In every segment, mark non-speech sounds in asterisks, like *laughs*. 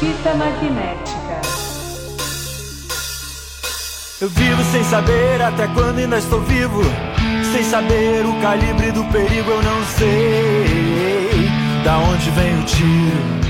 Fita magnética. Eu vivo sem saber até quando ainda estou vivo. Sem saber o calibre do perigo, eu não sei da onde vem o tiro.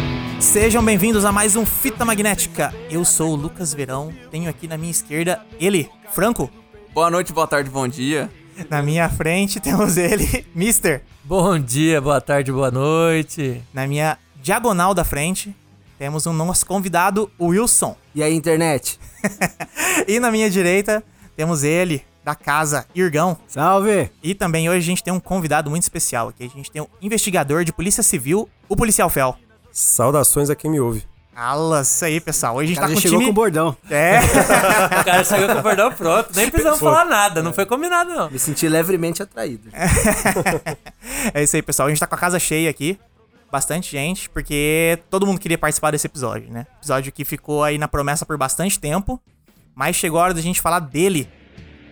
Sejam bem-vindos a mais um Fita Magnética. Eu sou o Lucas Verão, tenho aqui na minha esquerda ele, Franco. Boa noite, boa tarde, bom dia. Na minha frente *laughs* temos ele, Mister. Bom dia, boa tarde, boa noite. Na minha diagonal da frente temos o nosso convidado, Wilson. E aí, internet? *laughs* e na minha direita temos ele, da casa, Irgão. Salve! E também hoje a gente tem um convidado muito especial aqui. A gente tem um investigador de polícia civil, o policial Fel. Saudações a quem me ouve. Alas, isso aí, pessoal. Hoje a gente Cara, tá com o chegou time... com o bordão. É, *laughs* O cara saiu com o bordão pronto, nem precisamos falar nada, não foi combinado não. Me senti levemente atraído. é isso aí, pessoal. A gente tá com a casa cheia aqui. Bastante gente, porque todo mundo queria participar desse episódio, né? Episódio que ficou aí na promessa por bastante tempo. Mas chegou a hora da gente falar dele.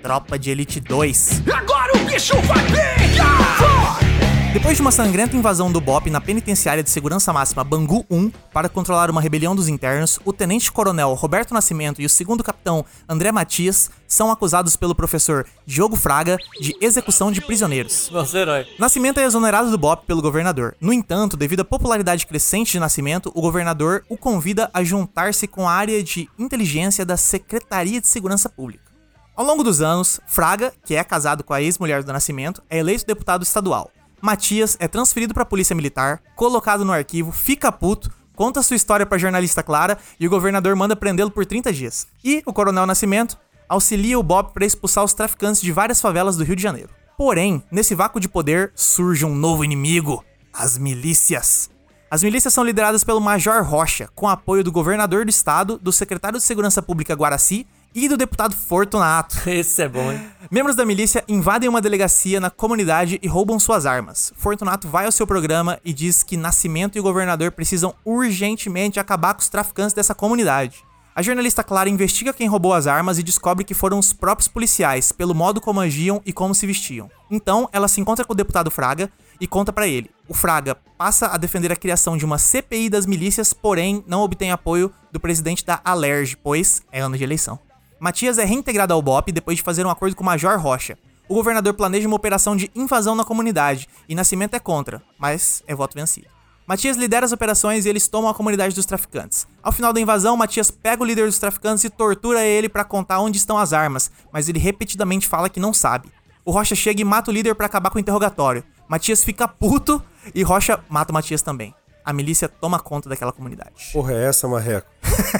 Tropa de Elite 2. Agora o bicho vai pegar! Depois de uma sangrenta invasão do BOP na penitenciária de segurança máxima Bangu 1 para controlar uma rebelião dos internos, o tenente-coronel Roberto Nascimento e o segundo capitão André Matias são acusados pelo professor Diogo Fraga de execução de prisioneiros. Nosso herói. Nascimento é exonerado do BOP pelo governador. No entanto, devido à popularidade crescente de Nascimento, o governador o convida a juntar-se com a área de inteligência da Secretaria de Segurança Pública. Ao longo dos anos, Fraga, que é casado com a ex-mulher do Nascimento, é eleito deputado estadual. Matias é transferido para a Polícia Militar, colocado no arquivo, fica puto, conta sua história para jornalista Clara e o governador manda prendê-lo por 30 dias. E o Coronel Nascimento auxilia o BOP para expulsar os traficantes de várias favelas do Rio de Janeiro. Porém, nesse vácuo de poder surge um novo inimigo: as milícias. As milícias são lideradas pelo Major Rocha, com apoio do governador do estado, do secretário de Segurança Pública Guaraci e do deputado Fortunato. *laughs* Esse é bom, hein? Membros da milícia invadem uma delegacia na comunidade e roubam suas armas. Fortunato vai ao seu programa e diz que Nascimento e o governador precisam urgentemente acabar com os traficantes dessa comunidade. A jornalista Clara investiga quem roubou as armas e descobre que foram os próprios policiais, pelo modo como agiam e como se vestiam. Então, ela se encontra com o deputado Fraga e conta pra ele. O Fraga passa a defender a criação de uma CPI das milícias, porém não obtém apoio do presidente da Alerj, pois é ano de eleição. Matias é reintegrado ao BOP depois de fazer um acordo com o Major Rocha. O governador planeja uma operação de invasão na comunidade e Nascimento é contra, mas é voto vencido. Matias lidera as operações e eles tomam a comunidade dos traficantes. Ao final da invasão, Matias pega o líder dos traficantes e tortura ele para contar onde estão as armas, mas ele repetidamente fala que não sabe. O Rocha chega e mata o líder para acabar com o interrogatório. Matias fica puto e Rocha mata o Matias também. A milícia toma conta daquela comunidade. Porra é essa, Marreco?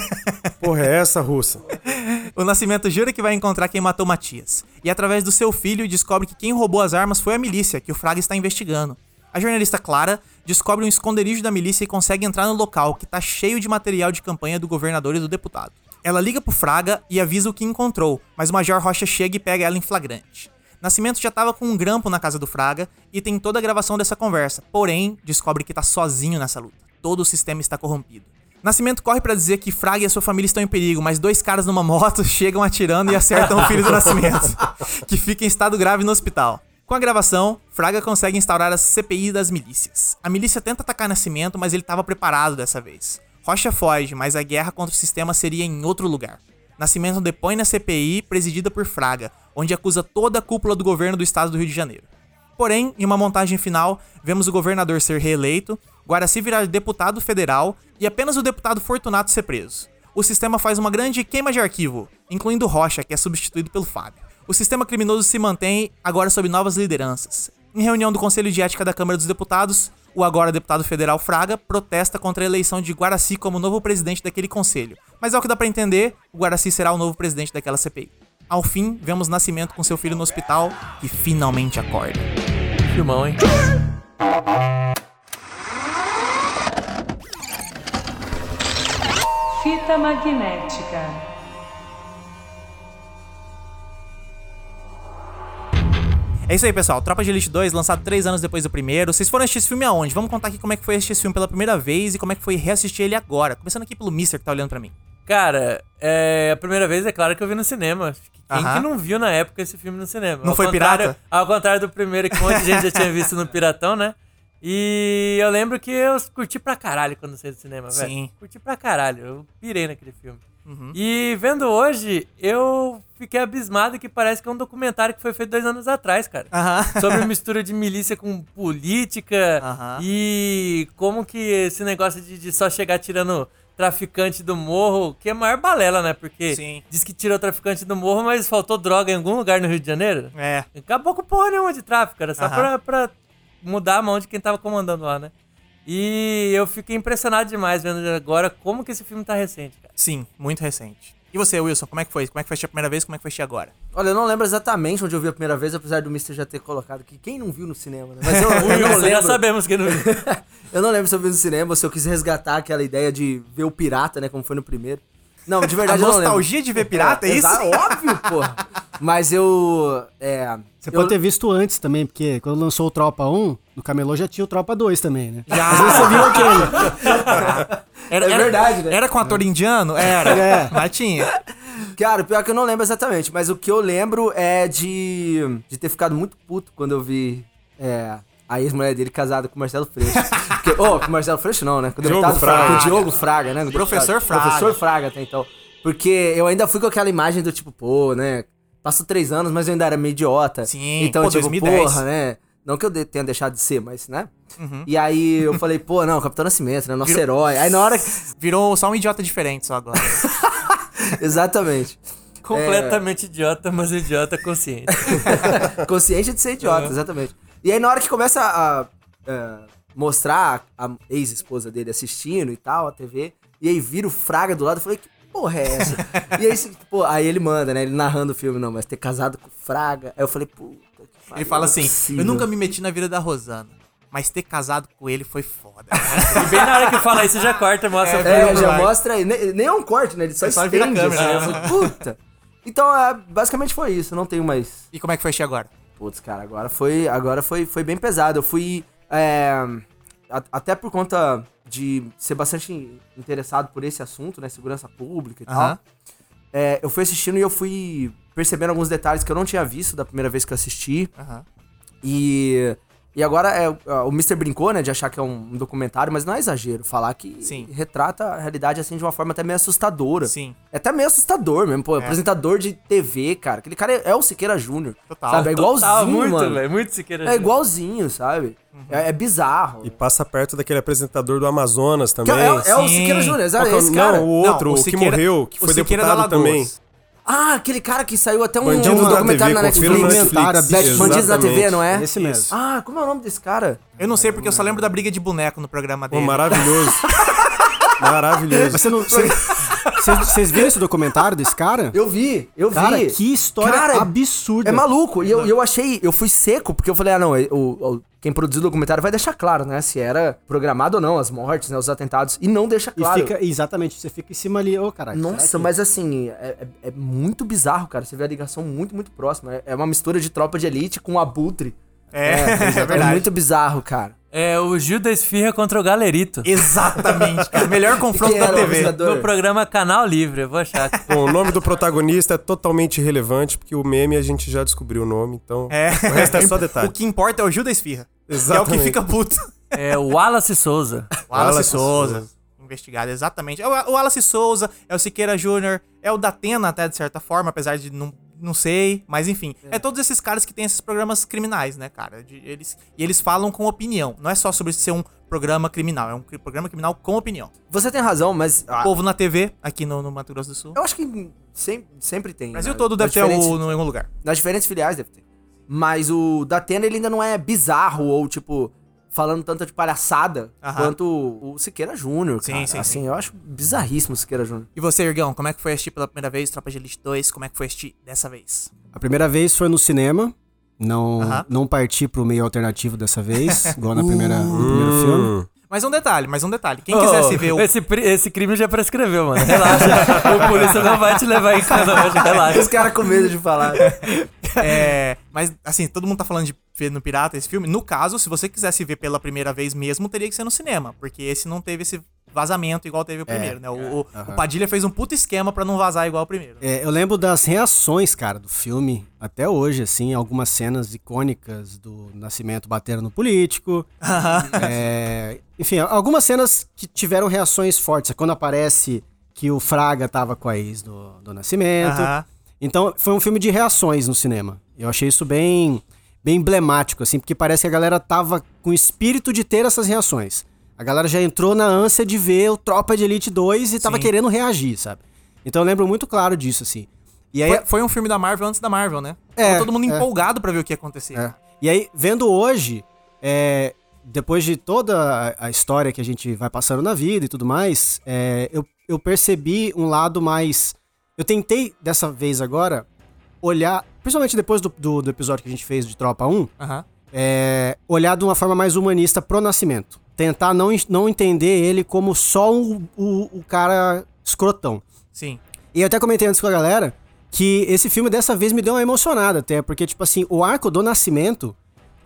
*laughs* Porra é essa, russa? O Nascimento jura que vai encontrar quem matou Matias. E através do seu filho descobre que quem roubou as armas foi a milícia, que o Fraga está investigando. A jornalista Clara descobre um esconderijo da milícia e consegue entrar no local, que está cheio de material de campanha do governador e do deputado. Ela liga pro Fraga e avisa o que encontrou, mas o Major Rocha chega e pega ela em flagrante. Nascimento já estava com um grampo na casa do Fraga e tem toda a gravação dessa conversa, porém descobre que tá sozinho nessa luta. Todo o sistema está corrompido. Nascimento corre para dizer que Fraga e a sua família estão em perigo, mas dois caras numa moto *laughs* chegam atirando e acertam o filho do Nascimento, *laughs* que fica em estado grave no hospital. Com a gravação, Fraga consegue instaurar a CPI das milícias. A milícia tenta atacar Nascimento, mas ele estava preparado dessa vez. Rocha foge, mas a guerra contra o sistema seria em outro lugar. Nascimento depõe na CPI, presidida por Fraga, onde acusa toda a cúpula do governo do estado do Rio de Janeiro. Porém, em uma montagem final, vemos o governador ser reeleito, Guaraci virar deputado federal e apenas o deputado Fortunato ser preso. O sistema faz uma grande queima de arquivo, incluindo Rocha, que é substituído pelo Fábio. O sistema criminoso se mantém agora sob novas lideranças. Em reunião do Conselho de Ética da Câmara dos Deputados, o agora deputado federal Fraga protesta contra a eleição de Guaraci como novo presidente daquele conselho. Mas ao que dá pra entender, o Guaraci será o novo presidente daquela CPI. Ao fim, vemos Nascimento com seu filho no hospital e finalmente acorda. Filmão, hein? Fita magnética. É isso aí, pessoal. Tropa de Elite 2, lançado três anos depois do primeiro. Vocês foram assistir esse filme aonde? Vamos contar aqui como é que foi assistir esse filme pela primeira vez e como é que foi reassistir ele agora. Começando aqui pelo Mister que tá olhando pra mim. Cara, é, a primeira vez é claro que eu vi no cinema. Quem Aham. que não viu na época esse filme no cinema? Não Ao foi pirata? Ao contrário do primeiro, que um monte de gente já tinha visto no Piratão, né? E eu lembro que eu curti pra caralho quando saí do cinema, velho. Sim. Uhum. Curti pra caralho. Eu pirei naquele filme. E vendo hoje, eu fiquei abismado que parece que é um documentário que foi feito dois anos atrás, cara. Aham. Sobre mistura de milícia com política Aham. e como que esse negócio de, de só chegar tirando traficante do morro, que é a maior balela, né? Porque Sim. diz que tirou traficante do morro, mas faltou droga em algum lugar no Rio de Janeiro. É. Acabou com porra nenhuma de tráfico, era só Aham. pra, pra mudar a mão de quem tava comandando lá, né? E eu fiquei impressionado demais vendo agora como que esse filme tá recente, cara. Sim, muito recente. E você, Wilson, como é que foi? Como é que foi a primeira vez? Como é que foi agora? Olha, eu não lembro exatamente onde eu vi a primeira vez, apesar do Mr. já ter colocado aqui. Quem não viu no cinema, né? Mas eu, *laughs* eu não Isso, já lembro. sabemos que não. *laughs* eu não lembro se eu vi no cinema se eu quis resgatar aquela ideia de ver o pirata, né? Como foi no primeiro. Não, de A verdade eu não lembro. nostalgia de ver pirata, é isso? Exa- Óbvio, porra. *laughs* Mas eu. É, Você eu- pode ter visto antes também, porque quando lançou o Tropa 1, no Camelô já tinha o Tropa 2 também, né? Já. Às vezes você viu aquele. *laughs* Era, É verdade, né? Era com ator indiano? Era. É. Mas tinha. Cara, pior que eu não lembro exatamente, mas o que eu lembro é de, de ter ficado muito puto quando eu vi é, a ex-mulher dele casada com o Marcelo Freixo. Porque- Ô, com o Marcelo Freixo não, né? Com o Diogo deputado Fraga. Com o Diogo Fraga, né? Com Professor Fraga. Professor Fraga até então. Porque eu ainda fui com aquela imagem do tipo, pô, né? Passou três anos, mas eu ainda era meio idiota. Sim, Então, pô, tipo, 2010. porra, né? Não que eu de- tenha deixado de ser, mas, né? E aí eu falei, pô, não, Capitão Nascimento, né? Nosso herói. Aí na hora que... Virou só um idiota diferente só agora. *laughs* Exatamente. Completamente idiota, mas idiota consciente. *laughs* Consciente de ser idiota, exatamente. E aí, na hora que começa a, é, mostrar a ex-esposa dele assistindo e tal, a TV, e aí vira o Fraga do lado, eu falei, que porra é essa? *laughs* e aí, pô, aí ele manda, né? Ele narrando o filme, não, mas ter casado com o Fraga. Aí eu falei, puta que Ele pariu, fala não é assim: possível. Eu nunca me meti na vida da Rosana, mas ter casado com ele foi foda. *laughs* E bem na hora que fala isso, já corta e mostra É, pra- já vai. mostra aí. Nem, nem é um corte, né? Ele só É só vira a estende. câmera, assim. né? Eu falei, Puta. Então, é, basicamente foi isso. Não tenho mais e como é que foi agora? Putz, cara, agora foi, agora foi, foi bem pesado. Eu fui. é, a- até por conta de ser bastante interessado por esse assunto, né? Segurança pública e tal. Aham. é, eu fui assistindo e eu fui percebendo alguns detalhes que eu não tinha visto da primeira vez que eu assisti. Aham. E. E agora é, o Mr. brincou, né, de achar que é um, um documentário, mas não é exagero falar que Sim. retrata a realidade assim de uma forma até meio assustadora. Sim. É até meio assustador mesmo, pô. Apresentador de TV, cara. Aquele cara é, é o Siqueira Júnior. Total. Sabe? É igualzinho, Total, muito, mano. velho. Muito Siqueira É Júnior. igualzinho, sabe? É, é bizarro. E passa perto daquele apresentador do Amazonas Que também. é, é o Sim. Siqueira Júnior, que é é o- esse cara. Não, o outro, Não, o, que Siqueira- morreu, que o foi Siqueira da deputado também. Ah, aquele cara que saiu até um, Bandidos um na documentário TV, na Netflix. Netflix. Back- Isso, Bandidos na TV, não é? Esse mesmo. Ah, como é o nome desse cara? Eu não sei porque eu só lembro da briga de boneco no programa Pô, dele. maravilhoso. *laughs* maravilhoso. Mas você não. Você, vocês, vocês viram esse documentário desse cara? Eu vi, eu Cara, vi. que história Cara, absurda. É maluco. E eu, eu achei, eu fui seco, porque eu falei, ah, não, o, o- quem produziu o documentário vai deixar claro, né? Se era programado ou não, as mortes, né? Os atentados. E não deixa E claro. fica, exatamente, você fica em cima ali, ô, caralho. Nossa, que- mas assim, é, é- é muito bizarro, cara. Você vê a ligação muito, muito próxima. É, é uma mistura de tropa de elite com abutre. É, *laughs* é, é verdade. muito bizarro, cara. É o Gil da Esfirra contra o Galerito. Exatamente, cara. *laughs* Melhor confronto da TV. No programa Canal Livre, eu vou achar. *laughs* Bom, o nome do protagonista é totalmente irrelevante, porque o meme a gente já descobriu o nome, então É. o resto é só detalhe. *laughs* O que importa é o Gil da Esfirra. Que é o que Exatamente. fica puto. É o Wallace Souza. O Wallace Wallace Souza. Souza. Investigado, exatamente. É o o Wallace Souza, é o Siqueira Júnior, é o Datena até, de certa forma, apesar de não, não sei, mas enfim. É. todos esses caras que têm esses programas criminais, né, cara? De- eles, e eles falam com opinião. Não é só sobre ser um programa criminal, é um programa criminal com opinião. Você tem razão, mas. ah, Povo na TV, aqui no, no Mato Grosso do Sul. eu acho que sempre, sempre tem. O Brasil né? todo deve ter o, no, em algum lugar. Nas diferentes filiais deve ter. Mas o Datena, ele ainda não é bizarro ou, tipo, falando tanto de palhaçada Aham. quanto o Siqueira Júnior, Sim, cara. sim, assim, sim. eu acho bizarríssimo o Siqueira Júnior. E você, Irgão, como é que foi assistir pela primeira vez Tropa de Elite 2? Como é que foi assistir dessa vez? A primeira vez foi no cinema. Não, Aham. não parti pro meio alternativo dessa vez, *laughs* igual na primeira, no primeiro filme. Mas um detalhe, mas um detalhe. Quem quisesse Ô, ver o. Esse, pri- esse crime já prescreveu, mano. Relaxa. *laughs* o polícia não vai te levar em casa hoje, relaxa. Os caras com medo de falar. *laughs* É, mas, assim, todo mundo tá falando de ver no Pirata esse filme. No caso, se você quisesse ver pela primeira vez mesmo, teria que ser no cinema. Porque esse não teve esse vazamento igual teve o primeiro, né? O, o- o Padilha fez um puto esquema pra não vazar igual o primeiro. É, eu lembro das reações, cara, do filme, até hoje, assim, algumas cenas icônicas do Nascimento batendo no político. *laughs* É, enfim, algumas cenas que tiveram reações fortes. Quando aparece que o Fraga tava com a ex do, do Nascimento. Aham. Então, foi um filme de reações no cinema. Eu achei isso bem, bem emblemático, assim, porque parece que a galera tava com o espírito de ter essas reações. A galera já entrou na ânsia de ver o Tropa de Elite 2 e tava Sim. querendo reagir, sabe? Então eu lembro muito claro disso, assim. E aí, Foi, foi um filme da Marvel antes da Marvel, né? É, Tava todo mundo é. empolgado pra ver o que ia acontecer. É. E aí, vendo hoje, é, depois de toda a- a história que a gente vai passando na vida e tudo mais, é, eu, eu percebi um lado mais. Eu tentei, dessa vez agora, olhar, principalmente depois do, do, do episódio que a gente fez de Tropa 1, Aham. é, olhar de uma forma mais humanista pro Nascimento. Tentar não, não entender ele como só o, o, o cara escrotão. Sim. E eu até comentei antes com a galera que esse filme dessa vez me deu uma emocionada até, porque, tipo assim, o arco do Nascimento,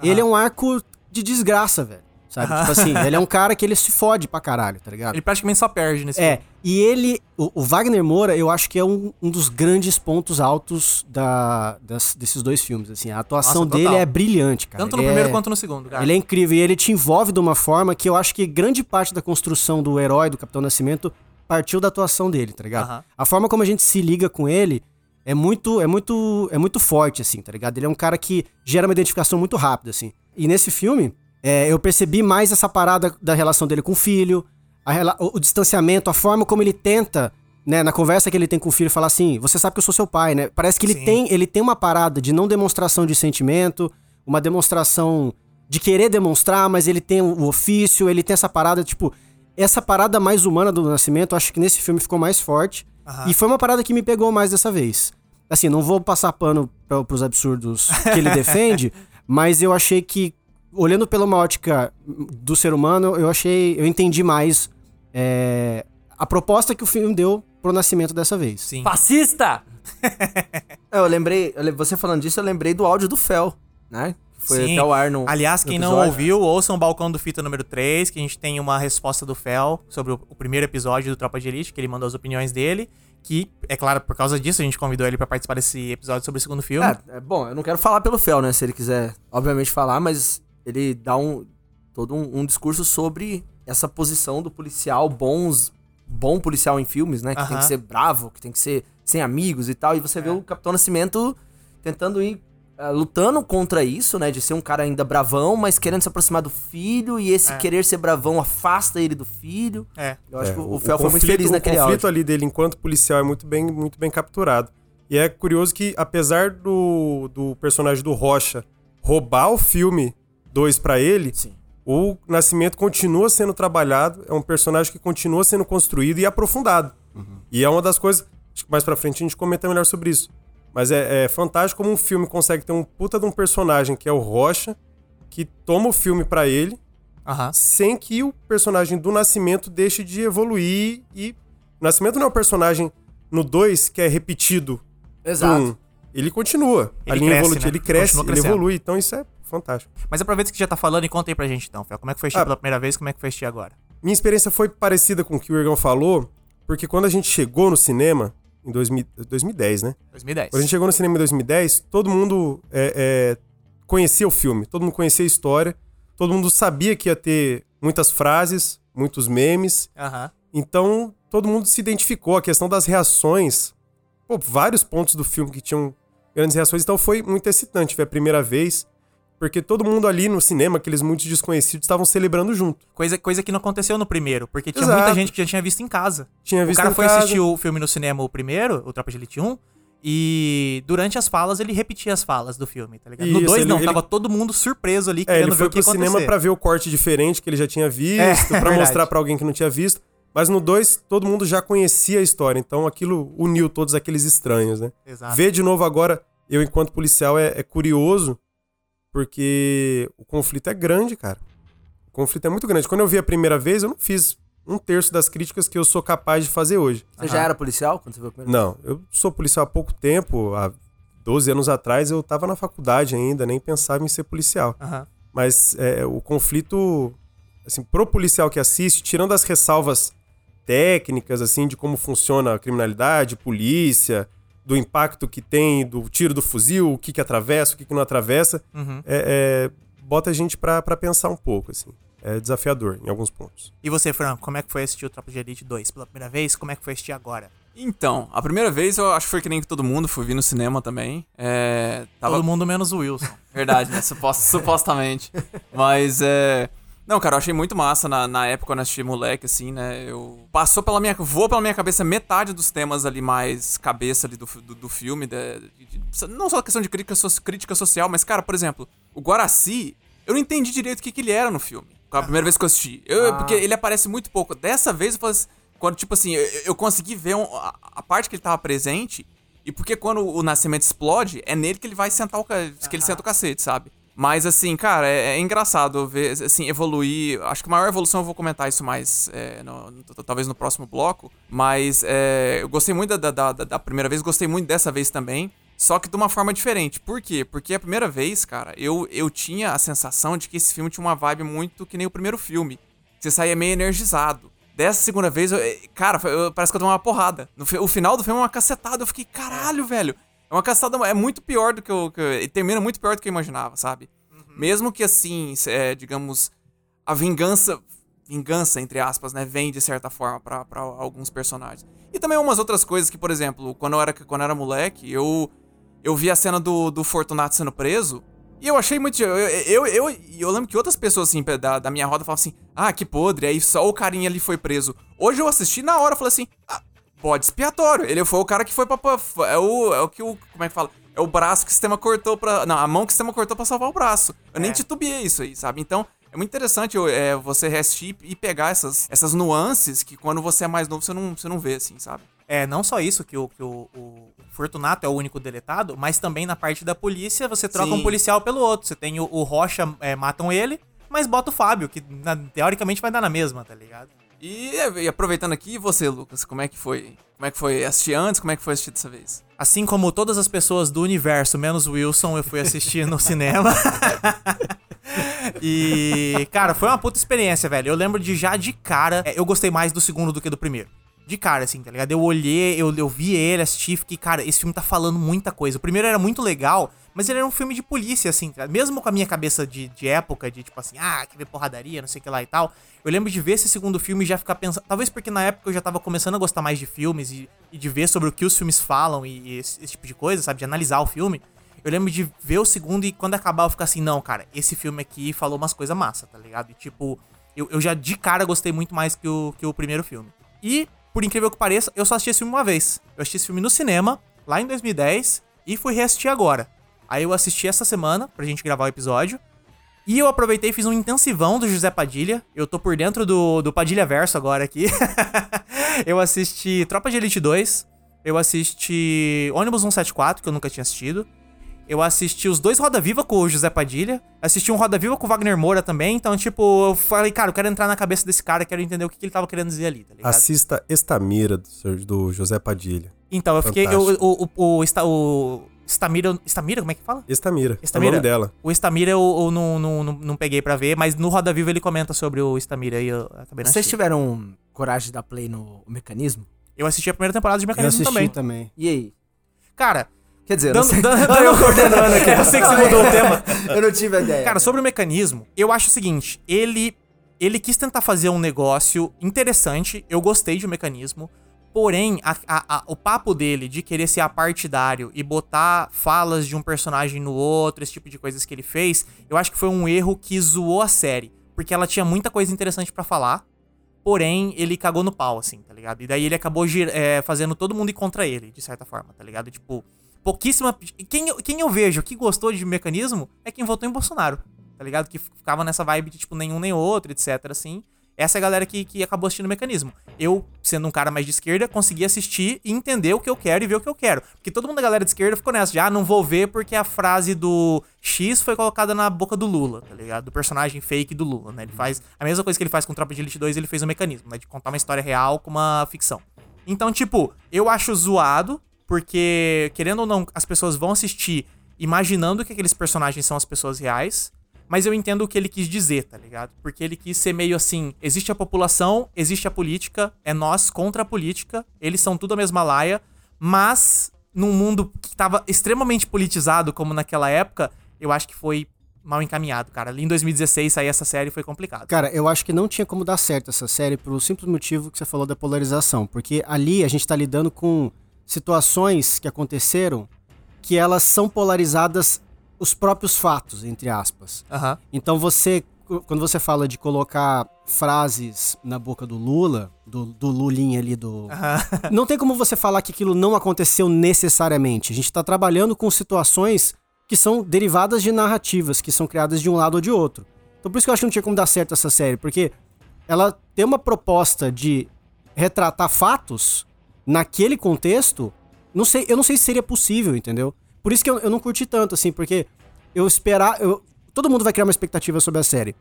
ele é um arco de desgraça, velho. Sabe? Tipo assim, ele é um cara que ele se fode pra caralho, tá ligado? Ele praticamente só perde nesse É, filme. e ele, o, o Wagner Moura, eu acho que é um, um dos grandes pontos altos da, das- desses dois filmes, assim. A atuação Nossa, dele é brilhante, cara. Tanto no Ele primeiro é- quanto no segundo, cara. ele é incrível e ele te envolve de uma forma que eu acho que grande parte da construção do herói, do Capitão Nascimento, partiu da atuação dele, tá ligado? Aham. A forma como a gente se liga com ele é muito, é muito, é muito forte, assim, tá ligado? Ele é um cara que gera uma identificação muito rápida, assim. E nesse filme, é, eu percebi mais essa parada da relação dele com o filho, a o, o distanciamento, a forma como ele tenta, né, na conversa que ele tem com o filho, falar assim, você sabe que eu sou seu pai, né? Parece que ele Sim. tem, ele tem uma parada de não demonstração de sentimento, uma demonstração de querer demonstrar, mas ele tem o ofício, ele tem essa parada, tipo, essa parada mais humana do Nascimento, acho que nesse filme ficou mais forte. Aham. E foi uma parada que me pegou mais dessa vez. Assim, não vou passar pano pra, pros absurdos que ele *laughs* defende, mas eu achei que, olhando pela uma ótica do ser humano, eu achei. Eu entendi mais é, a proposta que o filme deu pro nascimento dessa vez. Sim. Fascista! *laughs* É, eu lembrei, você falando disso, eu lembrei do áudio do Fel, né? Foi Sim. até o ar no. Aliás, no quem não episódio. ouviu, ouçam o Balcão do Fita número 3, que a gente tem uma resposta do Fel sobre o, o primeiro episódio do Tropa de Elite, que ele mandou as opiniões dele. Que, é claro, por causa disso, a gente convidou ele pra participar desse episódio sobre o segundo filme. É, é, bom, eu não quero falar pelo Fel, né? Se ele quiser, obviamente, falar, mas ele dá um todo um, um discurso sobre essa posição do policial bons, bom policial em filmes, né? Que tem Aham. que ser bravo, que tem que ser sem amigos e tal. E você vê o Capitão Nascimento tentando ir ah, lutando contra isso, né? De ser um cara ainda bravão, mas querendo se aproximar do filho. E esse É. querer ser bravão afasta ele do filho. É. Eu acho É, que o, o Fel foi muito feliz naquele O conflito áudio. ali dele enquanto policial é muito bem, muito bem capturado. E é curioso que, apesar do, do personagem do Rocha roubar o filme 2 pra ele, Sim. o Nascimento continua sendo trabalhado, é um personagem que continua sendo construído e aprofundado. E é uma das coisas, acho que mais pra frente a gente comenta melhor sobre isso. Mas é, é fantástico como um filme consegue ter um puta de um personagem que é o Rocha, que toma o filme pra ele, Aham. sem que o personagem do Nascimento deixe de evoluir e o Nascimento não é um personagem no 2 que é repetido Exato. 1. Ele continua. Ele a linha cresce, evolutiva, né? ele cresce, ele evolui, então isso é fantástico. Mas aproveita que já tá falando e conta aí pra gente então, Fel. Como é que foi assistir Ah. pela primeira vez como é que foi assistir agora? Minha experiência foi parecida com o que o Irgão falou, porque quando a gente chegou no cinema, em 2000 2010, né? 2010. Quando a gente chegou no cinema em 2010, todo mundo é, é, conhecia o filme, todo mundo conhecia a história, todo mundo sabia que ia ter muitas frases, muitos memes, Aham. Então, todo mundo se identificou. A questão das reações. Pô, vários pontos do filme que tinham grandes reações. Então, foi muito excitante. Foi a primeira vez. Porque todo mundo ali no cinema, aqueles muitos desconhecidos, estavam celebrando junto. Coisa, coisa que não aconteceu no primeiro, porque tinha Exato. muita gente que já tinha visto em casa. Tinha O visto cara em foi casa. assistir o filme no cinema, o primeiro, o Tropa de Elite 1, e durante as falas ele repetia as falas do filme, tá ligado? no Isso, 2 ele- não, ele- tava todo mundo surpreso ali, É, ele ver foi o que pro cinema pra ver o corte diferente que ele já tinha visto, *laughs* É, pra verdade. mostrar pra alguém que não tinha visto. Mas no 2, todo mundo já conhecia a história. Então, aquilo uniu todos aqueles estranhos, né? Exato. Ver de novo agora, eu enquanto policial, é, é curioso, porque o conflito é grande, cara. O conflito é muito grande. Quando eu vi a primeira vez, eu não fiz um terço das críticas que eu sou capaz de fazer hoje. Você já era policial quando você viu a primeira Não, eu sou policial há pouco tempo, há 12 anos atrás eu tava na faculdade ainda, nem pensava em ser policial. Aham. Mas é, o conflito assim, pro policial que assiste, tirando as ressalvas técnicas, assim, de como funciona a criminalidade, polícia, do impacto que tem, do tiro do fuzil, o que que atravessa, o que que não atravessa, é, é, bota a gente pra, pra pensar um pouco, assim. É desafiador em alguns pontos. E você, Franco, como é que foi assistir o Tropa de Elite 2 pela primeira vez? Como é que foi assistir agora? Então, a primeira vez eu acho que foi que nem todo mundo, fui vir no cinema também. É, tava... Todo mundo menos o Wilson. Verdade, né? Supost- supostamente. *laughs* Mas é. Não, cara, eu achei muito massa na, na época quando eu assisti moleque, assim, né? Eu. Passou pela minha. Voou pela minha cabeça metade dos temas ali mais cabeça ali do, do, do filme. de- de- de- não só a questão de crítica, so- crítica social, mas, cara, por exemplo, o Guaraci, eu não entendi direito o que, que ele era no filme. A primeira vez que eu assisti. Eu, Porque ele aparece muito pouco. Dessa vez eu falei assim, Quando, tipo assim, eu, eu consegui ver um- a, a parte que ele tava presente. E porque quando o Nascimento explode, é nele que ele vai sentar o que ele senta o cacete, sabe? Mas assim, cara, é, é engraçado ver, assim, evoluir. Acho que a maior evolução eu vou comentar isso mais, é, no- no- talvez no próximo bloco. Mas é, eu gostei muito da, da, da- da primeira vez, gostei muito dessa vez também. Só que de uma forma diferente. Por quê? Porque a primeira vez, cara, eu, eu tinha a sensação de que esse filme tinha uma vibe muito que nem o primeiro filme. Você saía meio energizado. Dessa segunda vez, eu, cara, eu- parece que eu dei uma porrada. No, o final do filme é uma cacetada. Eu fiquei, caralho, velho. É uma cacetada, é muito pior do que eu. Que e termina muito pior do que eu imaginava, sabe? Mesmo que assim, é, digamos, a vingança. Vingança, entre aspas, né? Vem de certa forma pra pra alguns personagens. E também umas outras coisas que, por exemplo, quando eu era, quando eu era moleque, eu. Eu vi a cena do, do Fortunato sendo preso. E eu achei muito. Eu, eu, eu, eu, lembro que outras pessoas, assim, da, da minha roda falavam assim: ah, que podre, aí só o carinha ali foi preso. Hoje eu assisti na hora, eu falei assim: ah, bode expiatório. Ele foi o cara que foi pra. É o, é o que o. Como é que fala? É o braço que o sistema cortou pra. Não, a mão que o sistema cortou pra salvar o braço. Eu nem titubeei isso aí, sabe? Então. É muito interessante é, você reassistir e pegar essas, essas nuances que quando você é mais novo você não, você não vê, assim, sabe? É, não só isso, que o, que o, o Fortunato é o único deletado, mas também na parte da polícia você troca Sim. um policial pelo outro. Você tem o, o Rocha, é, matam ele, mas bota o Fábio, que na- teoricamente vai dar na mesma, tá ligado? E, e aproveitando aqui, você, Lucas, como é que foi? Como é que foi assistir antes? Como é que foi assistir dessa vez? Assim como todas as pessoas do universo, menos Wilson, eu fui assistir no cinema. *laughs* e, cara, foi uma puta experiência, velho. Eu lembro de já de cara, é, eu gostei mais do segundo do que do primeiro. De cara, assim, tá ligado? Eu olhei, eu, eu vi ele, assisti, fiquei, cara, esse filme tá falando muita coisa. O primeiro era muito legal, mas ele era um filme de polícia, assim, tá? Mesmo com a minha cabeça de, de época, de tipo assim, ah, quer ver porradaria, não sei o que lá e tal. Eu lembro de ver esse segundo filme e já ficar pensando. Talvez porque na época eu já tava começando a gostar mais de filmes e, e de ver sobre o que os filmes falam e, e esse, esse tipo de coisa, sabe? De analisar o filme. Eu lembro de ver o segundo e quando acabar eu ficar assim, não, cara, esse filme aqui falou umas coisas massa, tá ligado? E tipo, eu, eu já de cara gostei muito mais que o, que o primeiro filme. E, por incrível que pareça, eu só assisti esse filme uma vez. Eu assisti esse filme no cinema, lá em 2010, e fui reassistir agora. Aí eu assisti essa semana, pra gente gravar o episódio. E eu aproveitei e fiz um intensivão do José Padilha. Eu tô por dentro do, do Padilha Verso agora aqui. *laughs* eu assisti Tropa de Elite 2. Eu assisti Ônibus 174, que eu nunca tinha assistido. Eu assisti os dois Roda Viva com o José Padilha. Assisti um Roda Viva com o Wagner Moura também. Então, tipo, eu falei, cara, eu quero entrar na cabeça desse cara, quero entender o que, que ele tava querendo dizer ali, tá ligado? Assista Estamira, do, do José Padilha. Então, eu fiquei. Eu, Fantástico. o, o, o, Esta- o Estamira. Estamira, como é que fala? Estamira, Estamira? é o nome dela. O Estamira eu, eu não, não, não, não peguei pra ver, mas no Roda Viva ele comenta sobre o Estamira e eu acabei não Vocês tiveram coragem de dar play no mecanismo? Eu assisti a primeira temporada de Eu Mecanismo assisti também. também. E aí? Cara, Quer dizer, eu não dando, sei. dando, *laughs* dando eu coordenando aqui, eu sei que você mudou o tema. *laughs* eu não tive a ideia. Cara, sobre o mecanismo, eu acho o seguinte, ele ele quis tentar fazer um negócio interessante, eu gostei de um mecanismo, porém, a- a- a- o papo dele de querer ser apartidário e botar falas de um personagem no outro, esse tipo de coisas que ele fez, eu acho que foi um erro que zoou a série, porque ela tinha muita coisa interessante pra falar, porém, ele cagou no pau, assim, tá ligado? E daí ele acabou é, fazendo todo mundo ir contra ele, de certa forma, tá ligado? Tipo, pouquíssima. Quem, eu- quem eu vejo que gostou de mecanismo é quem votou em Bolsonaro, tá ligado? Que ficava nessa vibe de, tipo, nenhum nem outro, etc, assim. Essa é a galera que, que acabou assistindo o mecanismo. Eu, sendo um cara mais de esquerda, consegui assistir e entender o que eu quero e ver o que eu quero. Porque todo mundo da galera de esquerda ficou nessa de, ah, não vou ver porque a frase do X foi colocada na boca do Lula, tá ligado? Do personagem fake do Lula, né? Ele faz a mesma coisa que ele faz com Tropa de Elite 2, ele fez o mecanismo, né? De contar uma história real com uma ficção. Então, tipo, eu acho zoado, porque, querendo ou não, as pessoas vão assistir imaginando que aqueles personagens são as pessoas reais. Mas eu entendo o que ele quis dizer, tá ligado? Porque ele quis ser meio assim: existe a população, existe a política, é nós contra a política, eles são tudo a mesma laia, mas num mundo que tava extremamente politizado, como naquela época, eu acho que foi mal encaminhado, cara. Ali em 2016 sair essa série foi complicado. Cara, eu acho que não tinha como dar certo essa série pelo simples motivo que você falou da polarização. Porque ali a gente tá lidando com situações que aconteceram que elas são polarizadas os próprios fatos, entre aspas. Aham. Então você, quando você fala de colocar frases na boca do Lula, do, do Lulinha ali do. *laughs* Não tem como você falar que aquilo não aconteceu necessariamente. A gente tá trabalhando com situações que são derivadas de narrativas, que são criadas de um lado ou de outro. Então por isso que eu acho que não tinha como dar certo essa série, porque ela tem uma proposta de retratar fatos naquele contexto. Não sei, eu não sei se seria possível, entendeu? Por isso que eu, eu não curti tanto, assim, porque eu esperar. Eu, todo mundo vai criar uma expectativa sobre a série.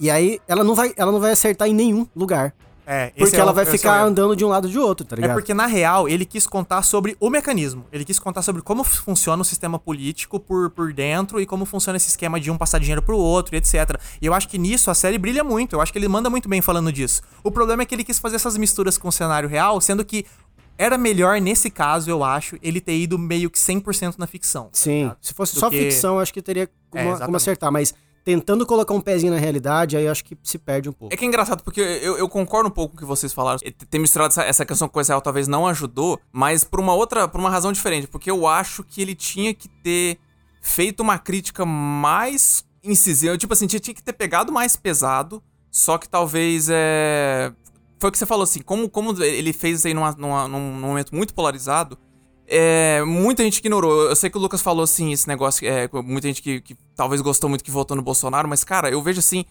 E aí ela não vai, ela não vai acertar em nenhum lugar. É, Porque é ela vai esse ficar é andando de um lado de outro, tá É ligado? porque, na real, ele quis contar sobre o mecanismo. Ele quis contar sobre como funciona o sistema político por, por dentro e como funciona esse esquema de um passar dinheiro pro outro e etc. E eu acho que nisso a série brilha muito. Eu acho que ele manda muito bem falando disso. O problema é que ele quis fazer essas misturas com o cenário real, sendo que era melhor, nesse caso, eu acho, ele ter ido meio que 100% na ficção. Sim, se fosse Do só que- ficção, eu acho que teria É, como, como exatamente. acertar, mas tentando colocar um pezinho na realidade, aí eu acho que se perde um pouco. É que é engraçado, porque eu, eu concordo um pouco com o que vocês falaram. E Ter misturado essa, essa questão com o real talvez não ajudou, mas por uma outra, por uma razão diferente. Porque eu acho que ele tinha que ter feito uma crítica mais incisiva. Tipo assim, tinha, tinha que ter pegado mais pesado, só que talvez é. Foi o que você falou assim, como, como ele fez isso aí numa, numa- num, momento muito polarizado, é, muita gente ignorou. Eu sei que o Lucas falou assim, esse negócio, é, muita gente que, que talvez gostou muito que votou no Bolsonaro, mas, cara, eu vejo assim.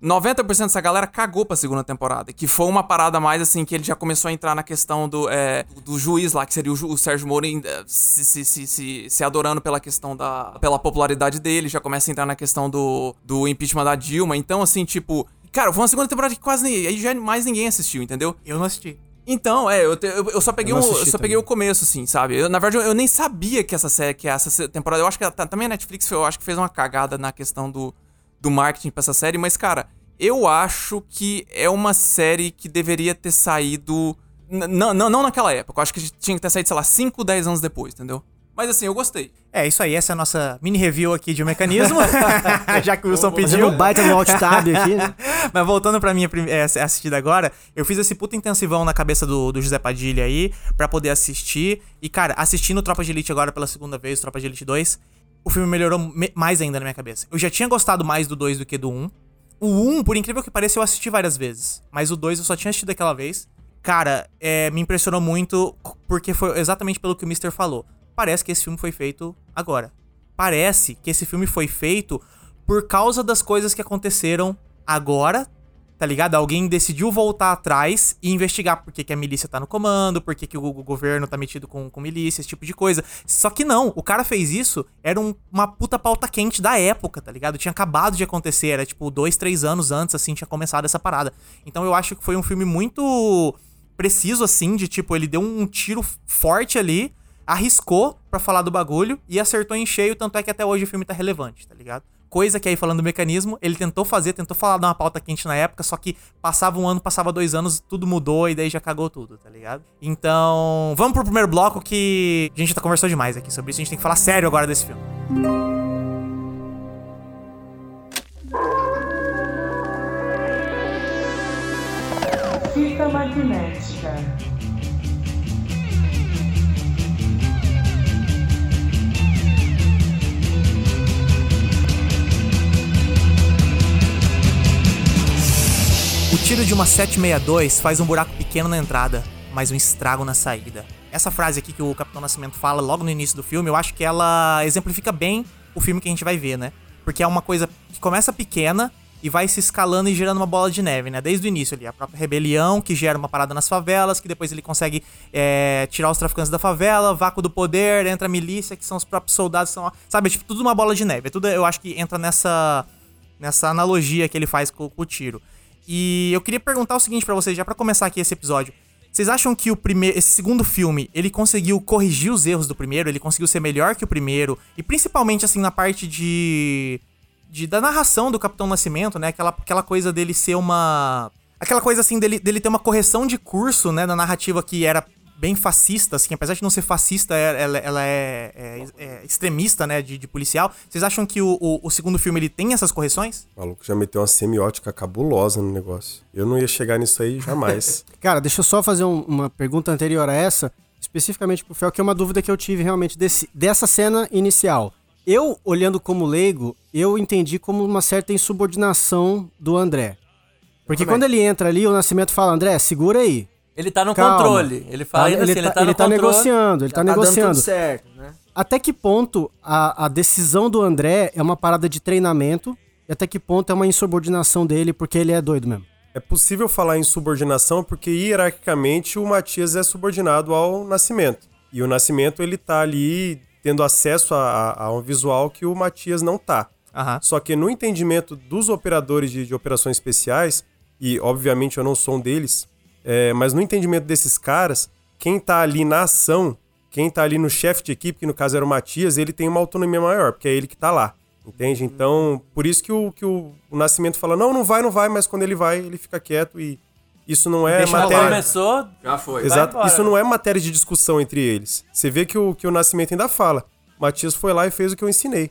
90% dessa galera cagou pra segunda temporada. Que foi uma parada mais assim, que ele já começou a entrar na questão do, é, do juiz lá, que seria o, o Sérgio Moro eh, se, se, se, se, se adorando pela questão da. pela popularidade dele, já começa a entrar na questão do, do impeachment da Dilma. Então, assim, tipo. Cara, foi uma segunda temporada que quase ninguém. Aí já mais ninguém assistiu, entendeu? Eu não assisti. Então, é, eu, te- eu, eu só peguei, Eu o, eu só peguei o começo, assim, sabe? Eu, na verdade, eu, nem sabia que essa série, que essa temporada. Eu acho que ela tá- também a Netflix, eu acho que fez uma cagada na questão do, do marketing pra essa série, mas, cara, eu acho que é uma série que deveria ter saído. Não, não, não naquela época. Eu acho que tinha que ter saído, sei lá, 5, 10 anos depois, entendeu? Mas assim, eu gostei. É, isso aí. Essa é a nossa mini review aqui de um mecanismo. *laughs* *laughs* já que o Wilson pediu. um baita no alt tab aqui, né? *laughs* Mas voltando pra minha é, assistida agora, eu fiz esse puta intensivão na cabeça do, do José Padilha aí, pra poder assistir. E, cara, assistindo Tropa de Elite agora pela segunda vez, Tropa de Elite 2, o filme melhorou me- mais ainda na minha cabeça. Eu já tinha gostado mais do 2 do que do 1. O 1, por incrível que pareça, eu assisti várias vezes. Mas o 2 eu só tinha assistido aquela vez. Cara, é, me impressionou muito porque foi exatamente pelo que o Mister falou. Parece que esse filme foi feito agora. Parece que esse filme foi feito por causa das coisas que aconteceram agora, tá ligado? Alguém decidiu voltar atrás e investigar por que, que a milícia tá no comando, por que, que o, o governo tá metido com, com milícia, esse tipo de coisa. Só que não, o cara fez isso, era um- uma puta pauta quente da época, tá ligado? Tinha acabado de acontecer, era tipo dois, três anos antes, assim, tinha começado essa parada. Então eu acho que foi um filme muito preciso, assim, de tipo, ele deu um tiro forte ali, arriscou pra falar do bagulho e acertou em cheio, tanto é que até hoje o filme tá relevante, tá ligado? Coisa que aí, falando do mecanismo, ele tentou fazer, tentou falar de uma pauta quente na época, só que passava um ano, passava dois anos, tudo mudou e daí já cagou tudo, tá ligado? Então, vamos pro primeiro bloco que a gente já conversou demais aqui sobre isso, a gente tem que falar sério agora desse filme. Fita magnética. Tiro de uma 762 faz um buraco pequeno na entrada, mas um estrago na saída. Essa frase aqui que o Capitão Nascimento fala logo no início do filme, eu acho que ela exemplifica bem o filme que a gente vai ver, né? Porque é uma coisa que começa pequena e vai se escalando e gerando uma bola de neve, né? Desde o início ali, a própria rebelião que gera uma parada nas favelas, que depois ele consegue é, tirar os traficantes da favela, vácuo do poder, entra a milícia, que são os próprios soldados, são, sabe? É tipo tudo uma bola de neve. É tudo, eu acho que entra nessa nessa analogia que ele faz com, com o tiro. E eu queria perguntar o seguinte pra vocês, já pra começar aqui esse episódio. Vocês acham que o primeiro, esse segundo filme, ele conseguiu corrigir os erros do primeiro? Ele conseguiu ser melhor que o primeiro? E principalmente, assim, na parte de de- da narração do Capitão Nascimento, né? Aquela, aquela coisa dele ser uma. Aquela coisa assim dele, dele ter uma correção de curso, né? Na narrativa que era bem fascista, assim, apesar de não ser fascista, é- ela, ela é, é- é extremista, né? De, de policial. Vocês acham que o, o, o segundo filme ele tem essas correções? O maluco já meteu uma semiótica cabulosa no negócio. Eu não ia chegar nisso aí jamais. *laughs* Cara, deixa eu só fazer um- uma pergunta anterior a essa, especificamente pro Fel, que é uma dúvida que eu tive realmente desse- dessa cena inicial. Eu, olhando como leigo, eu entendi como uma certa insubordinação do André. Porque quando ele entra ali, o Nascimento fala, André, segura aí. Ele tá no Calma. controle. Ele fala ainda assim, ele, ele tá, tá no ele tá controle. negociando, ele tá, Tá dando negociando. tudo certo, né? Até que ponto a, a decisão do André é uma parada de treinamento e até que ponto é uma insubordinação dele porque ele é doido mesmo? É possível falar em subordinação porque hierarquicamente o Matias é subordinado ao Nascimento. E o Nascimento ele tá ali tendo acesso a, a- a um visual que o Matias não tá. Aham. Só que no entendimento dos operadores de, de operações especiais, e obviamente eu não sou um deles, é, mas no entendimento desses caras, quem tá ali na ação, quem tá ali no chefe de equipe, que no caso era o Matias, ele tem uma autonomia maior, porque é ele que tá lá. Entende? Então, por isso que o, que o, o Nascimento fala: não, não vai, não vai, mas quando ele vai, ele fica quieto e isso não é Deixa matéria. Começou, Já foi. Exato. Isso não é matéria de discussão entre eles. Você vê que o, que o Nascimento ainda fala. Matias foi lá e fez o que eu ensinei.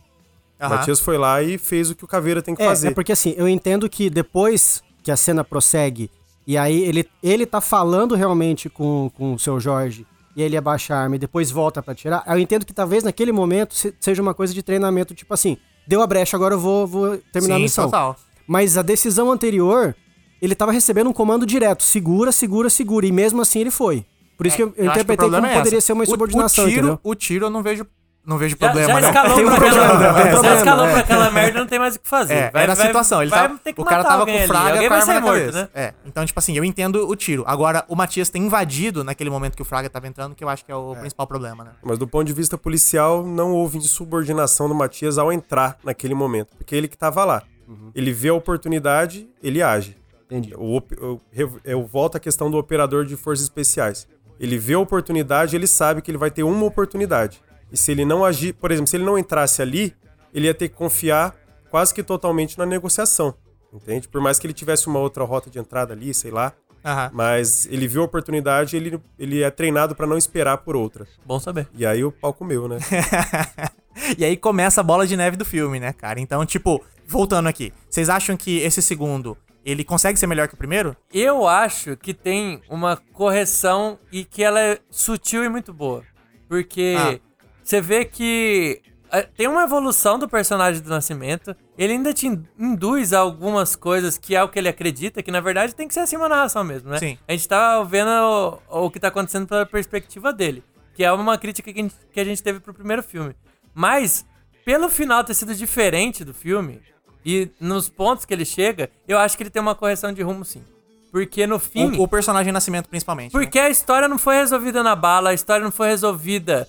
Aham. Matias foi lá e fez o que o Caveira tem que É, fazer. é porque assim, eu entendo que depois que a cena prossegue e aí ele, ele tá falando realmente com, com o seu Jorge e ele abaixa a arma e depois volta pra tirar, eu entendo que talvez naquele momento se- seja uma coisa de treinamento, tipo assim, deu a brecha, agora eu vou, vou terminar a Sim, missão. total. Mas a decisão anterior, ele tava recebendo um comando direto, segura, segura, segura, e mesmo assim ele foi. Por isso que eu, eu que o interpretei problema como é poderia ser uma O- insubordinação, o, tiro, entendeu? O tiro eu não vejo, não vejo Já, problema, já não. escalou um pra problema, aquela, um já problema, escalou é. pra aquela merda, não tem mais o que fazer. É, Vai- era a situação. Ele vai tava, ter que o cara tava com o ali, Fraga alguém com a vai arma na morto, cabeça. né? É, então, tipo assim, eu entendo o tiro. Agora, o Matias tem invadido naquele momento que o Fraga tava entrando, que eu acho que é o principal problema, né? Mas do ponto de vista policial, não houve insubordinação do Matias ao entrar naquele momento. Porque ele que tava lá. Ele vê a oportunidade, ele age. Entendi. O op- eu, eu- eu volto à questão do operador de forças especiais. Ele vê a oportunidade, ele sabe que ele vai ter uma oportunidade. E se ele não agir, por exemplo, se ele não entrasse ali, ele ia ter que confiar quase que totalmente na negociação. Entende? Por mais que ele tivesse uma outra rota de entrada ali, sei lá. Aham. Mas ele viu a oportunidade, ele, ele é treinado pra não esperar por outra. Bom saber. E aí o pau comeu, né? *laughs* e aí começa a bola de neve do filme, né, cara? Então, tipo, voltando aqui. Vocês acham que esse segundo, ele consegue ser melhor que o primeiro? Eu acho que tem uma correção e que ela é sutil e muito boa. Porque Ah. Você vê que eh, tem uma evolução do personagem do Nascimento. Ele ainda te in- induz a algumas coisas que é o que ele acredita, que na verdade tem que ser assim uma narração mesmo, né? Sim. A gente tá vendo o, o que tá acontecendo pela perspectiva dele. Que é uma crítica que a gente, que a gente teve pro primeiro filme. Mas, pelo final ter sido diferente do filme, e nos pontos que ele chega, eu acho que ele tem uma correção de rumo sim. Porque no fim. O, o personagem Nascimento, principalmente. né? Porque a história não foi resolvida na bala, a história não foi resolvida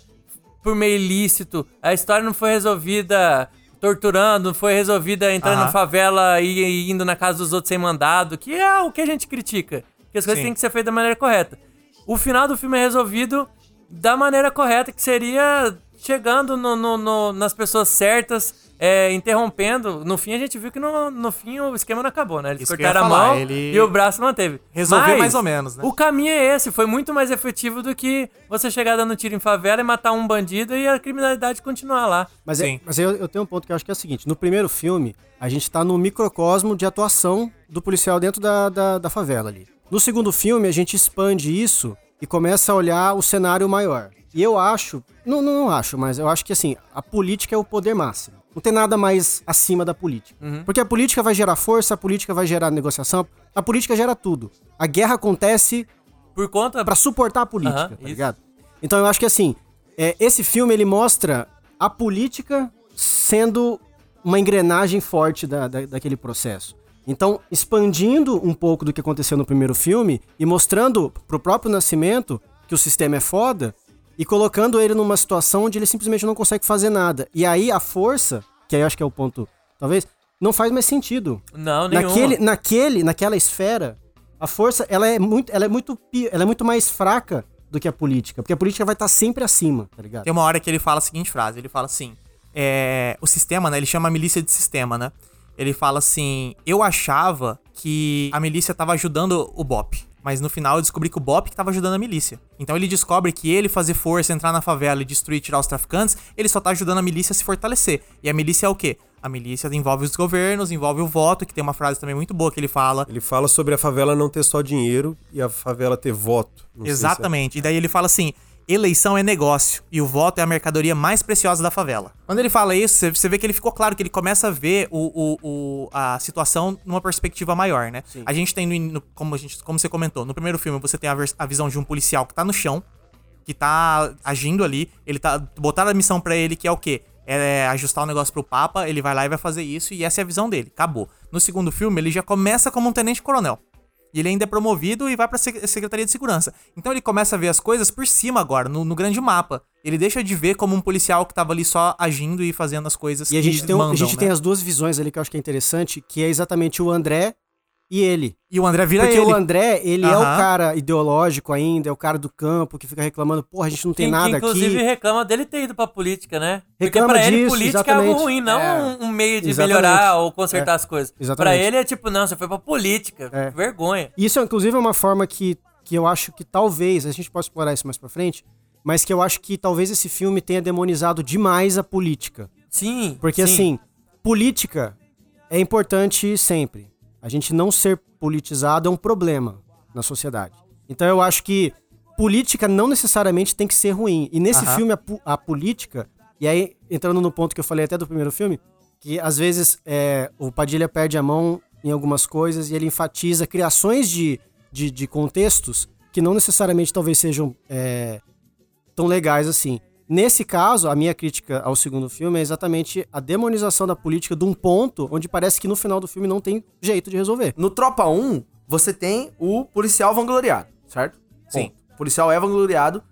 por meio ilícito, a história não foi resolvida torturando, não foi resolvida entrando na favela e, e indo na casa dos outros sem mandado, que é o que a gente critica. Que as coisas Sim. têm que ser feitas da maneira correta. O final do filme é resolvido da maneira correta, que seria chegando no- no- no- nas pessoas certas, é, interrompendo. No fim, a gente viu que no, no fim o esquema não acabou, né? Eles Isso cortaram a falar, mão ele e o braço manteve. resolveu Mas mais ou menos, né? O caminho é esse, foi muito mais efetivo do que você chegar dando tiro em favela e matar um bandido e a criminalidade continuar lá. Mas, é, Sim. mas eu, eu tenho um ponto que eu acho que é o seguinte: no primeiro filme, a gente tá no microcosmo de atuação do policial dentro da, da, da favela ali. No segundo filme, a gente expande isso e começa a olhar o cenário maior. E eu acho, não, não, não acho, mas eu acho que assim, a política é o poder máximo. Não tem nada mais acima da política. Porque a política vai gerar força, a política vai gerar negociação, a política gera tudo. A guerra acontece Por conta. Pra suportar a política, Aham, tá ligado? Então eu acho que assim, é, esse filme ele mostra a política sendo uma engrenagem forte da, da- daquele processo. Então, expandindo um pouco do que aconteceu no primeiro filme e mostrando pro próprio Nascimento que o sistema é foda e colocando ele numa situação onde ele simplesmente não consegue fazer nada. E aí a força, que aí eu acho que é o ponto, talvez, não faz mais sentido. Não, nenhuma. Naquele, naquele, naquela esfera, a força ela é muito, ela é muito, ela é muito mais fraca do que a política, porque a política vai estar sempre acima, tá ligado? Tem uma hora que ele fala a seguinte frase: ele fala assim. é, o sistema, né? Ele chama a milícia de sistema, né? Ele fala assim: Eu achava que a milícia tava ajudando o Bop. Mas no final eu descobri que o Bop que tava ajudando a milícia. Então ele descobre que ele fazer força, entrar na favela e destruir, tirar os traficantes, ele só tá ajudando a milícia a se fortalecer. E a milícia é o quê? A milícia envolve os governos, envolve o voto, que tem uma frase também muito boa que ele fala. Ele fala sobre a favela não ter só dinheiro e a favela ter voto. Sei se é- Exatamente. E daí ele fala assim: eleição é negócio e o voto é a mercadoria mais preciosa da favela. Quando ele fala isso, você- vê que ele ficou claro que ele começa a ver o, o- o- a situação numa perspectiva maior, né? A gente tem, no no- como, a gente, como você comentou, no primeiro filme você tem a, a visão de um policial que tá no chão, que tá agindo ali, ele tá. Botaram a missão pra ele que é o quê? É ajustar o negócio pro Papa, ele vai lá e vai fazer isso, e essa é a visão dele. Acabou. No segundo filme, ele já começa como um tenente-coronel. E ele ainda é promovido e vai pra Sec- Secretaria de Segurança. Então ele começa a ver as coisas por cima agora, no, no grande mapa. Ele deixa de ver como um policial que tava ali só agindo e fazendo as coisas E a gente, tem, mandam, a gente né? tem as duas visões ali que eu acho que é interessante, que é exatamente o André e ele. E o André vira Porque ele. o André, ele é o cara ideológico ainda, é o cara do campo que fica reclamando, porra, a gente não tem que, nada que, inclusive aqui. reclama dele ter ido pra política, né? Porque Reclama pra ele disso, política é algo exatamente. ruim, não É. um, meio de Exatamente. melhorar ou consertar É. as coisas. Pra Exatamente. ele é tipo, não, você foi pra política. É. Vergonha. Isso, inclusive, é uma forma que, que eu acho que talvez, a gente pode explorar isso mais pra frente, mas que eu acho que talvez esse filme tenha demonizado demais a política. Sim. Porque, sim. assim, política é importante sempre. A gente não ser politizado é um problema na sociedade. Então eu acho que política não necessariamente tem que ser ruim. E nesse Aham. filme, a, a política, e aí entrando no ponto que eu falei até do primeiro filme, que às vezes é, o Padilha perde a mão em algumas coisas e ele enfatiza criações de, de, de contextos que não necessariamente talvez sejam é, tão legais assim. Nesse caso, a minha crítica ao segundo filme é exatamente a demonização da política de um ponto onde parece que no final do filme não tem jeito de resolver. No Tropa 1, você tem o policial vangloriado, certo? Sim. Ponto. O policial é vangloriado,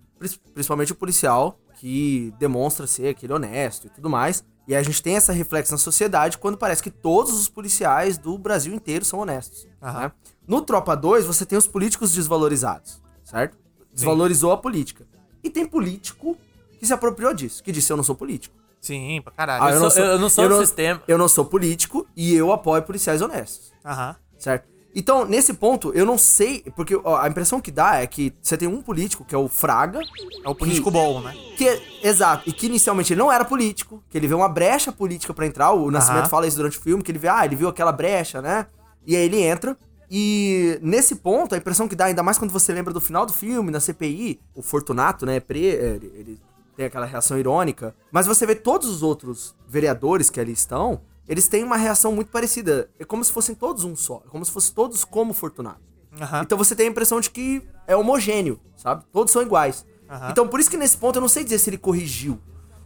principalmente o policial que demonstra ser aquele honesto e tudo mais. E a gente tem essa reflexão na sociedade quando parece que todos os policiais do Brasil inteiro são honestos. Aham. né? No Tropa 2, você tem os políticos desvalorizados, certo? Desvalorizou a política. E tem político que se apropriou disso, que disse eu não sou político. Sim, pra caralho. Ah, Eu, sou, eu não sou do sistema. Eu não sou político e eu apoio policiais honestos Aham. certo? Então, nesse ponto, eu não sei, porque ó, a impressão que dá é que você tem um político, que é o Fraga, É o político bom, né? que é, exato, e que inicialmente ele não era político, que ele vê uma brecha política pra entrar, o Nascimento Aham. fala isso durante o filme, que ele vê, ah, ele viu aquela brecha, né? E aí ele entra, e nesse ponto, a impressão que dá, ainda mais quando você lembra do final do filme, na CPI, o Fortunato, né, pre, é, ele, ele tem aquela reação irônica, mas você vê todos os outros vereadores que ali estão, eles têm uma reação muito parecida, é como se fossem todos um só, é como se fossem todos como Fortunato. Aham. Então você tem a impressão de que é homogêneo, sabe? Todos são iguais. Aham. Então por isso que nesse ponto eu não sei dizer se ele corrigiu.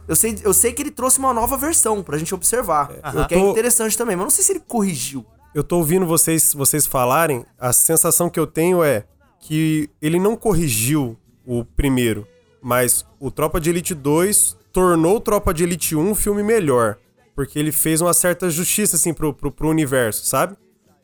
Eu sei, eu sei que ele trouxe uma nova versão pra gente observar. Aham. O que é interessante também, mas eu não sei se ele corrigiu. Eu tô ouvindo vocês, vocês falarem, a sensação que eu tenho é que ele não corrigiu o primeiro, mas o Tropa de Elite 2 tornou o Tropa de Elite 1 um filme melhor. Porque ele fez uma certa justiça, assim, pro, pro, pro universo, sabe?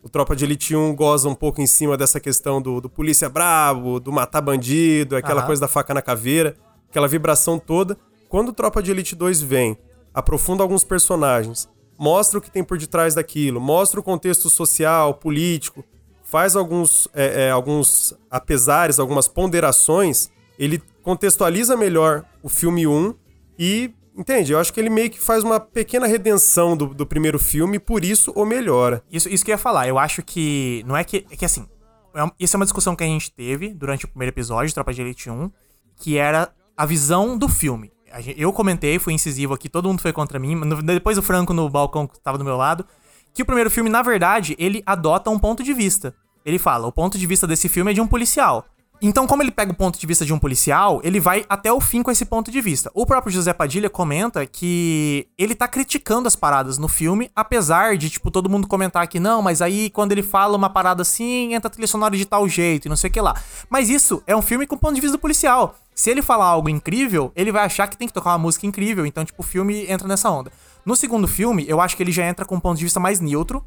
O Tropa de Elite 1 goza um pouco em cima dessa questão do, do polícia brabo, do matar bandido, aquela coisa da faca na caveira, aquela vibração toda. Quando o Tropa de Elite 2 vem, aprofunda alguns personagens, mostra o que tem por detrás daquilo, mostra o contexto social, político, faz alguns, é, é, alguns apesares, algumas ponderações, ele contextualiza melhor o filme 1 e, entende? Eu acho que ele meio que faz uma pequena redenção do, do primeiro filme por isso o melhora. Isso, isso que eu ia falar. Eu acho que. Não é que. É que assim. é Isso é uma discussão que a gente teve durante o primeiro episódio Tropa de Elite 1, que era a visão do filme. Eu comentei, fui incisivo aqui, todo mundo foi contra mim. Depois o Franco no balcão que tava do meu lado. Que o primeiro filme, na verdade, ele adota um ponto de vista. Ele fala: o ponto de vista desse filme é de um policial. Então, como ele pega o ponto de vista de um policial, ele vai até o fim com esse ponto de vista. O próprio José Padilha comenta que ele tá criticando as paradas no filme, apesar de, tipo, todo mundo comentar que não, mas aí quando ele fala uma parada assim, entra trilha sonora de tal jeito e não sei o que lá. Mas isso é um filme com ponto de vista do policial. Se ele falar algo incrível, ele vai achar que tem que tocar uma música incrível, então, tipo, o filme entra nessa onda. No segundo filme, eu acho que ele já entra com um ponto de vista mais neutro,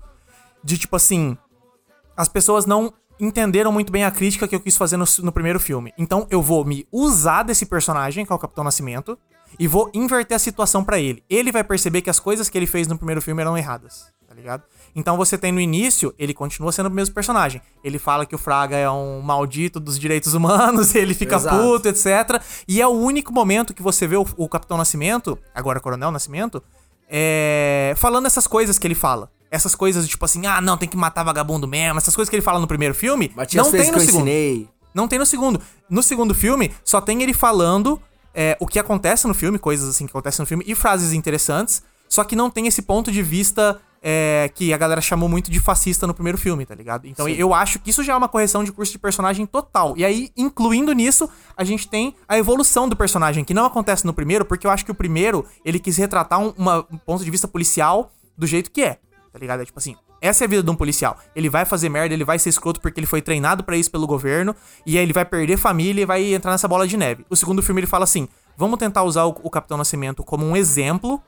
de tipo assim, as pessoas não entenderam muito bem a crítica que eu quis fazer no, no primeiro filme. Então eu vou me usar desse personagem, que é o Capitão Nascimento, e vou inverter a situação pra ele. Ele vai perceber que as coisas que ele fez no primeiro filme eram erradas, tá ligado? Então você tem no início, ele continua sendo o mesmo personagem. Ele fala que o Fraga é um maldito dos direitos humanos, *laughs* ele fica Exato. puto, etc. E é o único momento que você vê o, o Capitão Nascimento, agora Coronel Nascimento, é, falando essas coisas que ele fala. Essas coisas, tipo assim, ah, não, tem que matar vagabundo mesmo. Essas coisas que ele fala no primeiro filme, não tem no segundo. ensinei. Não tem no segundo. No segundo filme, só tem ele falando é, o que acontece no filme, coisas assim que acontecem no filme, e frases interessantes, só que não tem esse ponto de vista é, que a galera chamou muito de fascista no primeiro filme, tá ligado? Então eu acho que isso já é uma correção de curso de personagem total. E aí, incluindo nisso, a gente tem a evolução do personagem, que não acontece no primeiro, porque eu acho que o primeiro, ele quis retratar um, uma- um ponto de vista policial do jeito que é, tá ligado? É tipo assim, essa é a vida de um policial. Ele vai fazer merda, ele vai ser escroto porque ele foi treinado pra isso pelo governo, e aí ele vai perder família e vai entrar nessa bola de neve. O segundo filme ele fala assim: vamos tentar usar o, o Capitão Nascimento como um exemplo,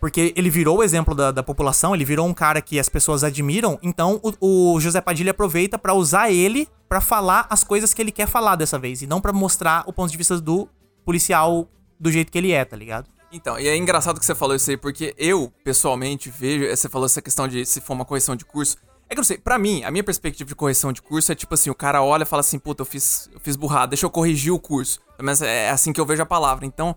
porque ele virou o exemplo da, da população, ele virou um cara que as pessoas admiram, então o, o José Padilha aproveita pra usar ele pra falar as coisas que ele quer falar dessa vez, e não pra mostrar o ponto de vista do policial do jeito que ele é, tá ligado? Então, e é engraçado que você falou isso aí, porque eu, pessoalmente, vejo. Você falou essa questão de se for uma correção de curso. É que eu não sei, pra mim, a minha perspectiva de correção de curso é tipo assim: o cara olha e fala assim, puta, eu fiz, eu fiz burrada, deixa eu corrigir o curso. Pelo menos é assim que eu vejo a palavra. Então,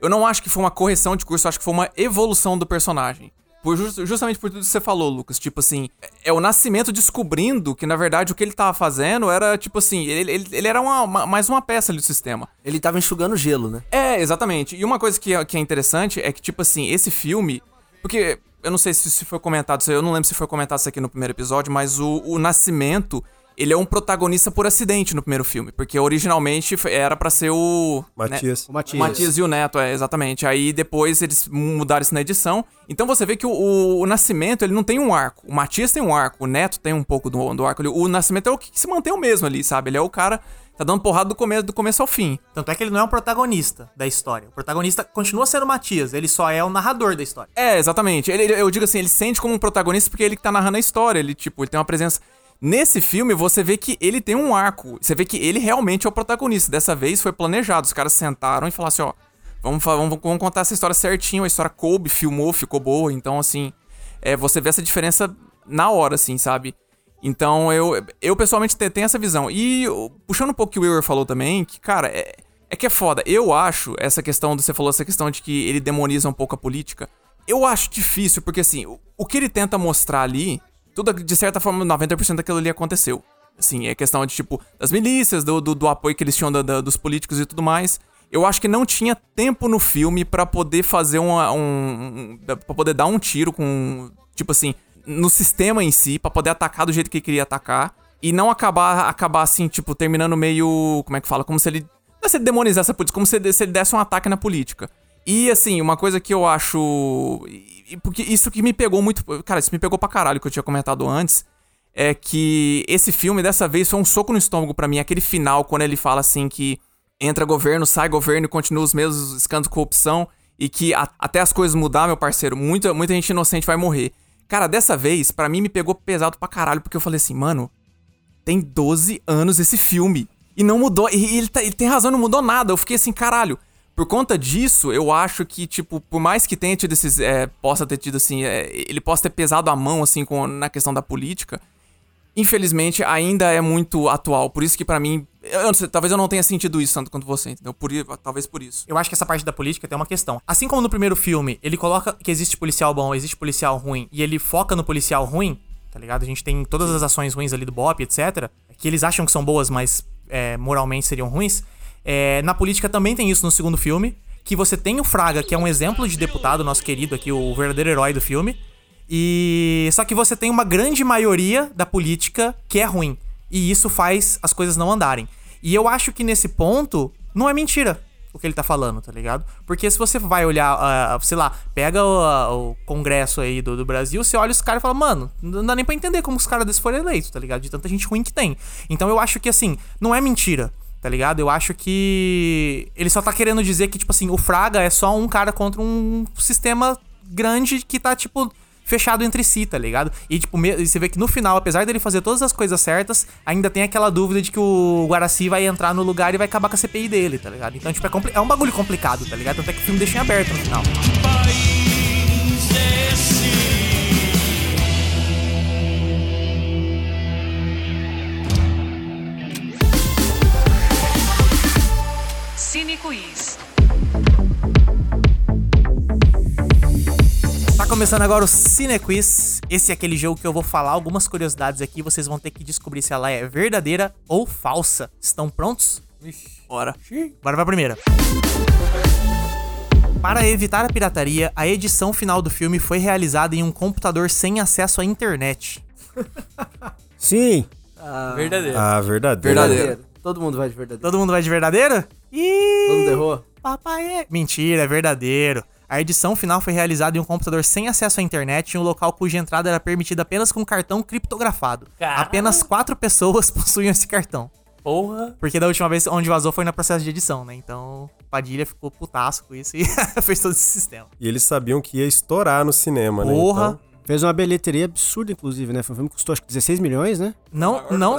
eu não acho que foi uma correção de curso, eu acho que foi uma evolução do personagem. Por jus- justamente por tudo que você falou, Lucas. Tipo assim, é o Nascimento descobrindo que, na verdade, o que ele tava fazendo era, tipo assim, ele, ele, ele era uma- uma- mais uma peça ali do sistema. Ele tava enxugando gelo, né? É, exatamente. E uma coisa que é, que é interessante é que, tipo assim, esse filme. Porque eu não sei se, se foi comentado eu não lembro se foi comentado isso aqui no primeiro episódio, mas o, o Nascimento, ele é um protagonista por acidente no primeiro filme. Porque originalmente era pra ser o. né, Matias. O Matias. o Matias e o Neto, é, exatamente. Aí depois eles mudaram isso na edição. Então você vê que o, o- o Nascimento, ele não tem um arco. O Matias tem um arco, o Neto tem um pouco do, do arco ali. O Nascimento é o que se mantém o mesmo ali, sabe? Ele é o cara que tá dando porrada do começo, do começo ao fim. Tanto é que ele não é o protagonista da história. O protagonista continua sendo o Matias, ele só é o narrador da história. É, exatamente. Ele, ele- eu digo assim, ele sente como um protagonista porque ele que tá narrando a história. Ele, tipo, ele tem uma presença. Nesse filme, você vê que ele tem um arco. Você vê que ele realmente é o protagonista. Dessa vez foi planejado. Os caras sentaram e falaram assim: ó, vamos, vamos, vamos contar essa história certinho. A história coube, filmou, ficou boa. Então, assim, é, você vê essa diferença na hora, assim, sabe? Então, eu, eu pessoalmente te- tenho essa visão. E puxando um pouco o que o Weaver falou também, que, cara, é, é que é foda. Eu acho essa questão, do- você falou essa questão de que ele demoniza um pouco a política. Eu acho difícil, porque assim, o, o que ele tenta mostrar ali, tudo de certa forma, 90% daquilo ali aconteceu. Assim, é questão de, tipo, das milícias, do, do, do apoio que eles tinham da- da- dos políticos e tudo mais. Eu acho que não tinha tempo no filme pra poder fazer uma, um. um pra poder dar um tiro com. Tipo assim, no sistema em si, pra poder atacar do jeito que queria atacar. E não acabar, acabar assim, tipo, terminando meio. Como é que fala? Como se ele. Não é se ele demonizasse a política, como se se ele desse um ataque na política. E assim, uma coisa que eu acho. Porque isso que me pegou muito. Cara, isso me pegou pra caralho que eu tinha comentado antes. É que esse filme, dessa vez, foi um soco no estômago pra mim. Aquele final, quando ele fala assim que entra governo, sai governo e continua os mesmos escândalos de corrupção. E que a- até as coisas mudar, meu parceiro, muita, muita gente inocente vai morrer. Cara, dessa vez, pra mim me pegou pesado pra caralho, porque eu falei assim, mano, tem 12 anos esse filme. E não mudou. E ele, tá- ele tem razão, não mudou nada. Eu fiquei assim, caralho. Por conta disso, eu acho que, tipo, por mais que tenha tido esses. é, possa ter tido, assim. é, ele possa ter pesado a mão, assim, com, na questão da política. Infelizmente, ainda é muito atual. Por isso que, pra mim. Eu não sei, talvez eu não tenha sentido isso tanto quanto você, entendeu? Por, talvez por isso. Eu acho que essa parte da política tem uma questão. Assim como no primeiro filme, ele coloca que existe policial bom, existe policial ruim, e ele foca no policial ruim, tá ligado? A gente tem todas as ações ruins ali do Bop, etc., que eles acham que são boas, mas é, moralmente seriam ruins. É, na política também tem isso no segundo filme, que você tem o Fraga, que é um exemplo de deputado, nosso querido aqui, o verdadeiro herói do filme. E só que você tem uma grande maioria da política que é ruim. E isso faz as coisas não andarem. E eu acho que nesse ponto não é mentira o que ele tá falando, tá ligado? Porque se você vai olhar, ah, sei lá, pega o, o congresso aí do, do Brasil, você olha os caras e fala, mano, não dá nem pra entender como os caras desses foram eleitos, tá ligado? De tanta gente ruim que tem. Então eu acho que assim, não é mentira. Tá ligado? Eu acho que ele só tá querendo dizer que, tipo assim, o Fraga é só um cara contra um sistema grande que tá, tipo, fechado entre si, tá ligado? E, tipo, você vê que no final, apesar dele fazer todas as coisas certas, ainda tem aquela dúvida de que o Guaraci vai entrar no lugar e vai acabar com a CPI dele, tá ligado? Então, tipo, é, é um bagulho complicado, tá ligado? Tanto é que o filme deixa em aberto no final. Tá começando agora o Cine Quiz. Esse é aquele jogo que eu vou falar algumas curiosidades aqui. Vocês vão ter que descobrir se ela é verdadeira ou falsa. Estão prontos? Bora. Bora pra primeira. Para evitar a pirataria, a edição final do filme foi realizada em um computador sem acesso à internet. *laughs* Sim. Verdadeiro. Ah, verdadeiro. Verdadeiro. Todo mundo vai de verdadeiro. Todo mundo vai de verdadeiro? Ih! Todo mundo errou? Papai é. Mentira, é verdadeiro. A edição final foi realizada em um computador sem acesso à internet em um local cuja entrada era permitida apenas com cartão criptografado. Caralho. Apenas quatro pessoas *laughs* possuíam esse cartão. Porra. Porque da última vez onde vazou foi no processo de edição, né? Então, Padilha ficou putaço com isso e *laughs* fez todo esse sistema. E eles sabiam que ia estourar no cinema, né? Porra! Então, Fez uma bilheteria absurda, inclusive, né? Foi um filme que custou acho que 16 milhões, né? Não, não,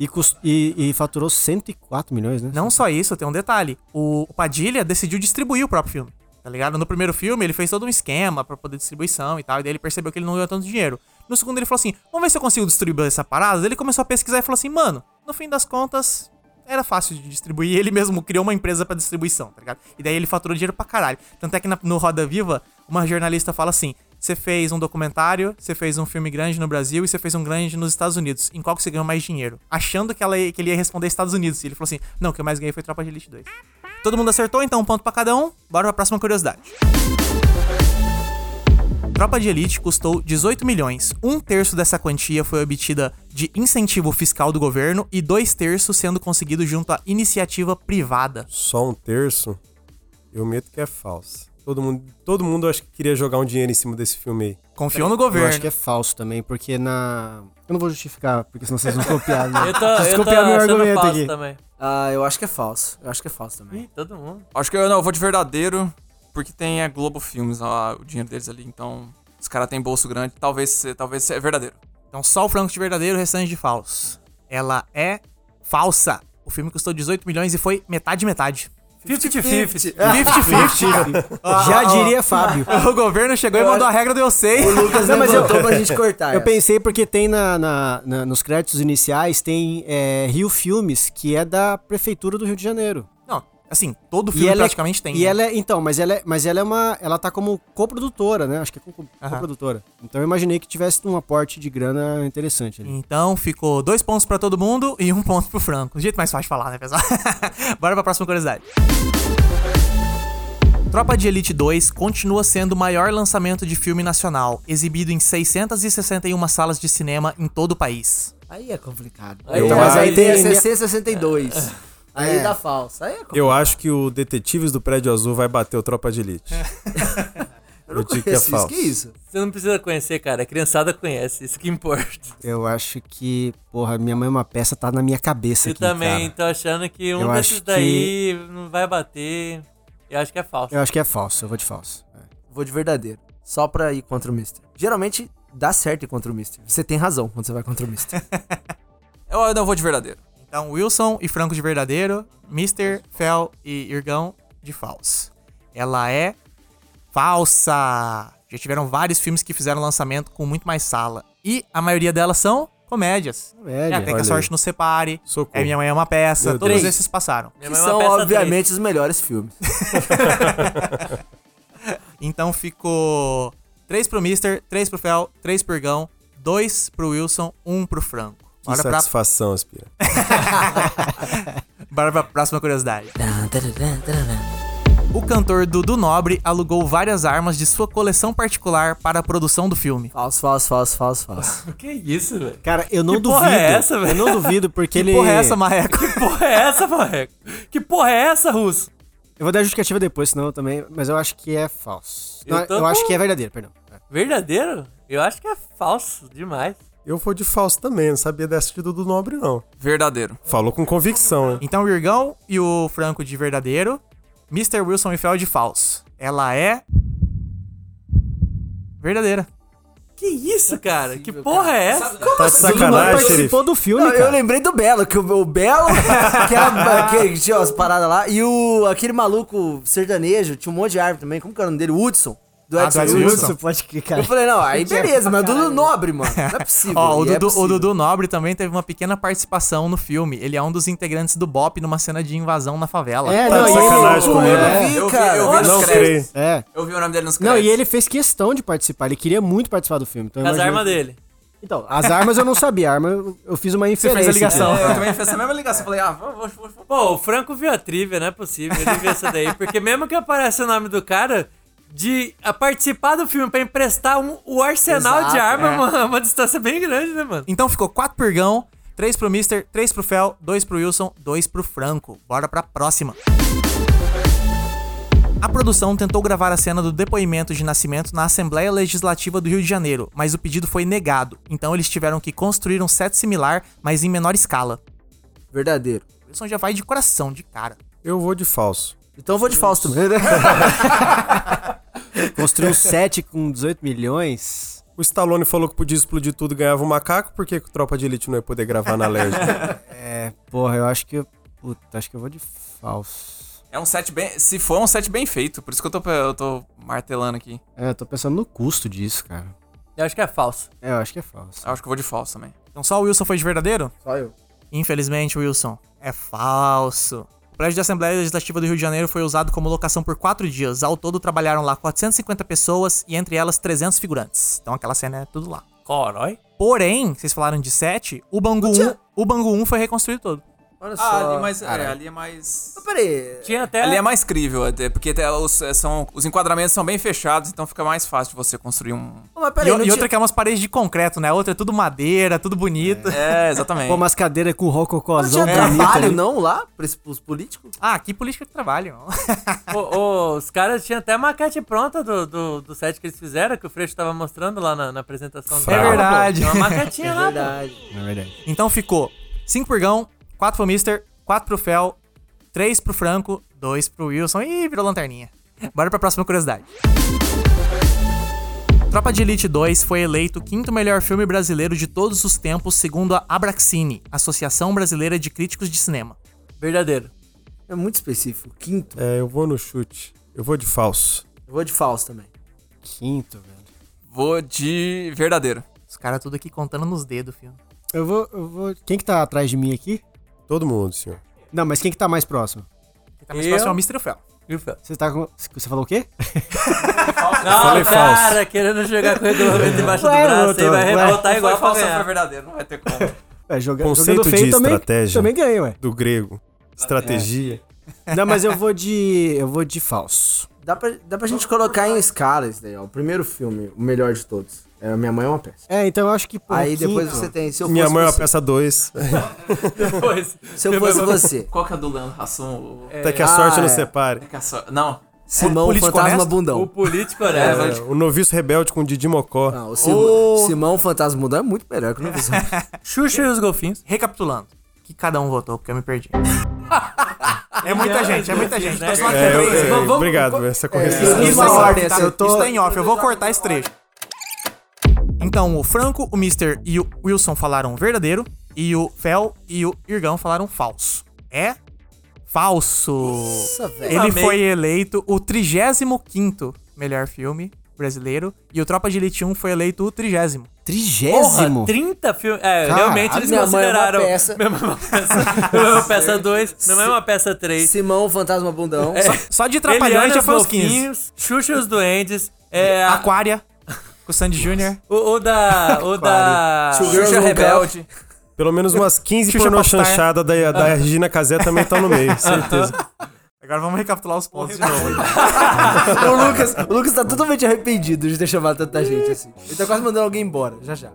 E, cus- e, e faturou 104 milhões, né? não só isso, tem um detalhe. O, o Padilha decidiu distribuir o próprio filme. Tá ligado? No primeiro filme, ele fez todo um esquema pra poder distribuição e tal. E daí ele percebeu que ele não ganhou tanto dinheiro. No segundo, ele falou assim: vamos ver se eu consigo distribuir essa parada. Ele começou a pesquisar e falou assim: mano, no fim das contas, era fácil de distribuir. *laughs* Ele mesmo criou uma empresa pra distribuição, tá ligado? E daí ele faturou dinheiro pra caralho. Tanto é que na- no Roda Viva, uma jornalista fala assim: você fez um documentário, você fez um filme grande no Brasil e você fez um grande nos Estados Unidos. Em qual que você ganhou mais dinheiro? Achando que, ela, que ele ia responder Estados Unidos. E ele falou assim: não, o que eu mais ganhei foi Tropa de Elite 2. Todo mundo acertou, então um ponto pra cada um. Bora pra próxima curiosidade. Tropa de Elite custou 18 milhões. Um terço dessa quantia foi obtida de incentivo fiscal do governo e dois terços sendo conseguido junto à iniciativa privada. só um terço, eu medo que é falso. Todo mundo, todo mundo acho que queria jogar um dinheiro em cima desse filme aí. Confiou no Eu governo. acho que é falso também, porque na. Eu não vou justificar, porque senão vocês vão *laughs* copiar. Né? Eu tô, Vocês eu tô copiaram meu argumento falso aqui. também. Ah, eu acho que é falso. Eu acho que é falso também. Ih, todo mundo. Acho que eu não, eu vou de verdadeiro, porque tem a Globo Filmes, ó, o dinheiro deles ali, então os caras têm bolso grande, talvez, talvez seja verdadeiro. Então só o franco de verdadeiro, o restante de falso. Ela é falsa. O filme custou 18 milhões e foi metade metade. 50-50. 50-50. *laughs* Já diria Fábio. *laughs* o governo chegou e mandou a regra do eu sei. O Lucas Não, mas eu- pra gente cortar. Eu pensei porque tem na, na- na- nos créditos iniciais, tem é, Rio Filmes, que é da Prefeitura do Rio de Janeiro. Assim, todo filme ela é- praticamente tem. E né? ela é, então, mas ela é, mas ela é uma, ela tá como coprodutora, né? Acho que é co- coprodutora. Então eu imaginei que tivesse um aporte de grana interessante ali. Então ficou dois pontos pra todo mundo e um ponto pro Franco. O jeito mais fácil de falar, né, pessoal? *laughs* Bora pra próxima curiosidade. Tropa de Elite 2 continua sendo o maior lançamento de filme nacional, exibido em 661 salas de cinema em todo o país. Aí é complicado. Aí então, é- mas aí tem a tem minha- CC62. Aí É. dá falso. Aí é. Eu acho que o Detetives do Prédio Azul vai bater o Tropa de Elite. Eu *laughs* não eu digo que é isso. falso. Que isso? Você não precisa conhecer, cara. A criançada conhece. Isso que importa. Eu acho que, porra, minha mãe é uma peça, tá na minha cabeça Eu aqui, também cara. tô achando que um Eu desses acho que- daí não vai bater. Eu acho que é falso. Eu acho que é falso, eu vou de falso. É. Vou de verdadeiro. Só pra ir contra o Mister. Geralmente dá certo ir contra o Mister. Você tem razão quando você vai contra o Mister. *laughs* Eu, eu não vou de verdadeiro. Então, Wilson e Franco de verdadeiro, Mr., Fel e Irgão de falso. Ela é falsa. Já tiveram vários filmes que fizeram lançamento com muito mais sala. E a maioria delas são comédias. Comédia. Até que olha a sorte nos separe. Socorro. É Minha Mãe é uma peça. Meu todos Deus. esses passaram. Que é são, obviamente, os melhores filmes. *laughs* Então ficou 3 pro Mister, 3 pro Fel, 3 pro Irgão, 2 pro Wilson, 1 pro Franco. Que Bora pra, satisfação, Aspira. *laughs* bora pra próxima curiosidade. O cantor Dudu Nobre alugou várias armas de sua coleção particular para a produção do filme. Falso, falso, falso, falso, falso. *laughs* Que isso, velho? Cara, eu não Que duvido. porra é essa, velho? Eu não duvido porque Que ele. porra é essa, Marreco? Que porra é essa, Marreco? Que porra é essa, Russo? Eu vou dar justificativa depois, senão eu também. Mas eu acho que é falso. Eu Não, Eu, com- acho que é verdadeiro, perdão. Verdadeiro? Eu acho que é falso demais. Eu vou de falso também, não sabia dessa de Dudu Nobre, não. Verdadeiro. Falou com convicção, hein? Então o Irgão e o Franco de verdadeiro, Mr. Wilson e Fel de falso. Ela é verdadeira. Que isso, cara? Que porra é essa? Tá Todo mundo sacanagem, participou do filme, Não, eu cara. lembrei do Belo, que o, o Belo, *laughs* que era que tinha as paradas lá, e o aquele maluco sertanejo, tinha um monte de árvore também, como que era o nome dele? Hudson. Do Ah, Edson do Edson Wilson. Wilson. pode que, cara. Eu falei, não, aí beleza, mas Dudu Nobre, mano. Não é *laughs* possível. Ó, o é Dudu, o possível. Dudu Nobre também teve uma pequena participação no filme. Ele é um dos integrantes do BOP numa cena de invasão na favela. É, Tá não, e sacanagem ele, comigo. é, Eu vi, Eu vi- cara. eu vi nos Não créditos. é. Eu vi o nome dele nos Não, créditos. e ele fez questão de participar. Ele queria muito participar do filme. Então As imagino armas dele. Então, as armas eu não sabia. A arma eu, eu fiz uma inferência. fez a ligação. É, eu também fiz essa mesma ligação. Falei, ah, vou, vou, vou, vou. Pô, o Franco viu a trivia, não é possível. Ele viu essa daí. Porque mesmo que apareça o nome do cara, de a participar do filme pra emprestar um- o arsenal Exato, de arma, é. *laughs* é uma, uma distância bem grande, né, mano? Então ficou 4 pro Irgão, 3 pro Mister, 3 pro Fel, 2 pro Wilson, 2 pro Franco. Bora pra próxima. A produção tentou gravar a cena do depoimento de nascimento na Assembleia Legislativa do Rio de Janeiro, mas o pedido foi negado. Então eles tiveram que construir um set similar, mas em menor escala. Verdadeiro. O Wilson já vai de coração, de cara. Eu vou de falso. Então eu vou de Fausto também, *laughs* né? Construiu um set com 18 milhões. O Stallone falou que podia explodir tudo e ganhava um macaco, por que o Tropa de Elite não ia poder gravar na LED? *laughs* É, porra, eu acho que. eu- Puta, acho que eu vou de falso. É um set bem. Se for, é um set bem feito. Por isso que eu tô, eu tô martelando aqui. É, eu tô pensando no custo disso, cara. Eu acho que é falso. É, eu acho que é falso. Eu acho que eu vou de falso também. Então só o Wilson foi de verdadeiro? Só eu. Infelizmente, Wilson, é falso. O prédio da Assembleia Legislativa do Rio de Janeiro foi usado como locação por quatro dias. Ao todo, trabalharam lá 450 pessoas e entre elas 300 figurantes. Então aquela cena é tudo lá. Corói? Porém, vocês falaram de 7, o Bangu 1, o Bangu 1 foi reconstruído todo. Olha Ah, só. ali, mas, é, ali é mais. Mas Peraí. Tinha até. Ali é mais crível, até, porque até os, é, são, os enquadramentos são bem fechados, então fica mais fácil de você construir um. Pô, Mas E, peraí, não e tinha- outra que é umas paredes de concreto, né? Outra é tudo madeira, tudo bonito. É, *laughs* exatamente. Pô, umas cadeiras com não rococózão tinha bonito trabalho, não, lá? Pra pros políticos? Ah, que política de trabalho. *laughs* Ô, ô, os caras tinham até a maquete pronta do, do, do set que eles fizeram, que o Freixo tava mostrando lá na, na apresentação É verdade. Tinha uma maquetinha *laughs* lá, pô. Verdade. É verdade. Então ficou 5 pro Irgão, 4 pro Mister, 4 pro Fel, 3 pro Franco, 2 pro Wilson e virou lanterninha. Bora pra próxima curiosidade. Tropa de Elite 2 foi eleito o quinto melhor filme brasileiro de todos os tempos, segundo a Abraxine, Associação Brasileira de Críticos de Cinema. Verdadeiro. É muito específico. Quinto. É, eu vou no chute. Eu vou de falso. Eu vou de Fausto também. Quinto, velho. Vou de verdadeiro. Os caras tudo aqui contando nos dedos, filho. Eu vou, eu vou. Quem que tá atrás de mim aqui? Todo mundo, senhor. Não, mas quem que tá mais próximo? Quem tá mais Eu? próximo é o o Fel. Você tá com. Você falou o quê? Não, falei falso. cara, querendo jogar com o regulamento debaixo Ué, do braço, outro, aí vai ué. rebotar igual pra falso foi verdadeiro, não vai ter como. *laughs* É, joga, Conceito jogando feio de também, estratégia. também ganha, ué. Do grego. Estratégia. Não, mas eu vou de. Eu vou de falso. Dá pra, dá pra gente colocar em escala isso daí, ó. O primeiro filme, o melhor de todos. É, Minha Mãe é uma peça. É, então eu acho que. pô, Aí quinto- depois você tem. Se eu Minha mãe é uma peça 2. *laughs* Depois. Se eu fosse você. Qual que é a do Leandro Hassum? O- Até que a Ah, sorte não é. separe. É que a so- Não. Simão político Fantasma honesto? Bundão. O político honesto. É, o noviço rebelde com Didi Mocó. Não, o Sim- Simão Fantasma Bundão é muito melhor que o Noviço. *laughs* Xuxa e os golfinhos. Recapitulando, que cada um votou, porque eu me perdi. é muita gente, é muita gente. Então, só É, eu- é, obrigado, essa correção. isso Isso é é tá? assim, eu tô- Isso tá em off, eu vou cortar esse trecho. Então, o Franco, o Mister e o Wilson falaram verdadeiro, e o Fel e o Irgão falaram falso. É falso. Nossa, velho. Ele Amei. foi eleito o 35º melhor filme brasileiro, e o Tropa de Elite 1 foi eleito o 30 Trigésimo. Porra, 30 filmes. É, Caralho, realmente eles Minha Mãe é uma consideraram. peça. *laughs* Minha mãe é uma peça. Minha mãe é uma peça *laughs* 2. Minha mãe é uma peça 3. Simão Fantasma Bundão. Só de Trapalhões já foi os 15. Golfinhos, Xuxa os Duendes. É, a- Aquária, com o Sandy Jr. o, o da. O *laughs* da. Xuxa Rebelde. Pelo menos umas 15 Xuxa pornô chanchada da, da Regina Casé também estão no meio, certeza. *laughs* Agora vamos recapitular os pontos de novo. *laughs* o, Lucas, o Lucas tá totalmente arrependido de ter chamado tanta gente assim. Ele tá quase mandando alguém embora, já já.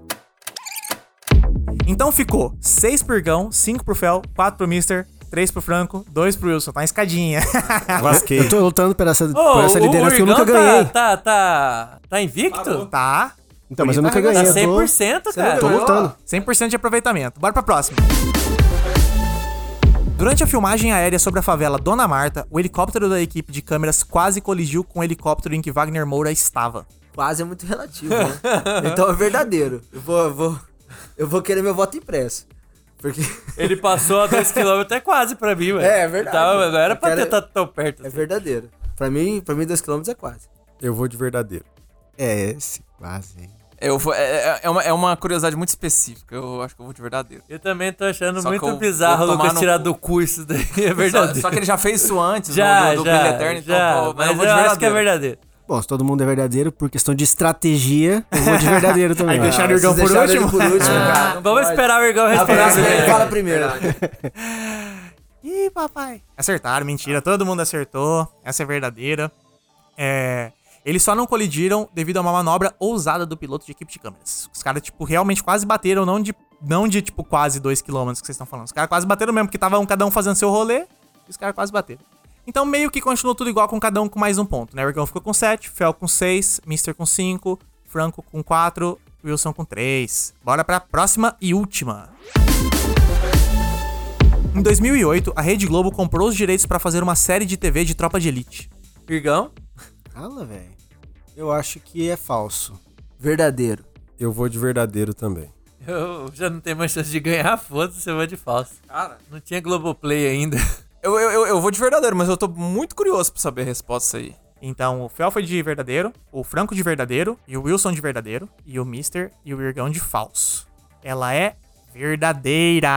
Então ficou 6 pro Irgão, 5 pro Fel, 4 pro Mister, 3 pro Franco, 2 pro Wilson. Tá uma escadinha. *laughs* Vasquei. Eu tô lutando por essa, Ô, por essa liderança que eu nunca Irgão ganhei. Tá, tá, tá, tá invicto? tá? Então, mas eu nunca Tá ganhei. Tá eu tô- 100%, não cara. Tô lutando. 100% de aproveitamento. Bora pra próxima. Durante a filmagem aérea sobre a favela Dona Marta, o helicóptero da equipe de câmeras quase colidiu com o helicóptero em que Wagner Moura estava. quase é muito relativo, né? Então é verdadeiro. Eu vou, eu vou, eu vou querer meu voto impresso. Porque *laughs* Ele passou a 2km é quase pra mim, mano. É, é verdade. Então, não era pra ter estado tão perto. é assim. verdadeiro. Pra mim, pra mim 2km é quase. Eu vou de verdadeiro. É, esse, quase. hein? Eu vou, é, é- é uma, é uma curiosidade muito específica. Eu acho que eu vou de verdadeiro. Eu também tô achando Só muito eu bizarro o Lucas no tirar cu. do cu isso daí. É Só, verdadeiro. só que ele já fez isso antes *laughs* já, do, do, do já, Eterno, já, então pô, mas eu vou eu acho que é verdadeiro. Bom, se todo mundo é verdadeiro, por questão de estratégia, eu vou de verdadeiro *laughs* também. Aí deixaram Ah, o Irgão por último? por último, Ah, cara. vamos Pode. esperar o Irgão ele *laughs* primeiro. fala *laughs* primeiro. Ih, papai. Acertaram, mentira. Todo mundo acertou. Essa é verdadeira. É. Eles só não colidiram devido a uma manobra ousada do piloto de equipe de câmeras. Os caras, tipo, realmente quase bateram, não de, não de tipo, quase 2km que vocês estão falando. Os caras quase bateram mesmo, porque tava um, cada um fazendo seu rolê, e os caras quase bateram. Então, meio que continuou tudo igual com cada um com mais um ponto, né? O Ergão ficou com 7, Fel com 6, Mister com 5, Franco com 4, Wilson com 3. Bora pra próxima e última. Em 2008, a Rede Globo comprou os direitos pra fazer uma série de TV de Tropa de Elite. Irgão? Fala, velho. Eu acho que é falso. Verdadeiro. Eu vou de verdadeiro também. Eu já não tenho mais chance de ganhar, foda-se, eu vou de falso. Cara, Não tinha Globoplay ainda. Eu, eu, eu, vou de verdadeiro, mas eu tô muito curioso pra saber a resposta aí. Então, o Fel foi de verdadeiro, o Franco de verdadeiro, e o Wilson de verdadeiro, e o Mister e o Irgão de falso. Ela é verdadeira.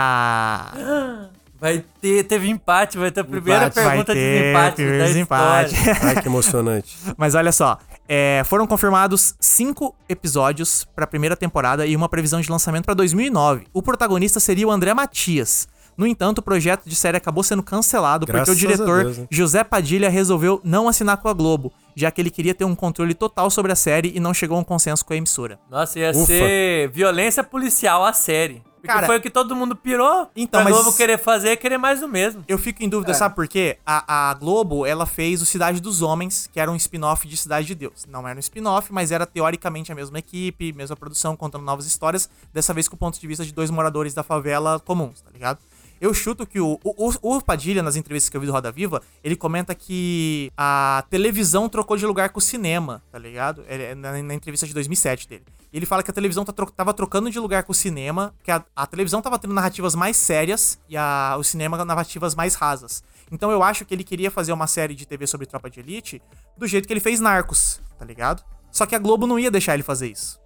*gasps* Vai ter, teve empate, vai ter a primeira Empate, vai pergunta de ter desempate primeiro da desempate. história. *laughs* Ai, que emocionante. Mas olha só, é, foram confirmados cinco episódios pra primeira temporada e uma previsão de lançamento pra 2009. O protagonista seria o André Matias. No entanto, o projeto de série acabou sendo cancelado Graças porque o diretor Deus, né? José Padilha resolveu não assinar com a Globo, já que ele queria ter um controle total sobre a série e não chegou a um consenso com a emissora. Nossa, ia Ufa. ser violência policial a série. Porque Cara, foi o que todo mundo pirou. então, a mas- Globo querer fazer é querer mais do mesmo. Eu fico em dúvida, É. sabe por quê? A, a Globo, ela fez o Cidade dos Homens, que era um spin-off de Cidade de Deus. Não era um spin-off, mas era teoricamente a mesma equipe, mesma produção, contando novas histórias, dessa vez com o ponto de vista de dois moradores da favela comuns, tá ligado? Eu chuto que o, o, o Padilha, nas entrevistas que eu vi do Roda Viva, ele comenta que a televisão trocou de lugar com o cinema, tá ligado? Ele- Na, na entrevista de 2007 dele. Ele fala que a televisão tá tro- tava trocando de lugar com o cinema, que a, a televisão tava tendo narrativas mais sérias e a, o cinema narrativas mais rasas. Então eu acho que ele queria fazer uma série de TV sobre Tropa de Elite do jeito que ele fez Narcos, tá ligado? Só que a Globo não ia deixar ele fazer isso.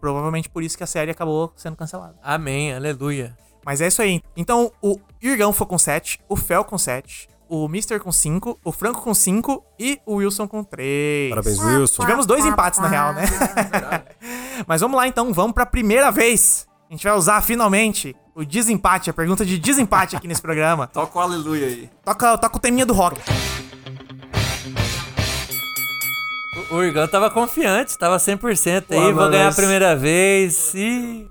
Provavelmente por isso que a série acabou sendo cancelada. Amém, aleluia. Mas é isso aí. Então, o Irgão foi com 7, o Fel com 7, o Mister com 5, o Franco com 5 e o Wilson com 3. Parabéns, Wilson. Tivemos dois empates, na real, né? *laughs* Mas vamos lá, então. Vamos pra primeira vez. A gente vai usar, finalmente, o desempate, a pergunta de desempate aqui nesse programa. *laughs* Toca o aleluia aí. Toca, toca o teminha do rock. O, o Irgão tava confiante, tava 100% aí, Pô, vou ganhar a primeira vez. E...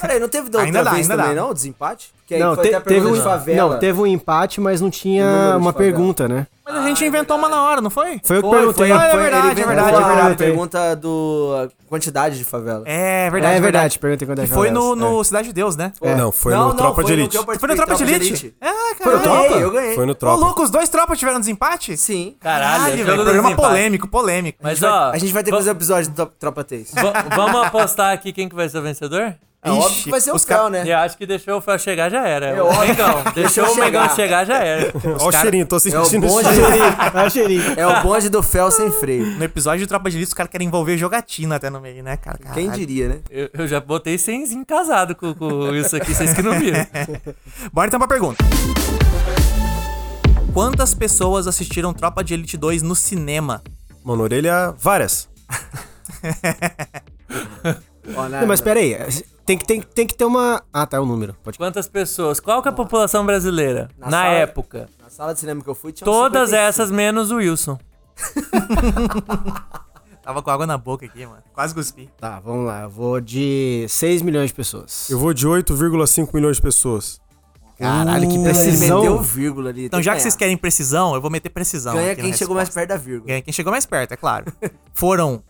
Peraí, não teve da outra Ainda dá, vez ainda também, dá. não? Desempate? Que aí Não, foi te- até a teve um, de favela. não, teve um empate, mas não O tinha de uma favela. pergunta, né? Mas a gente inventou uma na hora, não foi? Foi eu que perguntei. foi, Ah, é verdade, é verdade, a é verdade. pergunta do a quantidade de favela. É verdade. É verdade, perguntei quando é Que foi no, no Cidade de Deus, né? É. Não, foi no Tropa de Elite. Foi no Tropa de Elite? Ah, Foi no. Tropa? Eu ganhei. Foi no Ô, Tropa. louco, os dois tropas tiveram desempate? Sim. Caralho, velho. Programa desempate. polêmico, polêmico. Mas ó, a gente vai ter que fazer um episódio do Tropa 3. va- vamos apostar aqui quem que vai ser o vencedor? É óbvio que vai ser o os Fel, ca- né? Eu acho que deixou o Fel chegar já era. É o. Mengão. Deixou o Mengão chegar. já era. Ó o cheirinho, tô É o sentindo o bonde. É o cheirinho. é o bonde do Fel sem freio. No episódio de Tropa de Elite, os caras querem envolver jogatina até no meio, né, cara? Quem Caralho. diria, né? Eu, eu já botei 100 casado com, com isso aqui, vocês que não viram. *laughs* Bora então pra pergunta. Quantas pessoas assistiram Tropa de Elite 2 no cinema? Mano, orelha, várias. *laughs* Não, mas pera aí, tem que, tem, tem que ter uma... Ah, tá, o número. Pode... Quantas pessoas? Qual que é a população brasileira? Na Na, sala- época. na sala de cinema que eu fui, tinha Todas 55. essas menos o Wilson. *laughs* Tava com água na boca aqui, mano. Quase cuspi. Tá, vamos lá. Eu vou de 6 milhões de pessoas. Eu vou de 8,5 milhões de pessoas. Caralho, que ele precisão. meteu vírgula ali. Então, já que vocês querem precisão, eu vou meter precisão. Ganha quem chegou mais perto da vírgula. Ganha quem chegou mais perto, é claro. Foram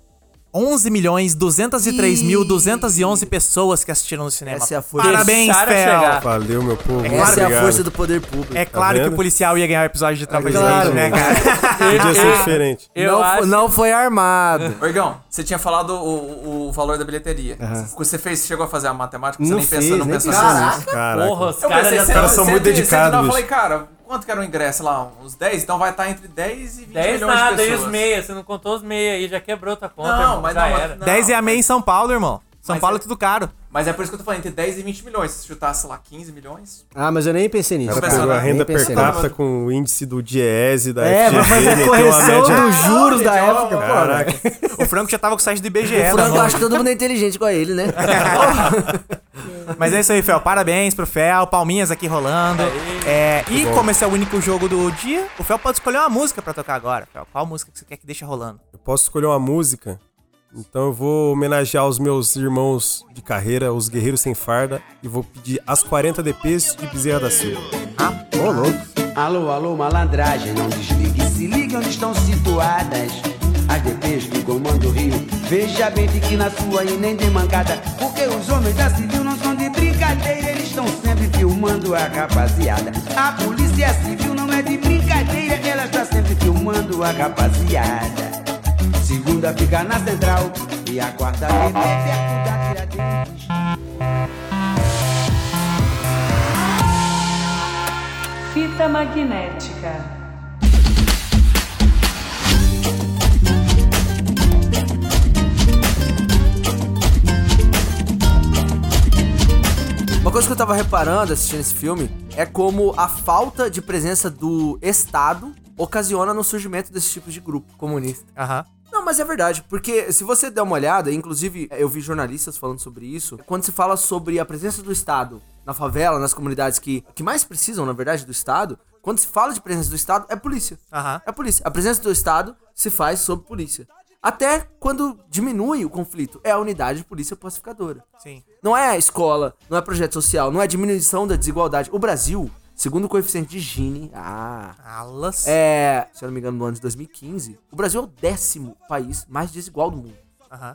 11 milhões 203 mil 211 pessoas que assistiram no cinema. Essa é a força. Parabéns, Fel. Valeu, meu povo. É Essa é a obrigado. força do poder público. É claro que vendo? o policial ia ganhar o episódio de Tropa de claro. Né, cara? *laughs* Podia ser diferente. Eu não, acho... não foi armado. *laughs* Orgão, você tinha falado o, o valor da bilheteria. Você fez, chegou a fazer a matemática? Você Não nem fez, pensou, não pensou nisso? nisso. Caraca. Porra, os Eu caras são você- muito dedicados, Eu falei, cara, quanto que era o ingresso lá? Uns 10? Então vai estar entre 10 e 20 10 milhões nada, de e pessoas. os meia, você não contou os meia aí, já quebrou tua conta, Não, irmão, mas já não, mas- era. não. 10 e a meia em São Paulo, irmão. São Mas Paulo é- é tudo caro. Mas é por isso que eu tô falando, entre 10 e 20 milhões. Se chutasse lá 15 milhões. Ah, mas eu nem pensei nisso. Ela pegou a renda per capita com o índice do Diese da É, FGV, fazer meteu uma correção média- dos juros da época, pô. Caraca. *laughs* O Franco já tava com o site do IBGE, O Franco mão. acha que todo mundo é inteligente igual ele, né? *laughs* Mas é isso aí, Fel. Parabéns pro Fel. Palminhas aqui rolando. É, e como esse é o único jogo do dia, o Fel pode escolher uma música pra tocar agora, Fel. Qual música que você quer que deixe rolando? Eu posso escolher uma música, então eu vou homenagear os meus irmãos de carreira, os Guerreiros Sem Farda, e vou pedir as 40 DPs de Bezerra da Silva. Ô, louco. Alô, alô, malandragem, não desligue, se ligue onde estão situadas. As DPs do Comando Rio, veja bem, fique na sua e nem de mancada. Porque os homens da civil não são de brincadeira, eles estão sempre filmando a rapaziada. A polícia civil não é de brincadeira, ela está sempre filmando a rapaziada. Segunda fica na central e a quarta vem perto da Tiradentes. Fita magnética. Uma coisa que eu tava reparando assistindo esse filme é como a falta de presença do Estado ocasiona no surgimento desse tipo de grupo comunista. Aham. Não, mas é verdade, porque se você der uma olhada, inclusive eu vi jornalistas falando sobre isso, quando se fala sobre a presença do Estado na favela, nas comunidades que, que mais precisam, na verdade, do Estado, quando se fala de presença do Estado, é polícia. Aham. É polícia. A presença do Estado se faz sob polícia. Até quando diminui o conflito, é a unidade de polícia pacificadora. Sim. Não é a escola, não é projeto social, não é diminuição da desigualdade. O Brasil, segundo o coeficiente de Gini, ah, Alas. é, se eu não me engano, no ano de 2015, o Brasil é o décimo país mais desigual do mundo.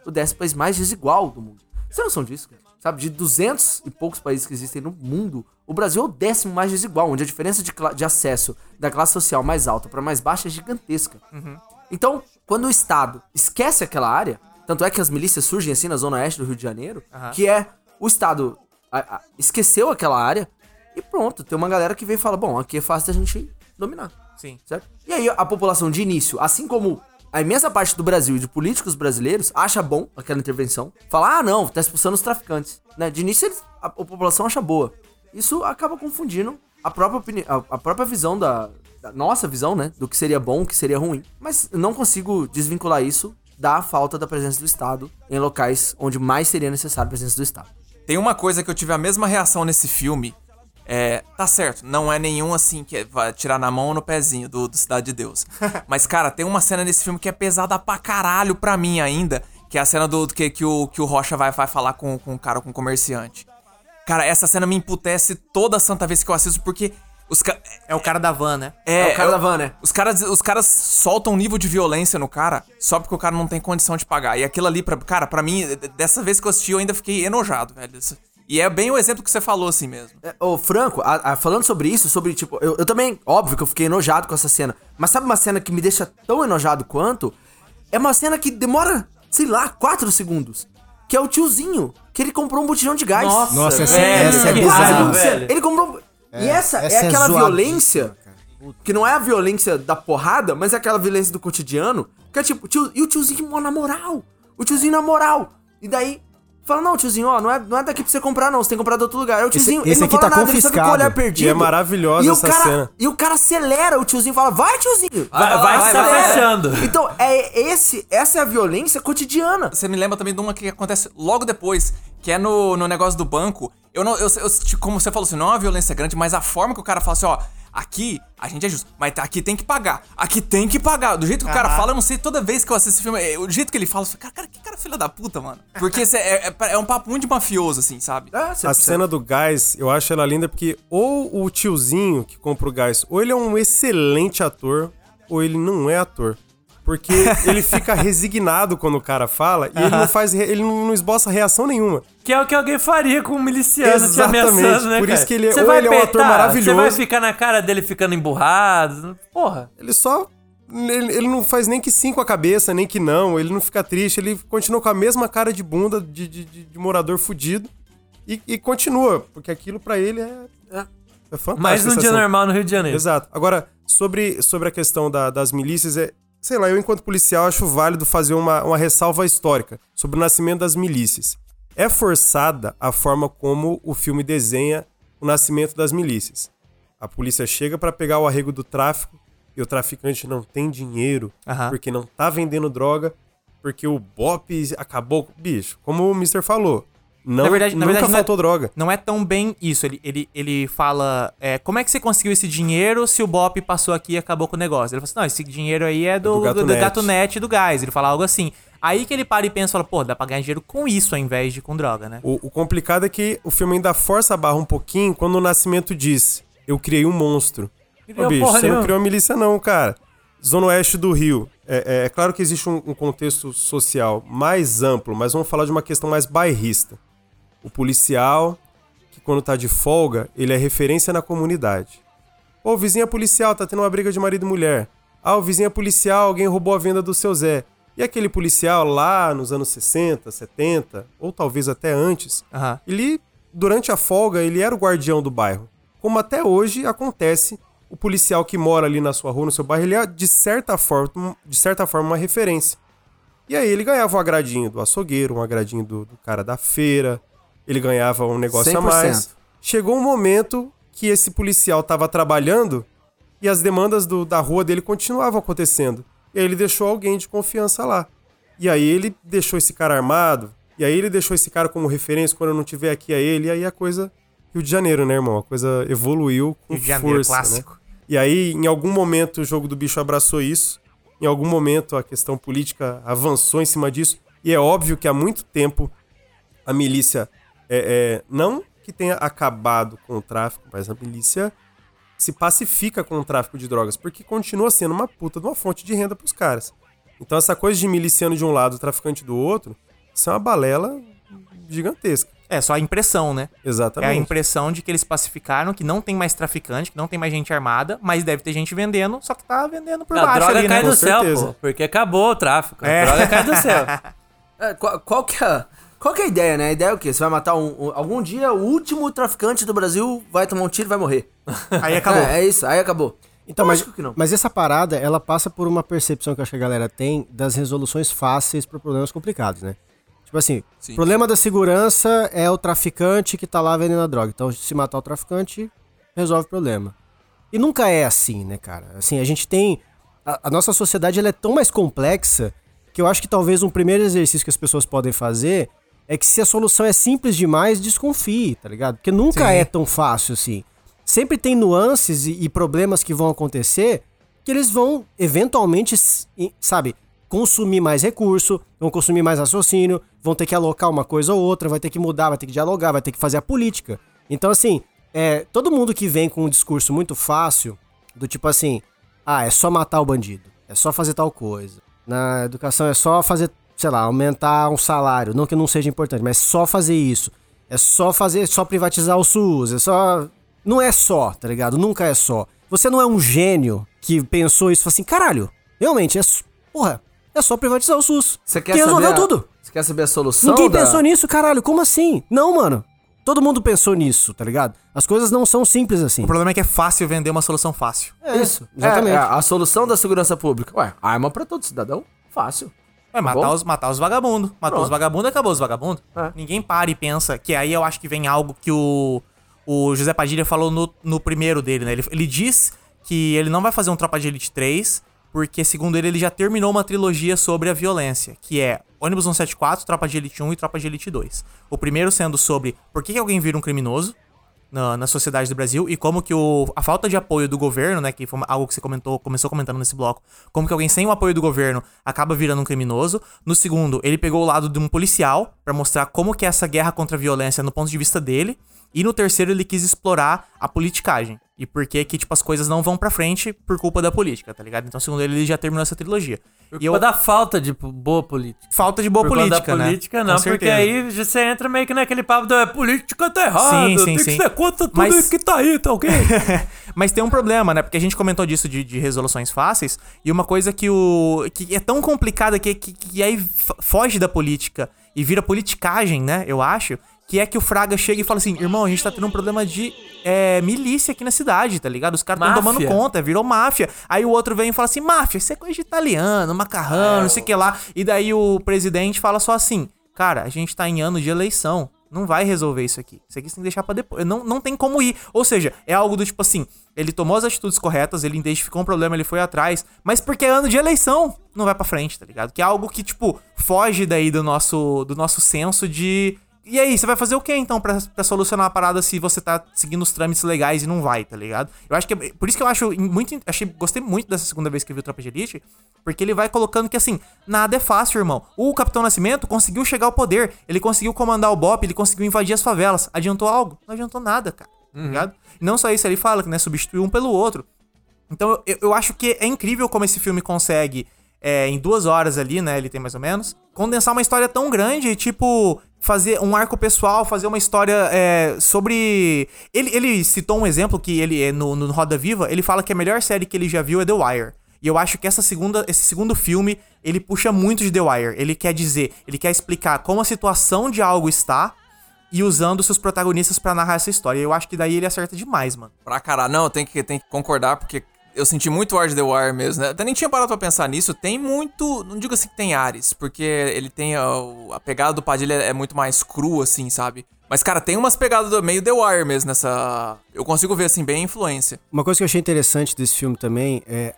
O décimo país mais desigual do mundo. Você tem noção disso, cara? Sabe, de 200 e poucos países que existem no mundo, o Brasil é o décimo mais desigual, onde a diferença de, de acesso da classe social mais alta para mais baixa é gigantesca. Então, quando o Estado esquece aquela área, tanto é que as milícias surgem assim na zona oeste do Rio de Janeiro, que é o Estado a- a- esqueceu aquela área e pronto, tem uma galera que vem e fala, bom, aqui é fácil da gente dominar Sim. certo? E aí a população de início, assim como a imensa parte do Brasil e de políticos brasileiros acha bom aquela intervenção, fala, ah não, tá expulsando os traficantes, né? De início eles- a, a população acha boa. Isso acaba confundindo a própria opini- a, a própria visão da, da nossa visão, né? Do que seria bom, o que seria ruim. Mas eu não consigo desvincular isso da falta da presença do Estado em locais onde mais seria necessária a presença do Estado. Tem uma coisa que eu tive a mesma reação nesse filme. É, tá certo, não é nenhum assim que vai tirar na mão ou no pezinho do, do Cidade de Deus. *laughs* Mas, cara, tem uma cena nesse filme que é pesada pra caralho pra mim ainda. Que é a cena do, do que, que, o, que o Rocha vai, vai falar com, com o cara, com o comerciante. Cara, essa cena me emputece toda santa vez que eu assisto, porque os caras. É o cara da van, né? É o cara da van, né? Os caras, os caras soltam um nível de violência no cara só porque o cara não tem condição de pagar. E aquilo ali, pra, cara, pra mim, dessa vez que eu assisti, eu ainda fiquei enojado, velho. E é bem o exemplo que você falou assim mesmo. É, Ô, Franco, a- a- falando sobre isso, sobre, tipo, eu, eu também, óbvio que eu fiquei enojado com essa cena. Mas sabe uma cena que me deixa tão enojado quanto? É uma cena que demora, sei lá, 4 segundos. Que é o tiozinho, que ele comprou um botijão de gás. Nossa, Nossa, essa, velho, essa é que bizarra. velho. Ele comprou. e essa, essa é é aquela zoadíssima, violência. Que não é a violência da porrada, mas é aquela violência do cotidiano. Que é tipo, tio, e o tiozinho na moral. O tiozinho na moral. E daí. Fala, não, tiozinho, ó, não é, não é daqui pra você comprar, não. Você tem que comprar de outro lugar. Aí o tiozinho, esse ele não aqui fala tá nada, ele só confiscado. olhar perdido. E é maravilhosa e o essa cara, cena. E o cara acelera, o tiozinho fala, vai, tiozinho. Vai, vai, que tá fechando. Então, é esse, essa é a violência cotidiana. Você me lembra também de uma que acontece logo depois, que é no, no negócio do banco. Eu não, eu, eu- como você falou assim, não é uma violência grande, mas a forma que o cara fala assim, ó, aqui a gente é justo, mas aqui tem que pagar, aqui tem que pagar. Do jeito que o cara fala, eu não sei, toda vez que eu assisto esse filme, é, o jeito que ele fala, eu falo, cara, cara, que cara filha da puta, mano. *laughs* Porque cê- é, é, é um papo muito de mafioso, assim, sabe? Você- A cena do gás, eu acho ela linda porque ou o tiozinho que compra o gás, ou ele é um excelente ator, ou ele não é ator. Porque ele fica resignado quando o cara fala e ele não faz, ele não não esboça reação nenhuma. Que é o que alguém faria com um miliciano te Exatamente. ameaçando, né, Por cara? isso que ele é- ou vai ele é um ator maravilhoso. Você vai ficar na cara dele ficando emburrado? Porra. Ele só. Ele, ele não faz nem que sim com a cabeça, nem que não. Ele não fica triste. Ele continua com a mesma cara de bunda de, de, de- de morador fudido. E, e continua, porque aquilo pra ele é. É, é fantástico. Mais um dia normal no Rio de Janeiro. Exato. Agora, sobre, sobre a questão da- das milícias, é. Sei lá, eu, enquanto policial, acho válido fazer uma, uma ressalva histórica sobre o nascimento das milícias. É forçada a forma como o filme desenha o nascimento das milícias. A polícia chega pra pegar o arrego do tráfico e o traficante não tem dinheiro Aham. porque não tá vendendo droga, porque o BOP acabou. Bicho, como o Mister falou, não, Na verdade- na nunca verdade, não é- faltou droga. Não é tão bem isso. Ele, ele, ele fala: é, como é que você conseguiu esse dinheiro se o Bop passou aqui e acabou com o negócio? Ele fala assim: não, esse dinheiro aí é do, do Gato do, do Net. Gato Net do gás. Ele fala algo assim. Aí que ele para e pensa e fala: pô, dá pra ganhar dinheiro com isso ao invés de com droga, né? O, o complicado é que o filme ainda força a barra um pouquinho quando o Nascimento diz: Eu criei um monstro. Ô, bicho, você não criou uma milícia, não, cara. Zona Oeste do Rio. É, é- é claro que existe um, um contexto social mais amplo, mas vamos falar de uma questão mais bairrista. O policial, que quando tá de folga, ele é referência na comunidade. Ô, vizinha policial, tá tendo uma briga de marido e mulher. Ah, o vizinho é policial, alguém roubou a venda do seu Zé. E aquele policial lá nos anos 60, 70, ou talvez até antes, Aham. ele, durante a folga, ele era o guardião do bairro. Como até hoje acontece, o policial que mora ali na sua rua, no seu bairro, ele é, de certa forma, de certa forma uma referência. E aí ele ganhava um agradinho do açougueiro, um agradinho do, do cara da feira, ele ganhava um negócio a 100%. mais. Chegou um momento que esse policial estava trabalhando e as demandas do- da rua dele continuavam acontecendo. E aí ele deixou alguém de confiança lá. E aí ele deixou esse cara armado, e aí ele deixou esse cara como referência quando eu não tiver aqui a ele, e aí a coisa Rio de Janeiro, né, irmão? A coisa evoluiu com Rio de Janeiro, força, clássico. né? E aí, em algum momento, o jogo do bicho abraçou isso. Em algum momento, a questão política avançou em cima disso. E é óbvio que há muito tempo a milícia é, é, não que tenha acabado com o tráfico, mas a milícia se pacifica com o tráfico de drogas, porque continua sendo uma puta de uma fonte de renda pros caras. Então essa coisa de miliciano de um lado, traficante do outro, isso é uma balela gigantesca. É só a impressão, né? É a Exatamente. impressão de que eles pacificaram, que não tem mais traficante, que não tem mais gente armada, mas deve ter gente vendendo, só que tá vendendo por A baixo droga ali, cai né? do céu, certeza. pô. Porque acabou o tráfico. É. A droga cai do céu. *laughs* É, qual, qual que é, qual que é a ideia, né? A ideia é o quê? Você vai matar um, um- Algum dia o último traficante do Brasil vai tomar um tiro e vai morrer. *laughs* Aí acabou. É, é isso, aí acabou. Então, mas, Lógico que não. mas essa parada, ela passa por uma percepção que eu acho que a galera tem das resoluções fáceis para problemas complicados, né? Tipo assim, Sim. o problema da segurança é o traficante que tá lá vendendo a droga. Então, se matar o traficante, resolve o problema. E nunca é assim, né, cara? Assim, a gente tem. A, a nossa sociedade ela é tão mais complexa que eu acho que talvez um primeiro exercício que as pessoas podem fazer é que se a solução é simples demais, desconfie, tá ligado? Porque nunca é tão fácil assim. Sempre tem nuances e, e problemas que vão acontecer que eles vão eventualmente, sabe, consumir mais recurso, vão consumir mais raciocínio, vão ter que alocar uma coisa ou outra, vai ter que mudar, vai ter que dialogar, vai ter que fazer a política. Então, assim, é, todo mundo que vem com um discurso muito fácil, do tipo assim, ah, é só matar o bandido, é só fazer tal coisa. Na educação é só fazer, sei lá, aumentar um salário, não que não seja importante, mas só fazer isso. É só fazer, só privatizar o SUS, é só. Não é só, tá ligado? Nunca é só. Você não é um gênio que pensou isso e falou assim, caralho, realmente, é. Porra, é só privatizar o SUS. Você quer que resolveu saber a- tudo. Você quer saber a solução? Ninguém da- pensou nisso, caralho. Como assim? Não, mano. Todo mundo pensou nisso, tá ligado? As coisas não são simples assim. O problema é que é fácil vender uma solução fácil. É isso. exatamente. É, é, a solução da segurança pública. Ué, arma pra todo cidadão? Fácil. É matar bom? os, matar os vagabundos. Matou Pronto. os vagabundos, acabou os vagabundos. É. Ninguém para e pensa que aí eu acho que vem algo que o, o José Padilha falou no, no primeiro dele, né? Ele, ele diz que ele não vai fazer um Tropa de Elite 3, porque, segundo ele, ele já terminou uma trilogia sobre a violência, que é Ônibus 174, Tropa de Elite 1 e Tropa de Elite 2. O primeiro sendo sobre por que, que alguém vira um criminoso, na, na sociedade do Brasil e como que o, a falta de apoio do governo, né, que foi algo que você comentou, começou comentando nesse bloco, como que alguém sem o apoio do governo acaba virando um criminoso. No segundo, ele pegou o lado de um policial pra mostrar como que é essa guerra contra a violência no ponto de vista dele. E no terceiro ele quis explorar a politicagem. E por que que, tipo, as coisas não vão pra frente por culpa da política, tá ligado? Então, segundo ele, ele já terminou essa trilogia. Por E culpa eu... da falta de boa política. Falta de boa Por política, da né? política, não, porque aí você entra meio que naquele papo do "É, política tá errado, Sim, sim, tem sim. que ser contra tudo Mas- que tá aí, tá ok? *laughs* Mas tem um problema, né? Porque a gente comentou disso de, de resoluções fáceis. E uma coisa que o. que é tão complicada que, que, que aí foge da política e vira politicagem, né? Eu acho. Que é que o Fraga chega e fala assim: irmão, a gente tá tendo um problema de é, milícia aqui na cidade, tá ligado? Os caras estão tomando conta, virou máfia. Aí o outro vem e fala assim: máfia, isso é coisa de italiano, macarrão, não sei o que lá. E daí o presidente fala só assim: cara, a gente tá em ano de eleição. Não vai resolver isso aqui. Isso aqui você tem que deixar pra depois. Não, não tem como ir. Ou seja, é algo do tipo assim: ele tomou as atitudes corretas, ele identificou um problema, ele foi atrás, mas porque é ano de eleição, não vai pra frente, tá ligado? Que é algo que, tipo, foge daí do nosso, do nosso senso de. E aí, você vai fazer o que então pra, pra solucionar a parada se você tá seguindo os trâmites legais e não vai, tá ligado? Eu acho que. é- Por isso que eu acho muito. Achei, gostei muito dessa segunda vez que eu vi o Tropa de Elite, porque ele vai colocando que assim, nada é fácil, irmão. O Capitão Nascimento conseguiu chegar ao poder, ele conseguiu comandar o BOP, ele conseguiu invadir as favelas. Adiantou algo? Não adiantou nada, cara. Tá ligado? Não só isso, ele fala que, né, substituiu um pelo outro. Então eu, eu acho que é incrível como esse filme consegue, é, em duas horas ali, né? Ele tem mais ou menos, condensar uma história tão grande e, tipo, fazer um arco pessoal, fazer uma história é, sobre. Ele, ele citou um exemplo que ele é no, no Roda Viva, ele fala que a melhor série que ele já viu é The Wire. E eu acho que essa segunda, esse segundo filme, ele puxa muito de The Wire. Ele quer dizer, ele quer explicar como a situação de algo está e usando seus protagonistas pra narrar essa história. Eu acho que daí ele acerta demais, mano. Pra caralho. Não, tem que, tem que concordar, porque eu senti muito ar de The Wire mesmo, né? Até nem tinha parado pra pensar nisso. Tem muito. Não digo assim que tem ares, porque ele tem. A, a pegada do Padilha é muito mais crua, assim, sabe? Mas, cara, tem umas pegadas do meio The Wire mesmo nessa. Eu consigo ver, assim, bem a influência. Uma coisa que eu achei interessante desse filme também é.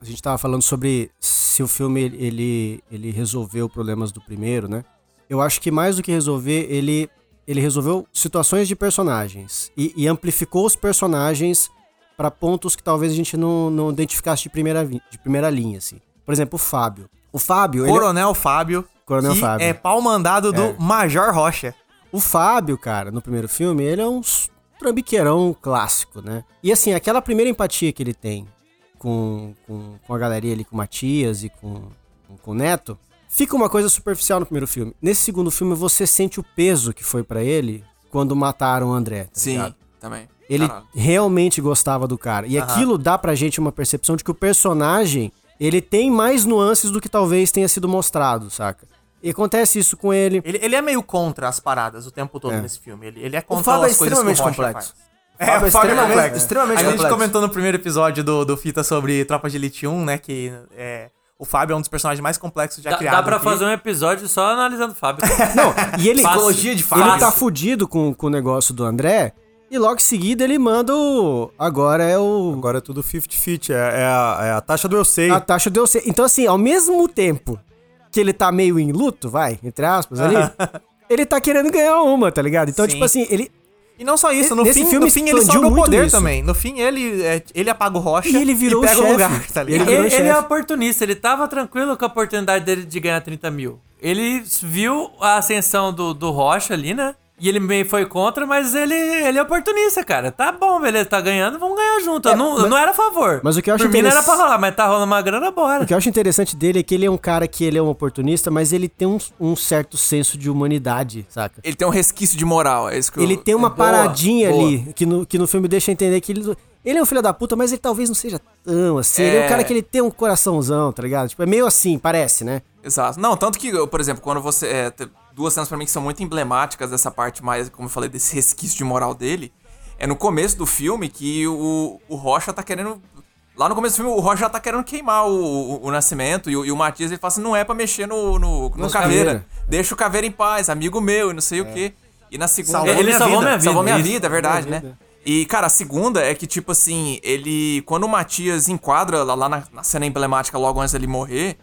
A gente tava falando sobre se o filme ele, ele resolveu problemas do primeiro, né? Eu acho que mais do que resolver, ele, ele resolveu situações de personagens e, e amplificou os personagens para pontos que talvez a gente não, não identificasse de primeira, de primeira linha, assim. Por exemplo, o Fábio. O Fábio, ele, é Coronel Fábio. Coronel que Fábio. É pau mandado do É. Major Rocha. O Fábio, cara, no primeiro filme, ele é um trambiqueirão clássico, né? E assim, aquela primeira empatia que ele tem com, com, com a galeria ali, com o Matias e com, com o Neto, fica uma coisa superficial no primeiro filme. Nesse segundo filme, você sente o peso que foi pra ele quando mataram o André, tá Sim, ligado? também. Ele Caralho. realmente gostava do cara. E aquilo dá pra gente uma percepção de que o personagem, ele tem mais nuances do que talvez tenha sido mostrado, saca? E acontece isso com ele. Ele, ele é meio contra as paradas o tempo todo É. nesse filme. Ele, ele é contra Fábio é as coisas que o extremamente complexo. faz. O Fábio é o extremamente- complexo. extremamente A gente comentou no primeiro episódio do, do Fita sobre Tropa de Elite 1, né? Que é, o Fábio é um dos personagens mais complexos já Dá, criados. dá pra aqui. fazer um episódio só analisando o Fábio. *laughs* Não, e ele, Psicologia de ele Fábio. tá fudido com, com o negócio do André. E logo em seguida ele manda o. Agora é o. Agora é tudo 50-50, é, é a, é a taxa do eu sei. A taxa deu C. Então, assim, ao mesmo tempo que ele tá meio em luto, vai, entre aspas, ali, *laughs* ele tá querendo ganhar uma, tá ligado? Então, Sim. tipo assim, ele. E não só isso, no Nesse fim, filme no fim ele expandiu sobe o poder isso. também. No fim ele, é, ele apaga o Rocha E ele virou pega o o chefe. lugar, tá Ele ligado? Ele, chefe. ele é oportunista, ele tava tranquilo com a oportunidade dele de ganhar 30 mil. Ele viu a ascensão do, do Rocha ali, né? E ele meio foi contra, mas ele, ele é oportunista, cara. Tá bom, beleza, tá ganhando, vamos ganhar junto. eu não, eu não era a favor. mas o que eu acho Por mim não era pra rolar, mas tá rolando uma grana, bora. O que eu acho interessante dele é que ele é um cara que ele é um oportunista, mas ele tem um, um certo senso de humanidade, saca? Ele tem um resquício de moral, é isso que eu... Ele tem uma Boa, paradinha boa. ali que no, que no filme deixa entender que ele, ele é um filho da puta, mas ele talvez não seja tão assim. Ele é um É. cara que ele tem um coraçãozão, tá ligado? Tipo, é meio assim, parece, né? Exato. Não, tanto que, eu, por exemplo, quando você. é, te- duas cenas pra mim que são muito emblemáticas dessa parte mais, como eu falei, desse resquício de moral dele. É no começo do filme que o, o Rocha tá querendo. Lá no começo do filme, o Rocha já tá querendo queimar o, o, o Nascimento. E o, e o Matias ele fala assim: não é pra mexer no, no, no caveira. Caveira. Deixa o caveira em paz, amigo meu, e não sei o quê. E na segunda. Salvou Ele minha salvou vida. minha vida. Salvou minha isso. vida, é verdade, minha né? vida. E, cara, a segunda é que, tipo assim, ele. Quando o Matias enquadra lá, lá na, na cena emblemática, logo antes dele morrer,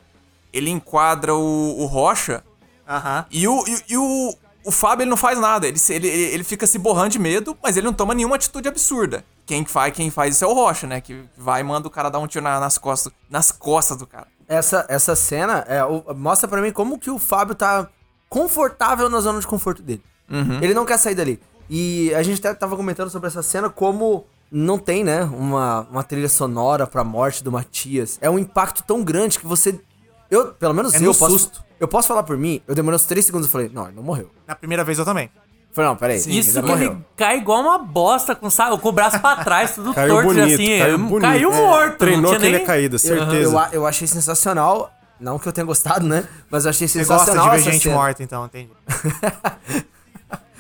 ele enquadra o, o Rocha Aham. e o. E, e o, o Fábio ele não faz nada. Ele, ele, ele fica se borrando de medo, mas ele não toma nenhuma atitude absurda. Quem faz, quem faz isso é o Rocha, né? Que vai e manda o cara dar um tiro na- nas costas. Nas costas do cara. Essa, essa cena é, o- mostra pra mim como que o Fábio tá confortável na zona de conforto dele. Ele não quer sair dali. E a gente até tava comentando sobre essa cena como não tem, né, uma, uma trilha sonora pra morte do Matias. É um impacto tão grande que você. Eu, pelo menos É eu posso. susto. Eu posso falar por mim, eu demorei uns 3 segundos e falei, não, ele não morreu. Na primeira vez eu também. Eu falei, não, peraí. Isso ele que morreu. ele cai igual uma bosta, com, sa- com o braço pra trás, tudo *laughs* Caiu torto bonito, assim. caiu é, bonito. Caiu É, morto. Treinou não tinha aquele nem... é caída, Eu, certeza. eu, a- eu achei sensacional. Não que eu tenha gostado, né? Mas eu achei Você gosta de sensacional ver gente cena. morta, então, entendi.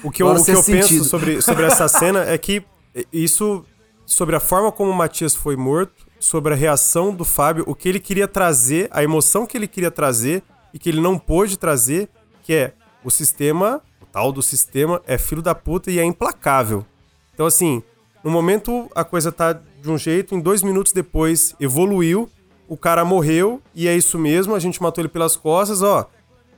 O que eu, o que eu sentido. penso sobre, sobre essa cena é que isso, sobre a forma como o Matias foi morto, sobre a reação do Fábio, o que ele queria trazer, a emoção que ele queria trazer e que ele não pôde trazer, que é o sistema, o tal do sistema é filho da puta e é implacável. Então, assim, no momento a coisa tá de um jeito, em dois minutos depois evoluiu, o cara morreu e é isso mesmo, a gente matou ele pelas costas, ó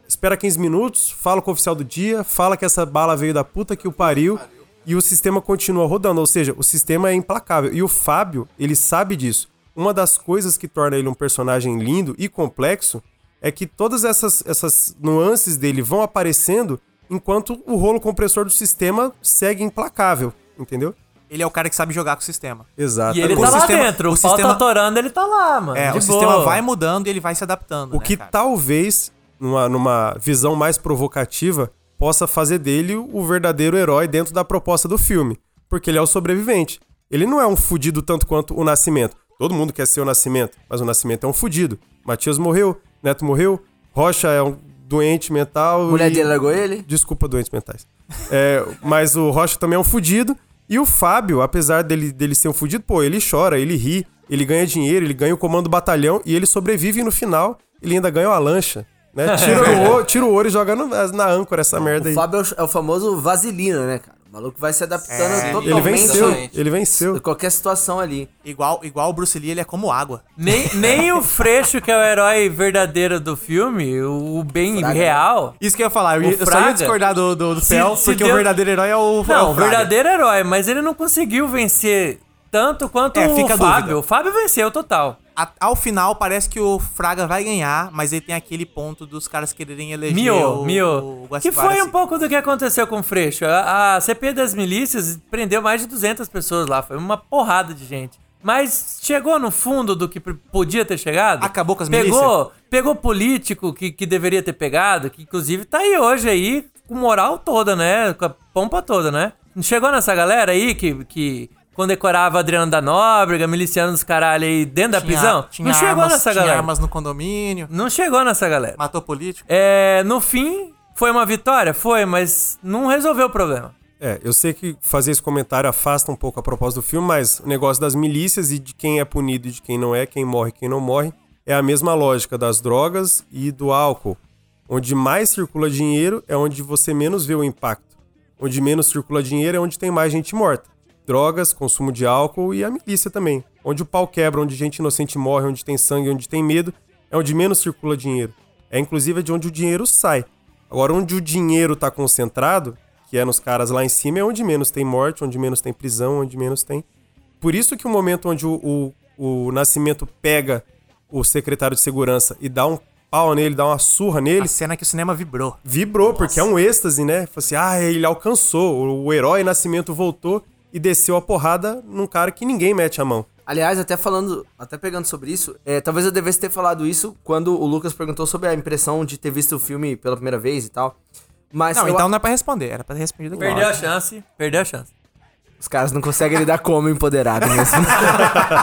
espera 15 minutos, fala com o oficial do dia, fala que essa bala veio da puta que o pariu e o sistema continua rodando. Ou seja, o sistema é implacável. E o Fábio, ele sabe disso. Uma das coisas que torna ele um personagem lindo e complexo é que todas essas, essas nuances dele vão aparecendo enquanto o rolo compressor do sistema segue implacável, entendeu? Ele é o cara que sabe jogar com o sistema. Exato. E ele O tá lá sistema- dentro. O, o sistema- tá atorando, ele tá lá, mano. É, de o sistema boa. vai mudando e ele vai se adaptando. O né, que cara? talvez, numa, numa visão mais provocativa, possa fazer dele o verdadeiro herói dentro da proposta do filme. Porque ele é o sobrevivente. Ele não é um fudido tanto quanto o Nascimento. Todo mundo quer ser o Nascimento, mas o Nascimento é um fudido. Matias morreu, Neto morreu, Rocha é um doente mental. Mulher e- dele largou ele? Desculpa, doentes mentais. É, mas o Rocha também é um fudido. E o Fábio, apesar dele, dele ser um fudido, pô, ele chora, ele ri, ele ganha dinheiro, ele ganha o comando do batalhão e ele sobrevive e no final ele ainda ganha uma lancha. Né? *laughs* Tira, o, ouro- tira o ouro e joga no- na âncora essa merda O aí. Fábio é o, é o famoso vaselina, né, cara? O maluco vai se adaptando É, totalmente Ele venceu, ele venceu. qualquer situação ali. Igual, igual o Bruce Lee, ele é como água. Nem, nem o Freixo, que é o herói verdadeiro do filme, o, bem Fraga. real. Isso que eu ia falar, eu, eu só ia discordar do, do, do Se- Fel, se porque deu- o verdadeiro herói é o é Não, o verdadeiro herói, mas ele não conseguiu vencer tanto quanto É, o Fábio. O Fábio venceu total. A- ao final, parece que o Fraga vai ganhar, mas ele tem aquele ponto dos caras quererem eleger Mio, o, Mio. o Que foi um assim. pouco do que aconteceu com o Freixo. A, a CP das milícias prendeu mais de 200 pessoas lá. Foi uma porrada de gente. Mas chegou no fundo do que podia ter chegado. Acabou com as pegou, Pegou político que, que deveria ter pegado, que inclusive tá aí hoje aí com moral toda, né? Com a pompa toda, né? Chegou nessa galera aí que, que condecorava Adriano da Nóbrega, miliciano dos caralho aí dentro da Tinha- prisão? Tinha não chegou armas, nessa tinha galera. armas no condomínio, Não chegou nessa galera. matou político. É, no fim, foi uma vitória? Foi, mas não resolveu o problema. É, eu sei que fazer esse comentário afasta um pouco a proposta do filme, mas o negócio das milícias e de quem é punido e de quem não é, quem morre e quem não morre, é a mesma lógica das drogas e do álcool. Onde mais circula dinheiro é onde você menos vê o impacto. Onde menos circula dinheiro é onde tem mais gente morta. Drogas, consumo de álcool e a milícia também. Onde o pau quebra, onde gente inocente morre, onde tem sangue, onde tem medo, é onde menos circula dinheiro. É inclusive de onde o dinheiro sai. Agora, onde o dinheiro está concentrado, que é nos caras lá em cima, é onde menos tem morte, onde menos tem prisão, onde menos tem. Por isso que o momento onde o, o, o Nascimento pega o secretário de segurança e dá um pau nele, dá uma surra nele, A cena que o cinema vibrou. vibrou, porque é um êxtase, né? Falei assim, ah, ele alcançou, o herói Nascimento voltou e desceu a porrada num cara que ninguém mete a mão. Aliás, até falando, até pegando sobre isso, é, talvez eu devesse ter falado isso quando o Lucas perguntou sobre a impressão de ter visto o filme pela primeira vez e tal. Mas Não, então não é pra responder, era pra ter respondido. Perdeu a chance, perdeu a chance. os caras não conseguem lidar como empoderado mesmo.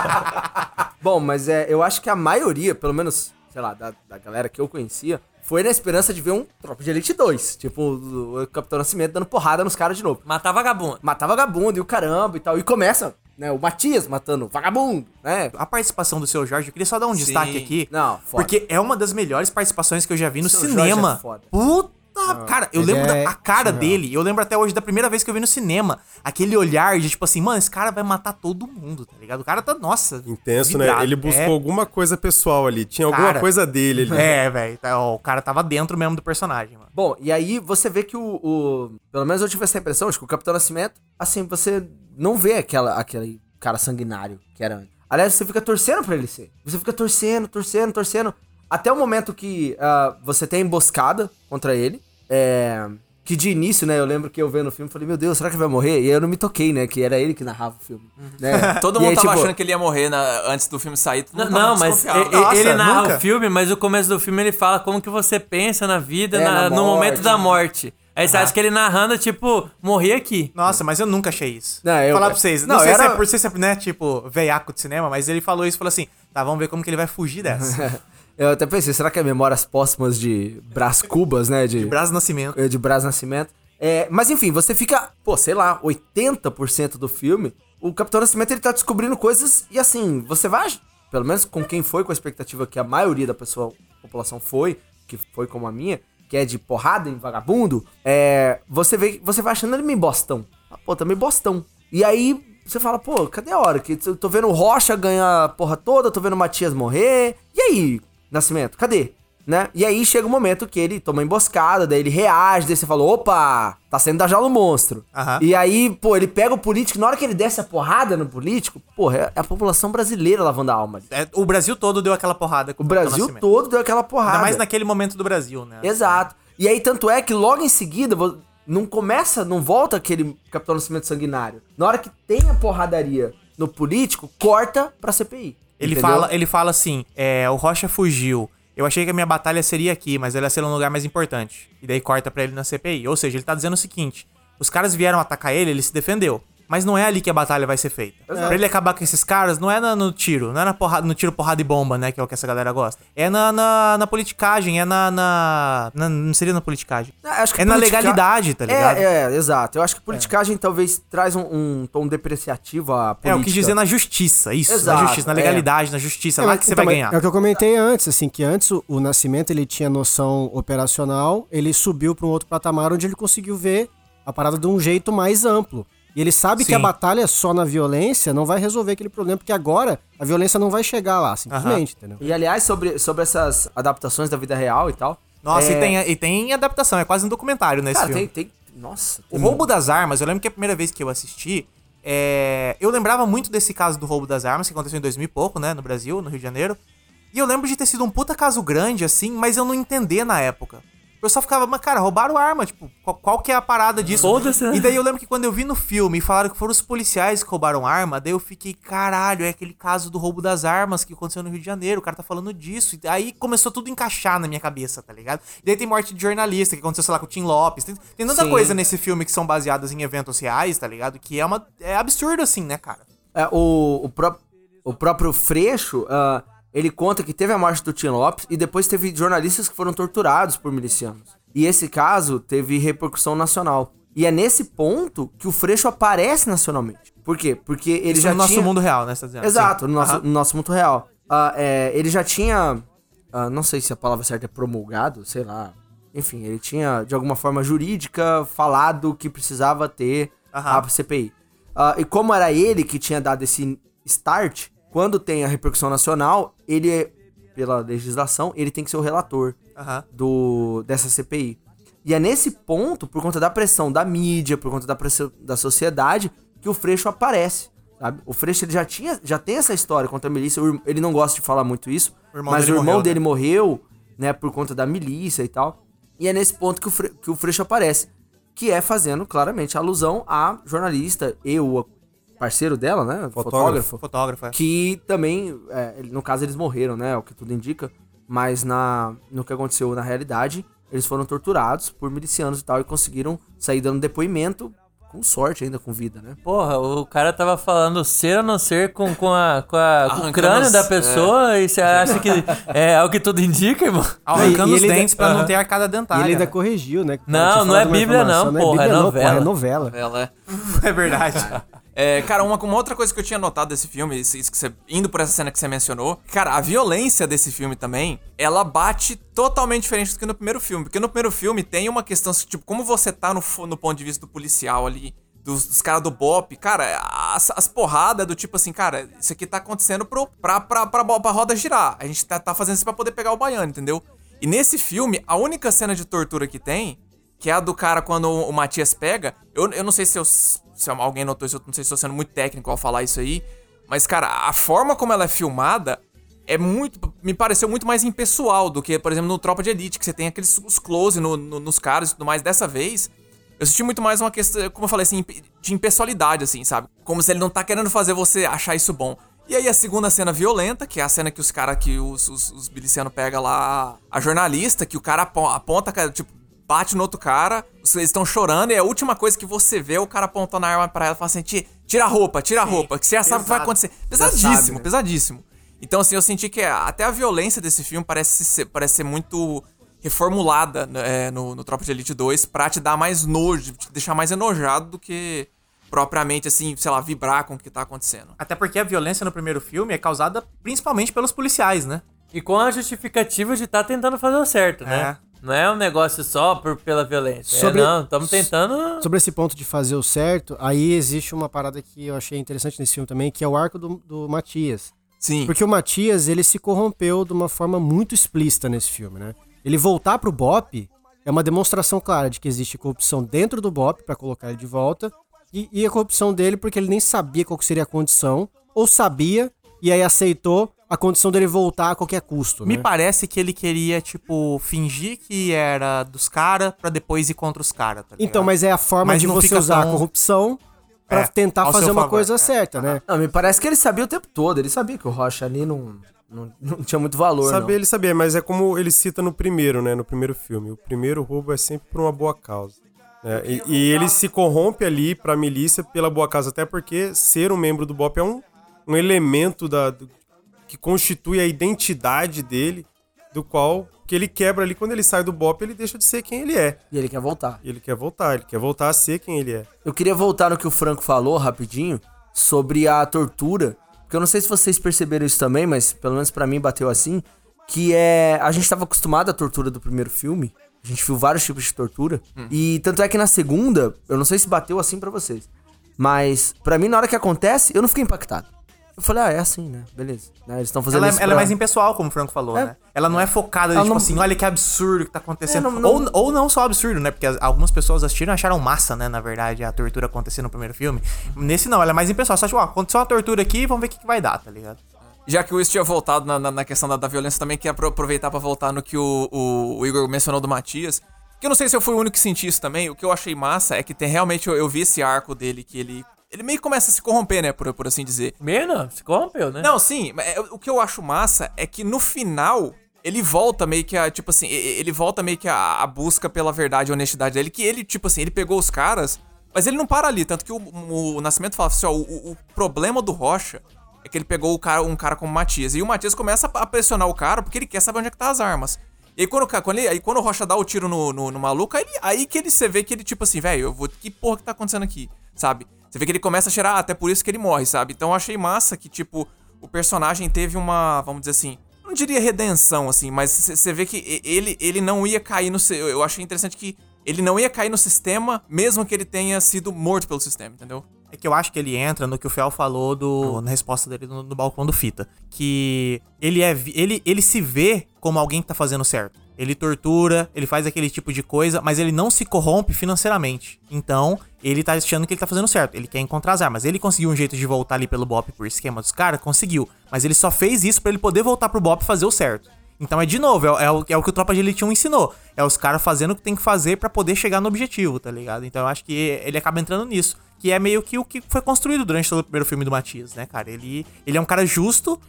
*laughs* Bom, mas é, eu acho que a maioria, pelo menos, sei lá, da, da galera que eu conhecia, foi na esperança de ver um Tropa de Elite 2. Tipo, o, Capitão Nascimento dando porrada nos caras de novo. Matar vagabundo. Matar vagabundo e o caramba e tal. E começa, né, o Matias matando vagabundo, né? A participação do seu Jorge, eu queria só dar um Sim. destaque aqui. Não, foda. Porque é uma das melhores participações que eu já vi no Seu Jorge cinema. é foda. Puta, cara, eu Ele lembro é da a cara dele. Eu lembro até hoje da primeira vez que eu vi no cinema. Aquele olhar de tipo assim, mano, esse cara vai matar todo mundo, tá ligado? O cara tá, nossa. Intenso, né? vidrado. Ele buscou É. alguma coisa pessoal ali, tinha alguma Cara. coisa dele ali. É, velho. tá, O cara tava dentro mesmo do personagem, mano. Bom, e aí você vê que o, o- Pelo menos eu tive essa impressão de que o Capitão Nascimento, assim, você não vê aquela, aquele cara sanguinário que era antes. Aliás, você fica torcendo pra ele ser. Você fica torcendo, torcendo, torcendo. Até o momento que ah, você tem a emboscada contra ele. É, Que de início, né, eu lembro que eu vendo o filme, falei, meu Deus, será que ele vai morrer? E aí eu não me toquei, né, que era ele que narrava o filme. Né? *laughs* Todo mundo aí, tava tipo, achando que ele ia morrer na- antes do filme sair. todo Não, não, mas desconfiado. e- e- Nossa, ele narra nunca? o filme, mas o começo do filme ele fala como que você pensa na vida É, na- na no momento da morte. Aí você acha que ele narrando, tipo, morri aqui. Nossa, mas eu nunca achei isso. Não, Vou eu- falar pra vocês. Não, não, sei se era- é por ser, né, tipo, veiaco de cinema, mas ele falou isso, falou assim, tá, vamos ver como que ele vai fugir dessa. *laughs* Eu até pensei, será que é Memórias Póstumas de Brás Cubas, né? De, De Brás Nascimento. eh, de Brás Nascimento. É, mas enfim, você fica, pô, sei lá, 80% do filme, o Capitão Nascimento ele tá descobrindo coisas e assim, você vai, pelo menos com quem foi, com a expectativa que a maioria da pessoa, população foi, que foi como a minha, que é de porrada em vagabundo, é, você vê, você vai achando ele meio bostão. Ah, Pô, tá meio bostão. E aí você fala, pô, cadê a hora? Que eu tô vendo o Rocha ganhar a porra toda, tô vendo o Matias morrer. E aí, Nascimento, cadê? Né? E aí chega o momento que ele toma emboscada, daí ele reage, daí você fala, opa, tá saindo da jaula o monstro. Aham. E aí, pô, ele pega o político, na hora que ele desce a porrada no político, porra, é a população brasileira lavando a alma. É, o Brasil todo deu aquela porrada com O Brasil Nascimento. todo deu aquela porrada. Ainda mais naquele momento do Brasil, né? Exato. E aí, tanto é que logo em seguida, não começa, não volta aquele Capitão Nascimento sanguinário. Na hora que tem a porradaria no político, corta pra CPI. Ele entendeu? fala, ele fala assim: é, o Rocha fugiu. Eu achei que a minha batalha seria aqui, mas ela ia ser um lugar mais importante. E daí corta pra ele na CPI. Ou seja, ele tá dizendo o seguinte: os caras vieram atacar ele, ele se defendeu. Mas não é ali que a batalha vai ser feita. Pra ele acabar com esses caras, não é na- no tiro, não é na porrada, no tiro, porrada e bomba, né? Que é o que essa galera gosta. É na, na, na politicagem, é na, na, na- Não seria na politicagem. Ah, acho que é na politica- legalidade, tá ligado? É, é, exato. Eu acho que politicagem talvez traz um, um tom depreciativo à política. É, eu quis dizer na justiça, isso. Exato, na justiça, na é. legalidade, na justiça, É, lá que você então, vai ganhar. É o que eu comentei antes, assim, que antes o, o Nascimento ele tinha noção operacional, ele subiu para um outro patamar onde ele conseguiu ver a parada de um jeito mais amplo. E ele sabe que Sim. a batalha só na violência não vai resolver aquele problema, porque agora a violência não vai chegar lá, simplesmente, entendeu? E aliás, sobre, sobre essas adaptações da vida real e tal. Nossa, é, e, tem, e tem adaptação, é quase um documentário nesse Cara, filme. tem, tem. Nossa. O tem- roubo das armas, eu lembro que a primeira vez que eu assisti, é, eu lembrava muito desse caso do roubo das armas, que aconteceu em 2000 e pouco, né, no Brasil, no Rio de Janeiro. E eu lembro de ter sido um puta caso grande, assim, mas eu não entendia na época. O pessoal ficava, mas cara, roubaram arma, tipo, qual, qual que é a parada disso? Foda-se, né? E daí eu lembro que quando eu vi no filme e falaram que foram os policiais que roubaram arma, daí eu fiquei, caralho, é aquele caso do roubo das armas que aconteceu no Rio de Janeiro, o cara tá falando disso. E aí começou tudo a encaixar na minha cabeça, tá ligado? E daí tem morte de jornalista, que aconteceu, sei lá, com o Tim Lopes. Tem, tem tanta Sim. coisa nesse filme que são baseadas em eventos reais, tá ligado? Que é uma. É absurdo assim, né, cara? É, o, o, pró- o próprio Freixo, ah, ele conta que teve a morte do Tim Lopes e depois teve jornalistas que foram torturados por milicianos. E esse caso teve repercussão nacional. E é nesse ponto que o Freixo aparece nacionalmente. Por quê? Porque ele Isso já no nosso tinha... mundo real, né? Exato, no nosso, no nosso mundo real. Ah, é, ele já tinha. ah, não sei se a palavra certa é promulgado, sei lá. Enfim, ele tinha, de alguma forma jurídica, falado que precisava ter Aham. a CPI. Ah, e como era ele que tinha dado esse start, quando tem a repercussão nacional, ele, é, pela legislação, ele tem que ser o relator Aham. do, dessa CPI. E é nesse ponto, por conta da pressão da mídia, por conta da pressão da sociedade, que o Freixo aparece. Sabe? O Freixo ele já, tinha, já tem essa história contra a milícia. Ele não gosta de falar muito isso, O mas o irmão morreu, dele morreu, né, por conta da milícia e tal. E é nesse ponto que o, Fre- que o Freixo aparece. Que é fazendo claramente alusão a jornalista e o parceiro dela, né? Fotógrafo. Fotógrafo, é. Que também, é, no caso, eles morreram, né? O que tudo indica. Mas na, no que aconteceu na realidade, eles foram torturados por milicianos e tal e conseguiram sair dando depoimento com sorte ainda, com vida, né? Porra, o cara tava falando ser ou não ser com, com, a, com, a, com o crânio os- da pessoa e você acha que é o que tudo indica, irmão? Arrancando E- e os dentes ainda- pra não Aham. ter arcada E dentária. ele ainda né? corrigiu, né? Não, tinha não é falado uma Bíblia não, porra, é Bíblia não, novela. porra, é novela. Ela é. *laughs* É verdade. *laughs* É, cara, uma, uma outra coisa que eu tinha notado desse filme, isso, isso que você, indo por essa cena que você mencionou, cara, a violência desse filme também, ela bate totalmente diferente do que no primeiro filme. Porque no primeiro filme tem uma questão, tipo, como você tá no, no ponto de vista do policial ali, dos, dos caras do BOP, cara, as, as porradas do tipo assim, cara, isso aqui tá acontecendo pro, pra, pra, pra, pra roda girar. A gente tá, tá fazendo isso pra poder pegar o baiano, entendeu? E nesse filme, a única cena de tortura que tem que é a do cara quando o o Matias pega. Eu, eu não sei se, eu, se alguém notou isso, eu não sei se tô sendo muito técnico ao falar isso aí. Mas, cara, a forma como ela é filmada é muito. Me pareceu muito mais impessoal do que, por exemplo, no Tropa de Elite, que você tem aqueles os close no- no- nos caras e tudo mais. Dessa vez, eu senti muito mais uma questão, como eu falei assim, de impessoalidade, assim, sabe? Como se ele não tá querendo fazer você achar isso bom. E aí a segunda cena violenta, que é a cena que os caras, que os, os, os milicianos pegam lá a jornalista, que o cara apo- aponta, tipo, bate no outro cara, os- eles estão chorando, e a última coisa que você vê é o cara apontando a arma pra ela e fala assim: "Ti- tira a roupa, tira a roupa, que você já sabe o que vai acontecer. Pesadíssimo, sabe, né? pesadíssimo. Então, assim, eu senti que até a violência desse filme parece ser, parece ser muito reformulada né, é, no, no Tropa de Elite 2 pra te dar mais nojo, te deixar mais enojado do que propriamente, assim, sei lá, vibrar com o que tá acontecendo. Até porque a violência no primeiro filme é causada principalmente pelos policiais, né? E com a justificativa de estar tentando fazer o certo, né? Não é um negócio só por, pela violência. Sobre- É, não, estamos tentando. Sobre esse ponto de fazer o certo, aí existe uma parada que eu achei interessante nesse filme também, que é o arco do, do Matias. Sim. Porque o Matias, ele se corrompeu de uma forma muito explícita nesse filme, né? Ele voltar pro BOP é uma demonstração clara de que existe corrupção dentro do BOP pra colocar ele de volta e, e a corrupção dele porque ele nem sabia qual que seria a condição, ou sabia e aí aceitou a condição dele voltar a qualquer custo, Me né? parece que ele queria, tipo, fingir que era dos caras pra depois ir contra os caras, tá ligado? Então, mas é a forma Mas de você usar a tão- corrupção pra É, tentar fazer uma favor, coisa é. certa, né? Não, me parece que ele sabia o tempo todo. Ele sabia que o Rocha ali não, não, não tinha muito valor, Saber, não. ele sabia, mas é como ele cita no primeiro, né? No primeiro filme. O primeiro roubo é sempre por uma boa causa. né? E, e ele se corrompe ali pra milícia pela boa causa, até porque ser um membro do BOP é um, um elemento da, do- que constitui a identidade dele, do qual que ele quebra ali quando ele sai do BOP, ele deixa de ser quem ele é. E ele quer voltar. E ele quer voltar, ele quer voltar a ser quem ele é. Eu queria voltar no que o Franco falou rapidinho sobre a tortura, porque eu não sei se vocês perceberam isso também, mas pelo menos pra mim bateu assim, que é a gente tava acostumado à tortura do primeiro filme. A gente viu vários tipos de tortura. E tanto é que na segunda, eu não sei se bateu assim pra vocês, mas pra mim na hora que acontece, eu não fiquei impactado. Eu falei, ah, é assim, né? Beleza. Né, Eles estão fazendo Ela, é, isso ela é pra- mais impessoal, como o Franco falou, É. né? Ela não é focada, Ela tipo não- assim, olha que absurdo que tá acontecendo. É, não- não- Ou, ou não só absurdo, né? Porque as- algumas pessoas assistiram e acharam massa, né? Na verdade, a tortura acontecendo no primeiro filme. Nesse não, ela é mais impessoal. Só tipo, ó, aconteceu uma tortura aqui, vamos ver o que, que vai dar, tá ligado? Já que o Luiz tinha voltado na, na- na questão da, da violência, também queria apro- aproveitar pra voltar no que o, o- o Igor mencionou do Matias. Que eu não sei se eu fui o único que senti isso também. O que eu achei massa é que tem realmente eu, eu vi esse arco dele que ele. Ele meio que começa a se corromper, né? Por, por assim dizer. Menos, se corrompeu, né? Não, sim, mas é- o que eu acho massa é que no final ele volta meio que a, tipo assim, ele volta meio que a, a busca pela verdade e honestidade dele, que ele, tipo assim, ele pegou os caras, mas ele não para ali, tanto que o, o Nascimento fala assim, ó, o, o- o problema do Rocha é que ele pegou o cara, um cara como o Matias, e o Matias começa a pressionar o cara porque ele quer saber onde é que tá as armas. E aí quando, o quando, ele, aí quando o Rocha dá o tiro no, no, no maluco, aí, ele- aí que ele, você vê que ele, tipo assim, velho, eu vou, que porra que tá acontecendo aqui, sabe? Você vê que ele começa a cheirar, até por isso que ele morre, sabe? Então eu achei massa que, tipo, o personagem teve uma, vamos dizer assim, não diria redenção, assim, mas você vê que ele, ele não ia cair no. eu achei interessante que ele não ia cair no sistema, mesmo que ele tenha sido morto pelo sistema, entendeu? É que eu acho que ele entra no que o Fel falou do, na resposta dele no, no balcão do Fita. Que ele é ele, ele se vê como alguém que tá fazendo certo. Ele tortura, ele faz aquele tipo de coisa, mas ele não se corrompe financeiramente. Então, ele tá achando que ele tá fazendo certo. Ele quer encontrar as armas. Ele conseguiu um jeito de voltar ali pelo BOP por esquema dos caras? Conseguiu. Mas ele só fez isso pra ele poder voltar pro BOP e fazer o certo. Então é de novo, é, é o, é o que o Tropa de Elite 1 ensinou. É os caras fazendo o que tem que fazer pra poder chegar no objetivo, tá ligado? Então eu acho que ele acaba entrando nisso. Que é meio que o que foi construído durante todo o primeiro filme do Matias, né, cara? Ele, ele é um cara justo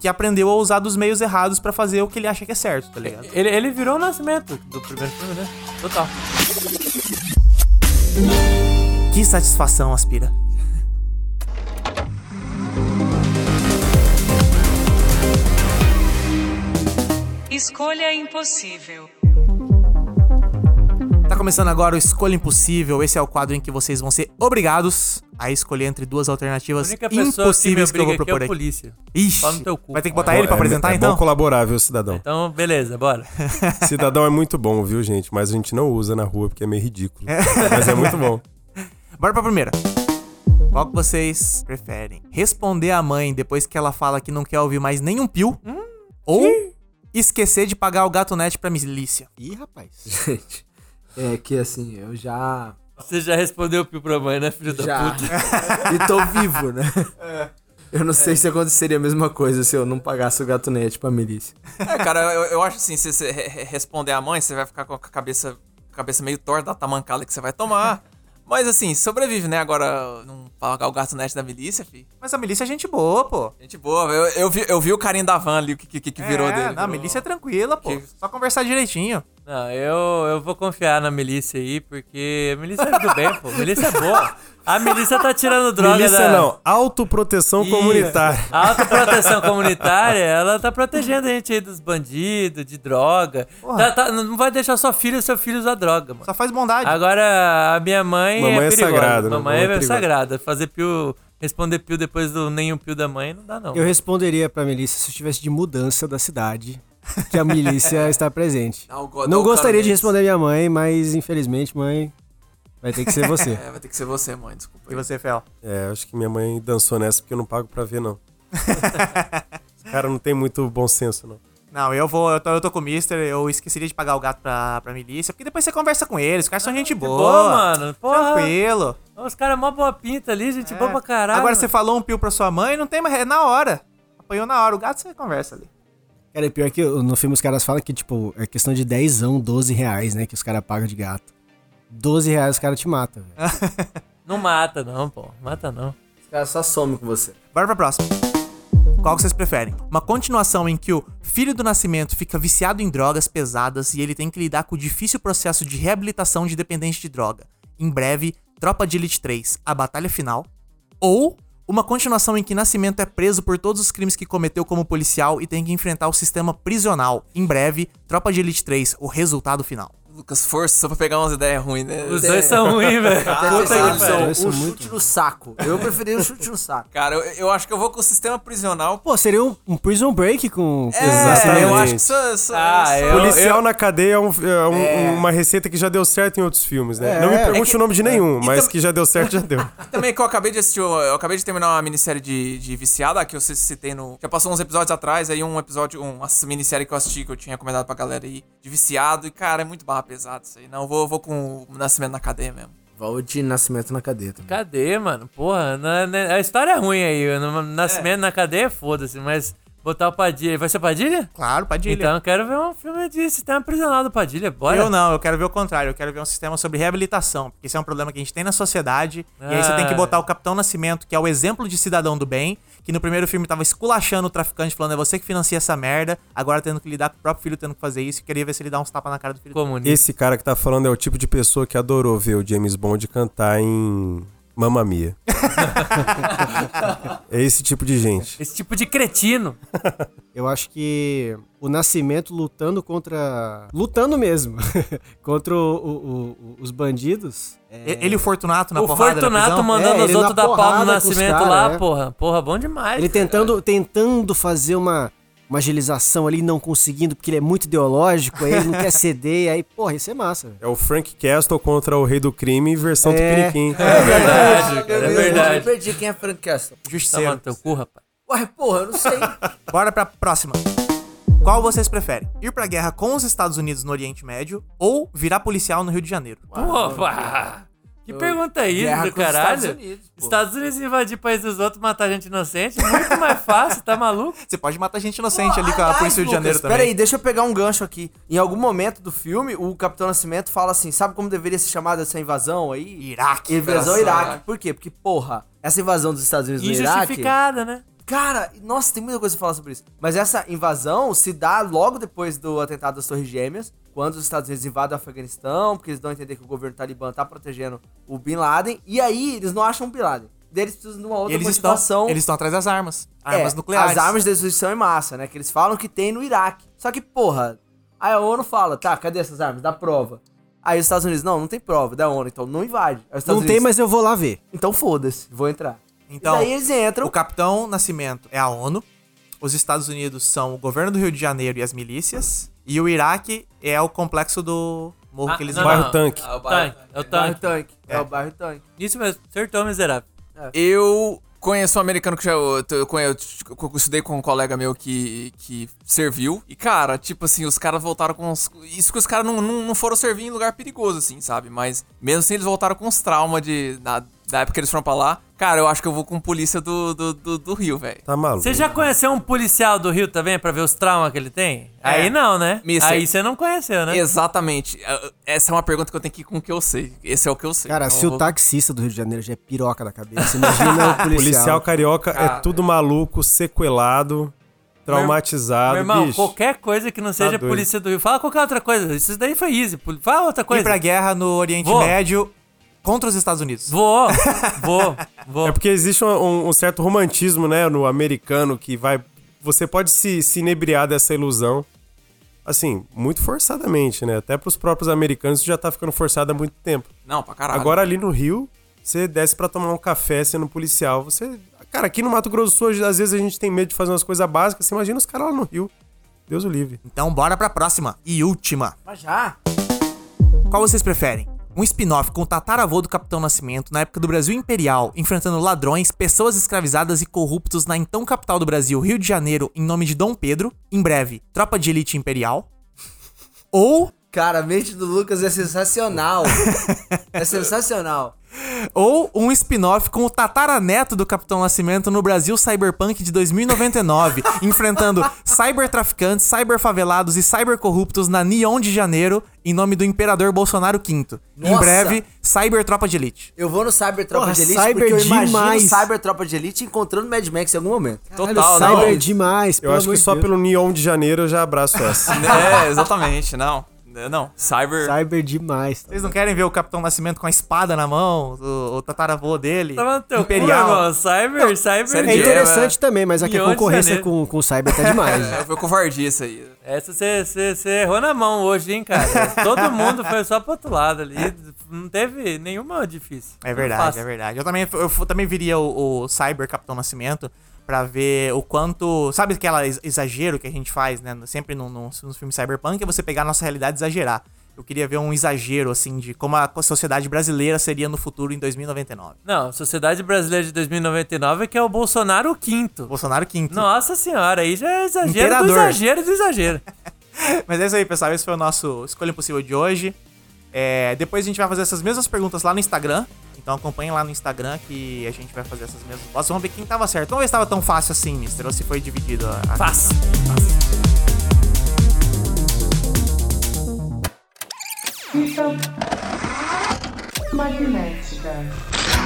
que aprendeu a usar dos meios errados pra fazer o que ele acha que é certo, tá ligado? Ele, ele virou o nascimento do primeiro filme, né? Total. Que satisfação, Aspira. Escolha impossível. Tá começando agora o Escolha Impossível. Esse é o quadro em que vocês vão ser obrigados a escolher entre duas A alternativas pessoa que impossíveis que, eu vou aqui é propor aqui. polícia. Ixi, Pau no teu cu. vai ter que botar ele pra É- apresentar é então? bom colaborar, viu, cidadão? Então, beleza, bora. *laughs* Cidadão é muito bom, viu, gente? Mas a gente não usa na rua porque é meio ridículo. Mas é muito bom. *laughs* Bora pra primeira. Qual que vocês preferem? Responder a mãe depois que ela fala que não quer ouvir mais nenhum pio? ou esquecer de pagar o gato net pra milícia? Ih, rapaz. *laughs* Gente, é que assim, eu já. Você já respondeu pio pra mãe, né, filho da Já. puta? *laughs* e tô vivo, né? Eu não sei se aconteceria a mesma coisa se eu não pagasse o gatunete pra milícia. É, cara, eu, eu acho assim, se você re- re- responder a mãe, você vai ficar com a cabeça, cabeça meio torta da tamancada que você vai tomar. Mas assim, sobrevive, né? Agora, não pagar o gatunete da milícia, fi. Mas a milícia é gente boa, pô. Gente boa, eu, eu, vi, eu vi o carinha da van ali, o que, que, que virou é, dele. Não, a virou- milícia é tranquila, pô. Que- Só conversar direitinho. Não, eu, eu vou confiar na milícia aí, porque a milícia é do bem, pô. A milícia é boa. A milícia tá tirando droga Milícia da... não, autoproteção Isso. comunitária. A *laughs* autoproteção comunitária, ela tá protegendo a gente aí dos bandidos, de droga. Tá- tá- não vai deixar sua filha e seu filho usar droga, mano. Só faz bondade. Agora, a minha mãe, Mamãe é é sagrada, né? Mamãe Mamãe é é, sagrada. Fazer pio, responder pio depois do nenhum pio da mãe, não dá não. Eu responderia pra milícia se eu estivesse de mudança da cidade, *laughs* que a milícia está presente. Ah, o God- Não o gostaria de responder minha mãe, mas infelizmente, mãe, vai ter que ser você. *laughs* É, vai ter que ser você, mãe, desculpa. E você, Fel? É, acho que minha mãe dançou nessa porque eu não pago pra ver, não. *laughs* Esse cara não tem muito bom senso, não. Não, eu vou, eu tô, eu tô com o Mister, eu esqueceria de pagar o gato pra, pra milícia, porque depois você conversa com eles, os caras são gente boa. boa, mano. Porra. Tranquilo. Os caras mó boa pinta ali, gente boa pra caralho. Agora você falou um pio pra sua mãe, não tem mais. É na hora. Apanhou na hora. O gato você conversa ali. Cara, é pior que no filme os caras falam que, tipo, é questão de 10, 12 reais, né? Que os caras pagam de gato. 12 reais os caras te matam, velho. *laughs* Não mata não, pô. Mata não. Os caras só somem com você. Bora pra próxima. Qual que vocês preferem? Uma continuação em que o filho do nascimento fica viciado em drogas pesadas e ele tem que lidar com o difícil processo de reabilitação de dependente de droga. Em breve, Tropa de Elite 3, a batalha final. Ou uma continuação em que Nascimento é preso por todos os crimes que cometeu como policial e tem que enfrentar o sistema prisional. Em breve, Tropa de Elite 3, o resultado final. Lucas, força só pra pegar umas ideias ruins, né? Os dois são ruins, velho. Puta que é muito- chute no saco. Eu preferi um chute no saco. Cara, eu, eu acho que eu vou com o sistema prisional. Pô, seria um, um prison break com... É, eu acho que Exatamente. isso, isso, Ah, eu- Policial na cadeia é, um- é um- uma receita que já deu certo em outros filmes, né? É. Não me pergunte É que- o nome de nenhum, mas tam- que já deu certo, já deu. *laughs* Também que eu acabei de assistir, eu acabei de terminar uma minissérie de, de Viciada, que eu citei no. Já passou uns episódios atrás, aí um episódio, um, uma minissérie que eu assisti, que eu tinha recomendado pra galera aí, de Viciado, e cara, é muito barra pesado isso aí. Não, vou, vou com o Nascimento na cadeia mesmo. Vou de nascimento na cadeia também. Cadê, mano? Porra, na- na- a história é ruim aí. No nascimento na cadeia, foda-se, mas botar o Padilha. Vai ser Padilha? Claro, Padilha. Então eu quero ver um filme de sistema prisional do Padilha. Bora. Eu não, eu quero ver o contrário. Eu quero ver um sistema sobre reabilitação. Porque isso é um problema que a gente tem na sociedade. E aí você tem que Ah. botar o Capitão Nascimento, que é o exemplo de cidadão do bem, que no primeiro filme tava esculachando o traficante, falando é você que financia essa merda, agora tendo que lidar com o próprio filho tendo que fazer isso. E queria ver se ele dá uns tapas na cara do filho. Comunista. Esse cara que tá falando é o tipo de pessoa que adorou ver o James Bond cantar em Mamma Mia. *laughs* é esse tipo de gente. Esse tipo de cretino. Eu acho que o Nascimento lutando contra... Lutando mesmo. *laughs* contra o- o- o- os bandidos. E- Ele e o Fortunato na o porrada na Fortunato mandando É, os ele outros dar pau no nascimento cara, lá, é. porra. Porra, bom demais. Ele tentando, tentando fazer uma, uma agilização ali, não conseguindo, porque ele é muito ideológico, aí ele não quer *laughs* ceder, aí, porra, isso é massa. É o Frank Castle contra o Rei do Crime em versão É. Tupiniquim. É verdade, cara, é Eu verdade. perdi quem é Frank Castle. Tá Justiceiro. mandando teu cu, rapaz. Ué, porra, eu não sei. *laughs* Bora pra próxima. Qual vocês preferem? Ir pra guerra com os Estados Unidos no Oriente Médio ou virar policial no Rio de Janeiro? Porra! Que pergunta é isso, do caralho? Estados Unidos, pô. Estados Unidos invadir país dos outros, matar gente inocente, muito mais fácil, tá maluco? Você pode matar gente inocente ali com a polícia do de Janeiro Lucas, também. Peraí, deixa eu pegar um gancho aqui. Em algum momento do filme, o Capitão Nascimento fala assim: sabe como deveria ser chamada essa invasão aí? Iraque. Invasão. Iraque. Por quê? Porque, porra, essa invasão dos Estados Unidos no Iraque. Injustificada, né? Cara, nossa, tem muita coisa pra falar sobre isso. Mas essa invasão se dá logo depois do atentado das Torres Gêmeas, quando os Estados Unidos invadem o Afeganistão, porque eles dão a entender que o governo talibã tá protegendo o Bin Laden, e aí eles não acham o Bin Laden. Daí eles precisam de uma outra eles estão, motivação. eles estão atrás das armas. Armas É, nucleares. As armas de destruição em massa, né? Que eles falam que tem no Iraque. Só que, porra, aí a ONU fala, tá, cadê essas armas? Dá prova. Aí os Estados Unidos, não, não tem prova da ONU, então não invade. Não tem, Unidos, mas eu vou lá ver. Então foda-se, vou entrar. Então, e daí eles entram. o Capitão Nascimento é a ONU. Os Estados Unidos são o governo do Rio de Janeiro e as milícias. E o Iraque é o complexo do morro Ah, que eles não, Bairro não. Tanque. Ah, o Tanque, é o Bairro tanque. Tanque. É. É. o bairro Tanque. Isso mesmo, acertou, miserável. Eu conheço um americano que já. Eu, eu, conheço- eu estudei com um colega meu que, que serviu. E, cara, tipo assim, os caras voltaram com uns. Isso que os caras não, não, não foram servir em lugar perigoso, assim, sabe? Mas mesmo assim, eles voltaram com uns traumas de. Da época que eles foram pra lá. Cara, eu acho que eu vou com polícia do, do, do, do Rio, velho. Tá maluco. Você já conheceu um policial do Rio também pra ver os traumas que ele tem? Aí não, né? Mister. Aí você não conheceu, né? Exatamente. Uh, Essa é uma pergunta que eu tenho que ir com o que eu sei. Esse é o que eu sei. Cara, Então se eu o vou- taxista do Rio de Janeiro já é piroca da cabeça, imagina o *laughs* policial. Policial carioca é tudo maluco, sequelado, traumatizado. Meu irmão, bicho. qualquer coisa que não seja doido. polícia do Rio. Fala qualquer outra coisa. Isso daí foi easy. Fala outra Ir coisa. pra guerra no Oriente Vou. Médio contra os Estados Unidos. Vou, vou, vou. É porque existe um, um- certo romantismo, né, no americano que vai. Você pode se, se inebriar dessa ilusão. Assim, muito forçadamente, né? Até pros próprios americanos isso já tá ficando forçado há muito tempo. Não, pra caralho. Agora ali no Rio, você desce pra tomar um café sendo policial. Você. Cara, aqui no Mato Grosso do Sul, às vezes a gente tem medo de fazer umas coisas básicas. Você imagina os caras lá no Rio. Deus o livre. Então bora pra próxima e última. Mas já. Qual vocês preferem? Um spin-off com o tataravô do Capitão Nascimento na época do Brasil Imperial, enfrentando ladrões, pessoas escravizadas e corruptos na então capital do Brasil, Rio de Janeiro, em nome de Dom Pedro. Em breve, Tropa de Elite Imperial. Ou Cara, a mente do Lucas é sensacional. *laughs* é sensacional. Ou um spin-off com o tataraneto do Capitão Nascimento no Brasil Cyberpunk de 2099, *laughs* enfrentando cybertraficantes, cyberfavelados e cybercorruptos na Neon de Janeiro, em nome do Imperador Bolsonaro V. Em Nossa! breve, Cyber Tropa de Elite. Eu vou no Cyber Tropa Porra, de Elite Cyber porque eu imagino demais. Cyber Tropa de Elite encontrando Mad Max em algum momento. Total, Cyber não. é demais, Eu acho que só Deus. pelo Neon de Janeiro eu já abraço essa. *laughs* É, exatamente. Não. Não. Cyber. Cyber demais. Vocês não querem ver o Capitão Nascimento com a espada na mão, o, o tataravô dele? Tava no teu Imperial. cu, irmão. Cyber, cyber. sério É interessante também, mas aqui a concorrência com, com o Cyber tá demais. *laughs* É, foi covardia isso aí. Essa você- errou na mão hoje, hein, cara? *laughs* Todo mundo foi só pro outro lado ali. Não teve nenhuma difícil. É verdade, é verdade. Eu também, eu f- também viria o, o Cyber Capitão Nascimento pra ver o quanto. Sabe aquela ex- exagero que a gente faz, né? Sempre no, no, nos filmes Cyberpunk, é você pegar a nossa realidade e exagerar. Eu queria ver um exagero, assim, de como a sociedade brasileira seria no futuro em 2099. Não, Sociedade Brasileira de 2099 é que é o Bolsonaro quinto. Bolsonaro quinto. Nossa senhora, aí já é exagero do Imperador. exagero do exagero. *laughs* Mas é isso aí, pessoal. Esse foi o nosso Escolha Impossível de hoje. É, depois a gente vai fazer essas mesmas perguntas lá no Instagram. Então acompanhem lá no Instagram que a gente vai fazer essas mesmas. Vamos ver quem tava certo. Vamos ver se tava tão fácil assim, mister, ou se foi dividido a. a Fácil. Magnética.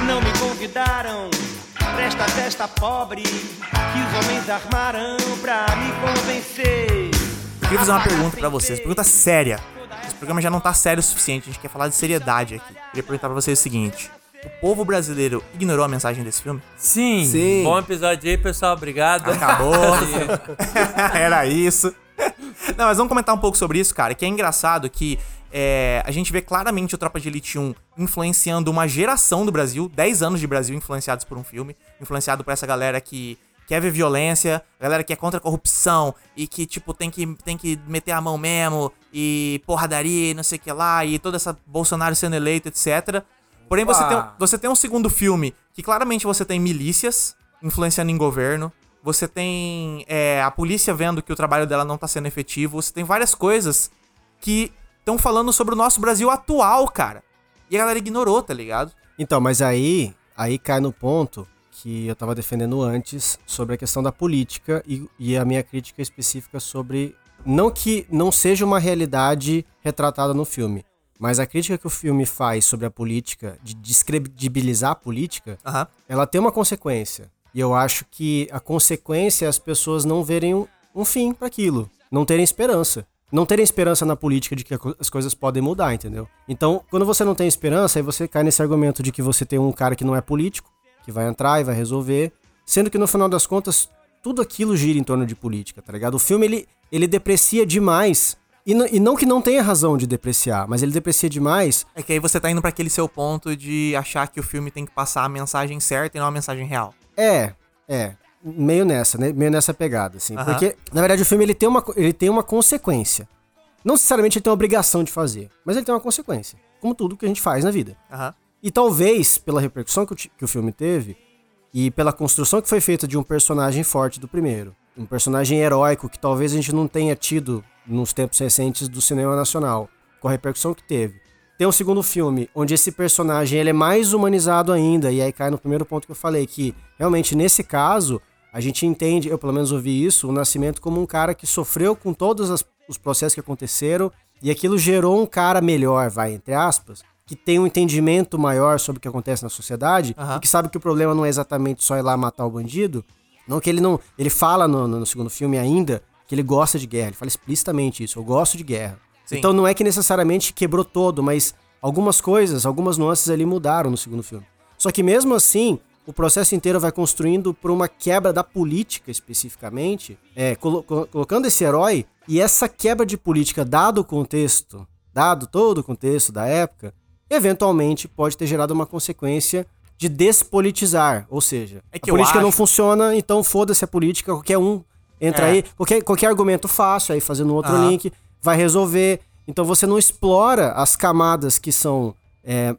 Não me convidaram pra esta festa pobre que os homens armaram pra me convencer. Eu queria fazer uma pergunta pra vocês, pergunta séria. Esse programa já não tá sério o suficiente, a gente quer falar de seriedade aqui. Eu queria perguntar pra vocês o seguinte: o povo brasileiro ignorou a mensagem desse filme? Sim. Sim. Bom episódio aí, pessoal. Obrigado. Acabou. *laughs* *laughs* Era isso. Não, mas vamos comentar um pouco sobre isso, cara. Que é engraçado que é, a gente vê claramente o Tropa de Elite 1 influenciando uma geração do Brasil, 10 anos de Brasil influenciados por um filme, influenciado por essa galera que quer ver violência, galera que é contra a corrupção e que, tipo, tem que, tem que meter a mão mesmo e porradaria e não sei o que lá, e toda essa Bolsonaro sendo eleito, etc. Porém, você tem, você tem um segundo filme que claramente você tem milícias influenciando em governo, você tem é, a polícia vendo que o trabalho dela não tá sendo efetivo, você tem várias coisas que estão falando sobre o nosso Brasil atual, cara. E a galera ignorou, tá ligado? Então, mas aí, aí cai no ponto que eu tava defendendo antes sobre a questão da política e, e a minha crítica específica sobre. Não que não seja uma realidade retratada no filme, mas a crítica que o filme faz sobre a política, de descredibilizar a política, ela tem uma consequência. E eu acho que a consequência é as pessoas não verem um, um fim para aquilo, não terem esperança. Não terem esperança na política de que as coisas podem mudar, entendeu? Então, quando você não tem esperança, aí você cai nesse argumento de que você tem um cara que não é político, que vai entrar e vai resolver, sendo que no final das contas, tudo aquilo gira em torno de política, tá ligado? O filme, ele, ele deprecia demais. E, e não que não tenha razão de depreciar, mas ele deprecia demais É que aí você tá indo pra aquele seu ponto de achar que o filme tem que passar a mensagem certa e não a mensagem real. É, é. Meio nessa, né? Meio nessa pegada, assim. Porque, na verdade, o filme ele tem, uma, ele tem uma consequência. Não necessariamente ele tem uma obrigação de fazer, mas ele tem uma consequência. Como tudo que a gente faz na vida. E talvez, pela repercussão que o, que o filme teve, e pela construção que foi feita de um personagem forte do primeiro, um personagem heróico que talvez a gente não tenha tido nos tempos recentes do cinema nacional, com a repercussão que teve, Tem um segundo filme, onde esse personagem ele é mais humanizado ainda, e aí cai no primeiro ponto que eu falei, que realmente nesse caso, a gente entende, eu pelo menos ouvi isso, o Nascimento como um cara que sofreu com todos as- os processos que aconteceram, e aquilo gerou um cara melhor, vai, entre aspas, que tem um entendimento maior sobre o que acontece na sociedade, Aham. e que sabe que o problema não é exatamente só ir lá matar o bandido, não que ele não. Ele fala no, no- no segundo filme ainda que ele gosta de guerra. Ele fala explicitamente isso. Eu gosto de guerra. Sim. Então não é que necessariamente quebrou todo, mas algumas coisas, algumas nuances ali mudaram no segundo filme. Só que mesmo assim, o processo inteiro vai construindo por uma quebra da política especificamente, é, colo- colo- colocando esse herói e essa quebra de política, dado o contexto, dado todo o contexto da época, eventualmente pode ter gerado uma consequência de despolitizar, ou seja, É que a política não acho- funciona, então foda-se a política, qualquer um entra É. aí, qualquer, qualquer argumento fácil, aí fazendo outro link, vai resolver. Então você não explora as camadas que são é,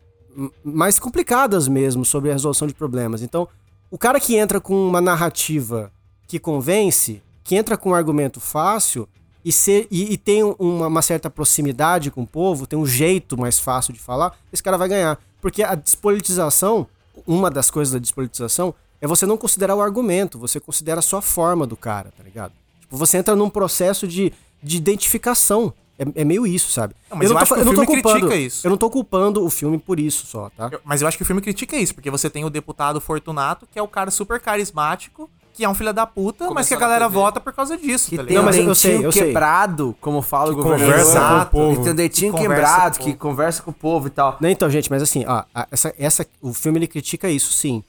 mais complicadas mesmo sobre a resolução de problemas. Então, o cara que entra com uma narrativa que convence, que entra com um argumento fácil e, ser, e, e tem uma, uma certa proximidade com o povo, tem um jeito mais fácil de falar, esse cara vai ganhar. Porque a despolitização, uma das coisas da despolitização, é você não considerar o argumento, você considera só a forma do cara, tá ligado? Tipo, você entra num processo de, de identificação. É, é meio isso, sabe? Não, mas eu acho que o filme critica isso. Eu não tô culpando o filme por isso só, tá? Eu- Mas eu acho que o filme critica isso, porque você tem o deputado Fortunato, que é o cara super carismático, que é um filho da puta, mas que a galera TV. vota por causa disso, Que tá tem ligado? um mas eu sei, eu sei. quebrado, como fala o governador. conversa com o povo. Tem um dentinho Que quebrado, que conversa com o povo e tal. Não, então, gente, mas assim, ó, a- essa, essa, o filme ele critica isso, sim.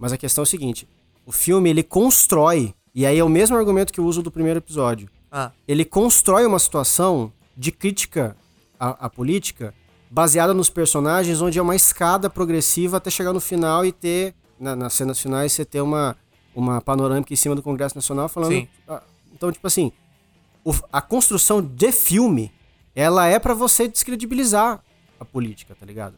Mas a questão é o seguinte: o filme ele constrói, e aí é o mesmo argumento que eu uso do primeiro episódio. Ah, Ele constrói uma situação de crítica à, à política baseada nos personagens, onde é uma escada progressiva até chegar no final e ter, na- nas cenas finais, você ter uma, uma panorâmica em cima do Congresso Nacional falando. Sim. Então, tipo assim, o- a construção de filme, ela é pra você descredibilizar a política, tá ligado?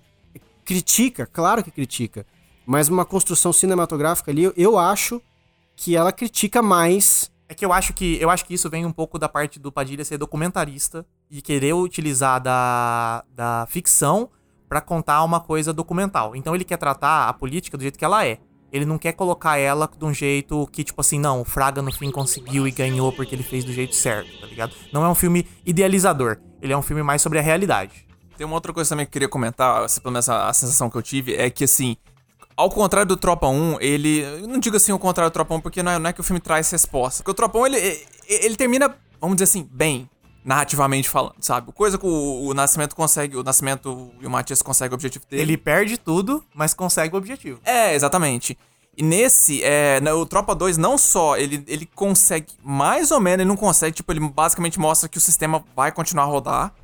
Critica, claro que critica, mas uma construção cinematográfica ali, eu- acho que ela critica mais É que eu acho que eu acho que isso vem um pouco da parte do Padilha ser documentarista e querer utilizar da, da ficção pra contar uma coisa documental. Então ele quer tratar a política do jeito que ela é. Ele não quer colocar ela de um jeito que, tipo assim, não, o Fraga no fim conseguiu e ganhou porque ele fez do jeito certo, tá ligado? Não é um filme idealizador. Ele é um filme mais sobre a realidade. Tem uma outra coisa também que eu queria comentar, pelo menos a, a sensação que eu tive, é que assim, ao contrário do Tropa 1, ele. Eu não digo assim o contrário do Tropa 1, porque não é, não é que o filme traz resposta. Porque o Tropa 1, ele, ele, termina, vamos dizer assim, bem, narrativamente falando, sabe? Coisa que o, o Nascimento consegue, o Nascimento e o Matias conseguem o objetivo dele. Ele perde tudo, mas consegue o objetivo. É, exatamente. E nesse, é, na- o Tropa 2 não só ele, ele consegue, mais ou menos, ele não consegue, tipo, ele basicamente mostra que o sistema vai continuar a rodar,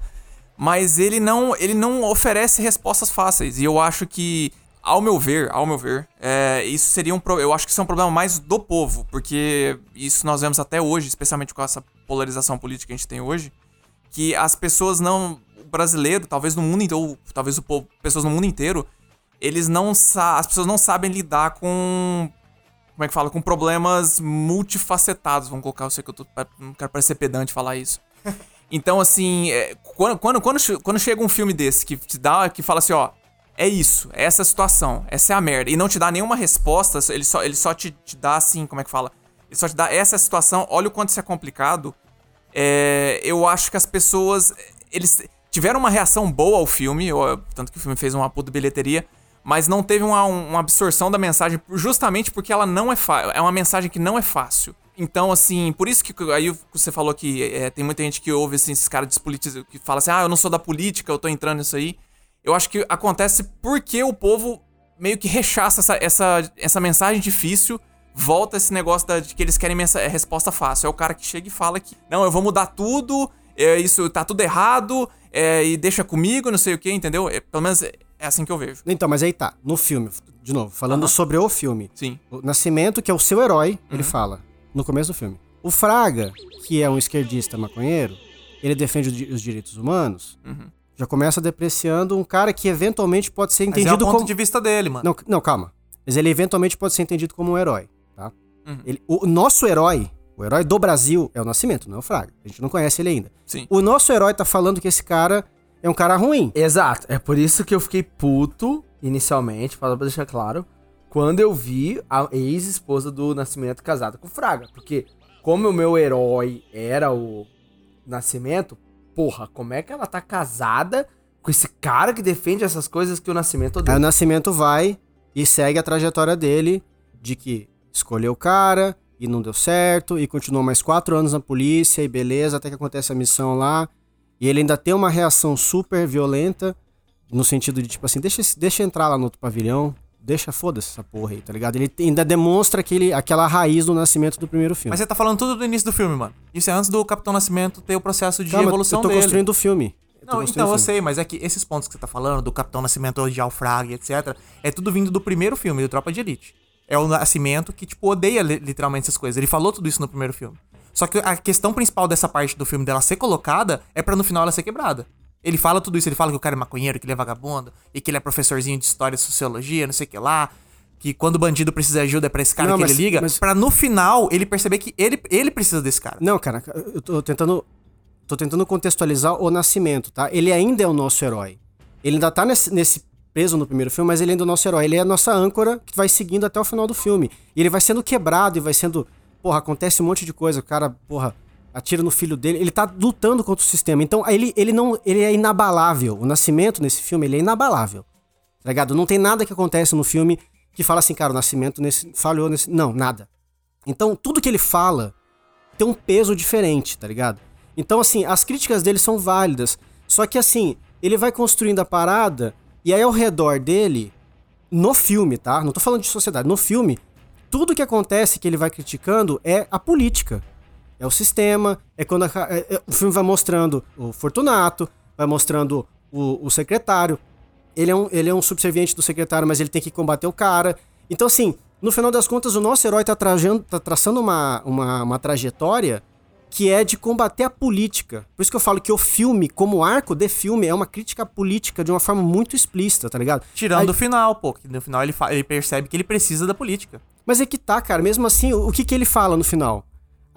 mas ele não, ele não oferece respostas fáceis. E eu acho que, ao meu ver, ao meu ver, é, isso seria um pro- eu acho que isso é um problema mais do povo, porque isso nós vemos até hoje, especialmente com essa polarização política que a gente tem hoje, que as pessoas não, o brasileiro, talvez no mundo inteiro, ou talvez o povo, pessoas no mundo inteiro, eles não as pessoas não sabem lidar com como é que fala, com problemas multifacetados, vamos colocar, eu sei que eu tô, não quero parecer pedante falar isso. *laughs* Então, assim, é, quando, quando, quando, quando chega um filme desse que te dá, que fala assim, ó, é isso, é essa situação, essa é a merda, e não te dá nenhuma resposta, ele só, ele só te, te dá assim, como é que fala? Ele só te dá essa é situação, olha o quanto isso é complicado. É, eu acho que as pessoas, eles tiveram uma reação boa ao filme, tanto que o filme fez uma puta bilheteria, mas não teve uma, uma absorção da mensagem justamente porque ela não é fácil. É uma mensagem que não é fácil. Então, assim, por isso que aí você falou que é, tem muita gente que ouve assim, esses caras despolitizados, que fala assim, ah, eu não sou da política, eu tô entrando nisso aí. Eu acho que acontece porque o povo meio que rechaça essa, essa, essa mensagem difícil, volta esse negócio da- de que eles querem mensa- é, resposta fácil. É o cara que chega e fala que, não, eu vou mudar tudo, é, isso tá tudo errado, é, e deixa comigo, não sei o que, entendeu? É, pelo menos é é assim que eu vejo. Então, mas aí tá, no filme, de novo, falando sobre o filme. Sim. O Nascimento, que é o seu herói, ele fala no começo do filme. O Fraga, que é um esquerdista maconheiro, ele defende os di- os direitos humanos, já começa depreciando um cara que eventualmente pode ser Mas é o entendido ponto como. de vista dele, mano. Não, não, calma. Mas ele eventualmente pode ser entendido como um herói, tá? Uhum. Ele- o nosso herói, o herói do Brasil, é o Nascimento, não é o Fraga. A gente não conhece ele ainda. Sim. O nosso herói tá falando que esse cara é um cara ruim. Exato. É por isso que eu fiquei puto, inicialmente, para deixar claro, quando eu vi a ex-esposa do Nascimento casada com o Fraga. Porque, como o meu herói era o Nascimento, porra, como é que ela tá casada com esse cara que defende essas coisas que o Nascimento Aí o odeia? Nascimento vai e segue a trajetória dele de que escolheu o cara e não deu certo, e continuou mais quatro anos na polícia, e beleza, até que acontece a missão lá. E ele ainda tem uma reação super violenta, no sentido de tipo assim, deixa, deixa entrar lá no outro pavilhão, deixa foda-se essa porra aí, tá ligado? Ele ainda demonstra aquele, aquela raiz do nascimento do primeiro filme. Mas você tá falando tudo do início do filme, mano. Isso é antes do Capitão Nascimento ter o processo de Calma, evolução eu tô dele. construindo o filme. Eu Não, então eu sei, mas é que esses pontos que você tá falando, do Capitão Nascimento odiar o Fraga, e etc., é tudo vindo do primeiro filme, do Tropa de Elite. É o Nascimento que, tipo, odeia li- literalmente essas coisas. Ele falou tudo isso no primeiro filme. Só que a questão principal dessa parte do filme dela ser colocada é pra no final ela ser quebrada. Ele fala tudo isso, ele fala que o cara é maconheiro, que ele é vagabundo, e que ele é professorzinho de história e sociologia, não sei o que lá. Que quando o bandido precisa de ajuda é pra esse cara Não, que mas- ele liga, mas- pra no final ele perceber que ele, ele precisa desse cara. Não, cara, eu tô tentando. Tô tentando contextualizar o nascimento, tá? Ele ainda é o nosso herói. Ele ainda tá nesse, nesse preso no primeiro filme, mas ele ainda é o nosso herói. Ele é a nossa âncora que vai seguindo até o final do filme. E ele vai sendo quebrado e vai sendo. Porra, acontece um monte de coisa. O cara, porra, atira no filho dele. Ele tá lutando contra o sistema. Então, ele, ele não. Ele é inabalável. O nascimento nesse filme, ele é inabalável. Tá ligado? Não tem nada que acontece no filme que fala assim, cara, o nascimento nesse, falhou nesse. Não, nada. Então, tudo que ele fala tem um peso diferente, tá ligado? Então, assim, as críticas dele são válidas. Só que, assim, ele vai construindo a parada e aí ao redor dele, no filme, tá? Não tô falando de sociedade, no filme, tudo que acontece que ele vai criticando é a política. É o sistema, é quando a- é- é- o filme vai mostrando o Fortunato, vai mostrando o, o secretário. Ele é, um, ele é um subserviente do secretário, mas ele tem que combater o cara. Então, assim, no final das contas, o nosso herói tá, trajando, tá traçando uma, uma, uma trajetória que é de combater a política. Por isso que eu falo que o filme, como arco de filme, é uma crítica política de uma forma muito explícita, tá ligado? Tirando Aí- o final, pô. Que no final ele, ele percebe que ele precisa da política. Mas é que tá, cara. Mesmo assim, o o que, que ele fala no final?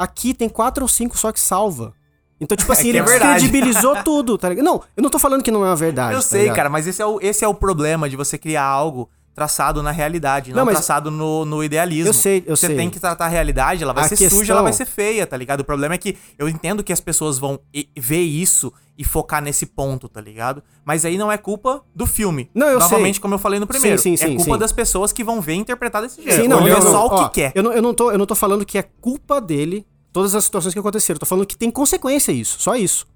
Aqui tem quatro ou cinco só que salva. Então, tipo *laughs* assim, que ele é verdade. descredibilizou *laughs* tudo, tá ligado? Não, eu não tô falando que não é uma verdade. Eu tá sei, ligado? cara, mas esse é, o, esse é o problema de você criar algo traçado na realidade, não, Não, mas- traçado no, no idealismo. Eu sei, eu você sei. tem que tratar a realidade, ela vai A ser questão- suja, ela vai ser feia, tá ligado? O problema é que eu entendo que as pessoas vão ver isso e focar nesse ponto, tá ligado? Mas aí não é culpa do filme. Não, eu Novamente, sei. como eu falei no primeiro. Sim, sim, é sim, culpa sim. das pessoas que vão ver e interpretar desse jeito. Sim, não, Olha eu não- só o ó, que quer. Eu não, eu, não tô, eu não tô falando que é culpa dele, todas as situações que aconteceram. Tô falando que tem consequência isso, só isso.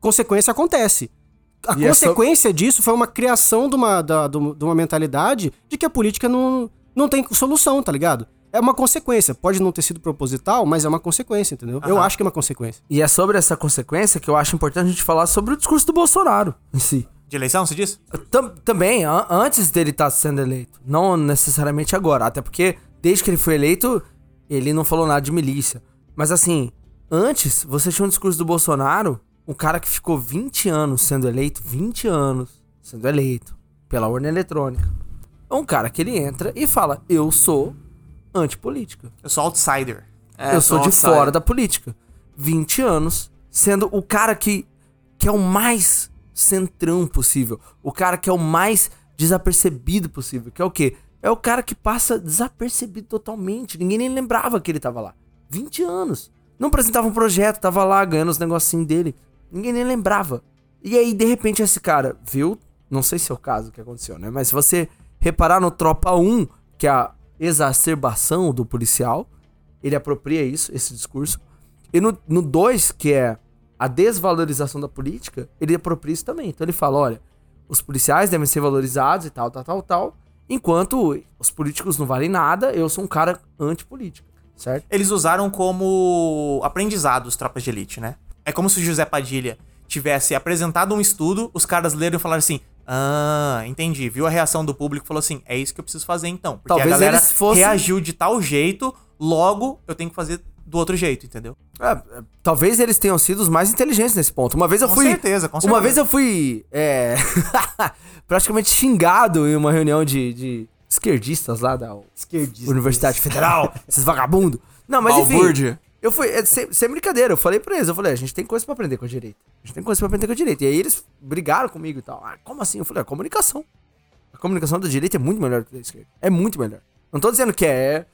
Consequência acontece. A E é consequência disso foi uma criação de uma, da- de uma- de uma mentalidade de que a política não, não tem solução, tá ligado? É uma consequência. Pode não ter sido proposital, mas é uma consequência, entendeu? Eu acho que é uma consequência. E é sobre essa consequência que eu acho importante a gente falar sobre o discurso do Bolsonaro em si. De eleição, você disse? Tam- também, an- antes dele estar sendo eleito. Não necessariamente agora. Até porque, desde que ele foi eleito, ele não falou nada de milícia. Mas assim, antes, você tinha um discurso do Bolsonaro, um cara que ficou 20 anos sendo eleito, 20 anos sendo eleito pela urna eletrônica. É um cara que ele entra e fala: Eu sou antipolítica. Eu sou outsider. É, eu sou de outsider. fora da política. 20 anos sendo o cara que, que é o mais centrão possível. O cara que é o mais desapercebido possível. Que é o quê? É o cara que passa desapercebido totalmente. Ninguém nem lembrava que ele tava lá. 20 anos. Não apresentava um projeto, tava lá ganhando os negocinhos dele. Ninguém nem lembrava. E aí, de repente, esse cara viu. Não sei se é o caso que aconteceu, né? Mas se você reparar no Tropa 1, que é a exacerbação do policial, ele apropria isso, esse discurso. E no 2, que é a desvalorização da política, ele apropria isso também. Então ele fala: olha, os policiais devem ser valorizados e tal, tal, tal, tal. Enquanto os políticos não valem nada, eu sou um cara antipolítico, certo? Eles usaram como aprendizado os tropas de elite, né? É como se o José Padilha tivesse apresentado um estudo, os caras leram e falaram assim: Ah, entendi. Viu a reação do público e falou assim: é isso que eu preciso fazer então. Porque Talvez a galera eles fossem- reagiu de tal jeito, logo eu tenho que fazer do outro jeito, entendeu? É, é, talvez eles tenham sido os mais inteligentes nesse ponto. Uma vez eu Com fui. certeza, com Uma certeza. vez eu fui. é, *laughs* praticamente xingado em uma reunião de, de esquerdistas lá da Universidade Federal, *laughs* esses vagabundos. Não, mas enfim. Eu fui, é, sem, sem brincadeira, eu falei pra eles, eu falei, a gente tem coisa pra aprender com a direita. A gente tem coisa pra aprender com a direita. E aí eles brigaram comigo e tal. Ah, como assim? Eu falei, a comunicação. A comunicação da direita é muito melhor que da esquerda. É muito melhor. Não tô dizendo que é.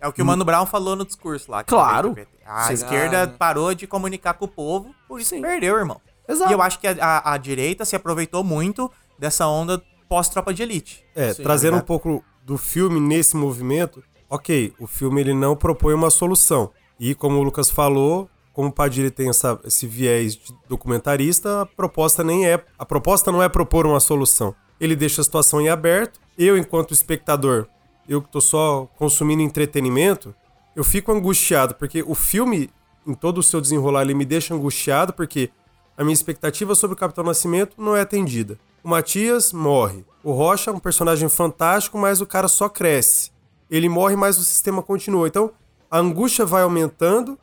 É o que o Mano Brown falou no discurso lá. Claro. do PT. A esquerda Ah. parou de comunicar com o povo, por isso Sim. perdeu, irmão. Exato. E eu acho que a, a- a direita se aproveitou muito dessa onda pós-tropa de elite. É, Sim, trazendo um obrigado. pouco do filme nesse movimento, ok, o filme ele não propõe uma solução. E como o Lucas falou, como o Padilha tem essa- esse viés de documentarista, a proposta nem é. A proposta não é propor uma solução. Ele deixa a situação em aberto. Eu, enquanto espectador, eu que tô só consumindo entretenimento, eu fico angustiado, porque o filme, em todo o seu desenrolar, ele me deixa angustiado, porque a minha expectativa sobre o Capitão Nascimento não é atendida. O Matias morre. O Rocha é um personagem fantástico, mas o cara só cresce. Ele morre, mas o sistema continua. Então, a angústia vai aumentando.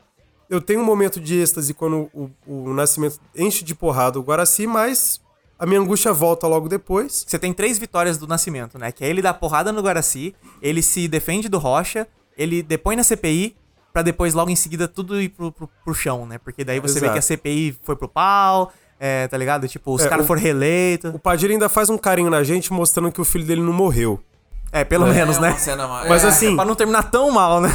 Eu tenho um momento de êxtase quando o, o Nascimento enche de porrada o Guaraci, mas a minha angústia volta logo depois. Você tem três vitórias do Nascimento, né? Que é ele dar porrada no Guaraci, ele se defende do Rocha, ele depõe na CPI, pra depois, logo em seguida, tudo ir pro, pro, pro chão, né? Porque daí você vê Exato. que a CPI foi pro pau, é, tá ligado? Tipo, os É, caras o- foram reeleitos. O Padilha ainda faz um carinho na gente, mostrando que o filho dele não morreu. É, pelo menos, É né? Mas é. assim, Pra não terminar tão mal, né?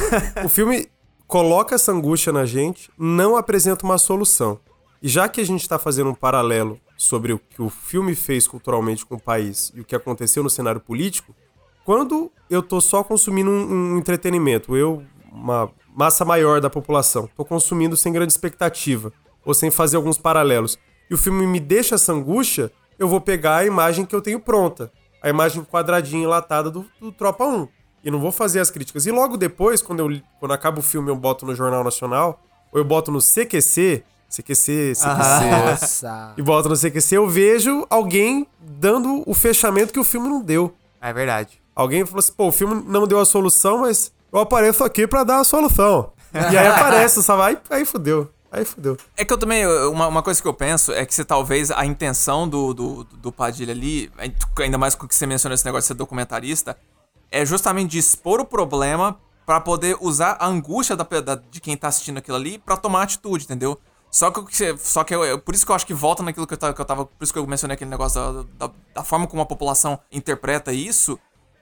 o filme coloca essa angústia na gente, não apresenta uma solução. E já que a gente está fazendo um paralelo sobre o que o filme fez culturalmente com o país e o que aconteceu no cenário político, quando eu tô só consumindo um, um entretenimento, eu, uma massa maior da população, tô consumindo sem grande expectativa, ou sem fazer alguns paralelos, e o filme me deixa essa angústia, eu vou pegar a imagem que eu tenho pronta, a imagem quadradinha enlatada do, do Tropa 1. E não vou fazer as críticas. E logo depois, quando, eu, quando acaba o filme, eu boto no Jornal Nacional, ou eu boto no CQC, CQC, CQC, Nossa. e boto no CQC, eu vejo alguém dando o fechamento que o filme não deu. É verdade. Alguém falou assim, pô, o filme não deu a solução, mas eu apareço aqui pra dar a solução. E aí aparece, sabe? Aí, aí fudeu. Aí fudeu. É que eu também, uma, uma coisa que eu penso é que se talvez a intenção do, do, do Padilha ali, ainda mais com o que você mencionou esse negócio de ser documentarista, é justamente de expor o problema pra poder usar a angústia da, da- de quem tá assistindo aquilo ali pra tomar atitude, entendeu? Só que, só que eu- por isso que eu acho que volta naquilo que eu, tava, que eu tava. Por isso que eu mencionei aquele negócio da, da, da forma como a população interpreta isso.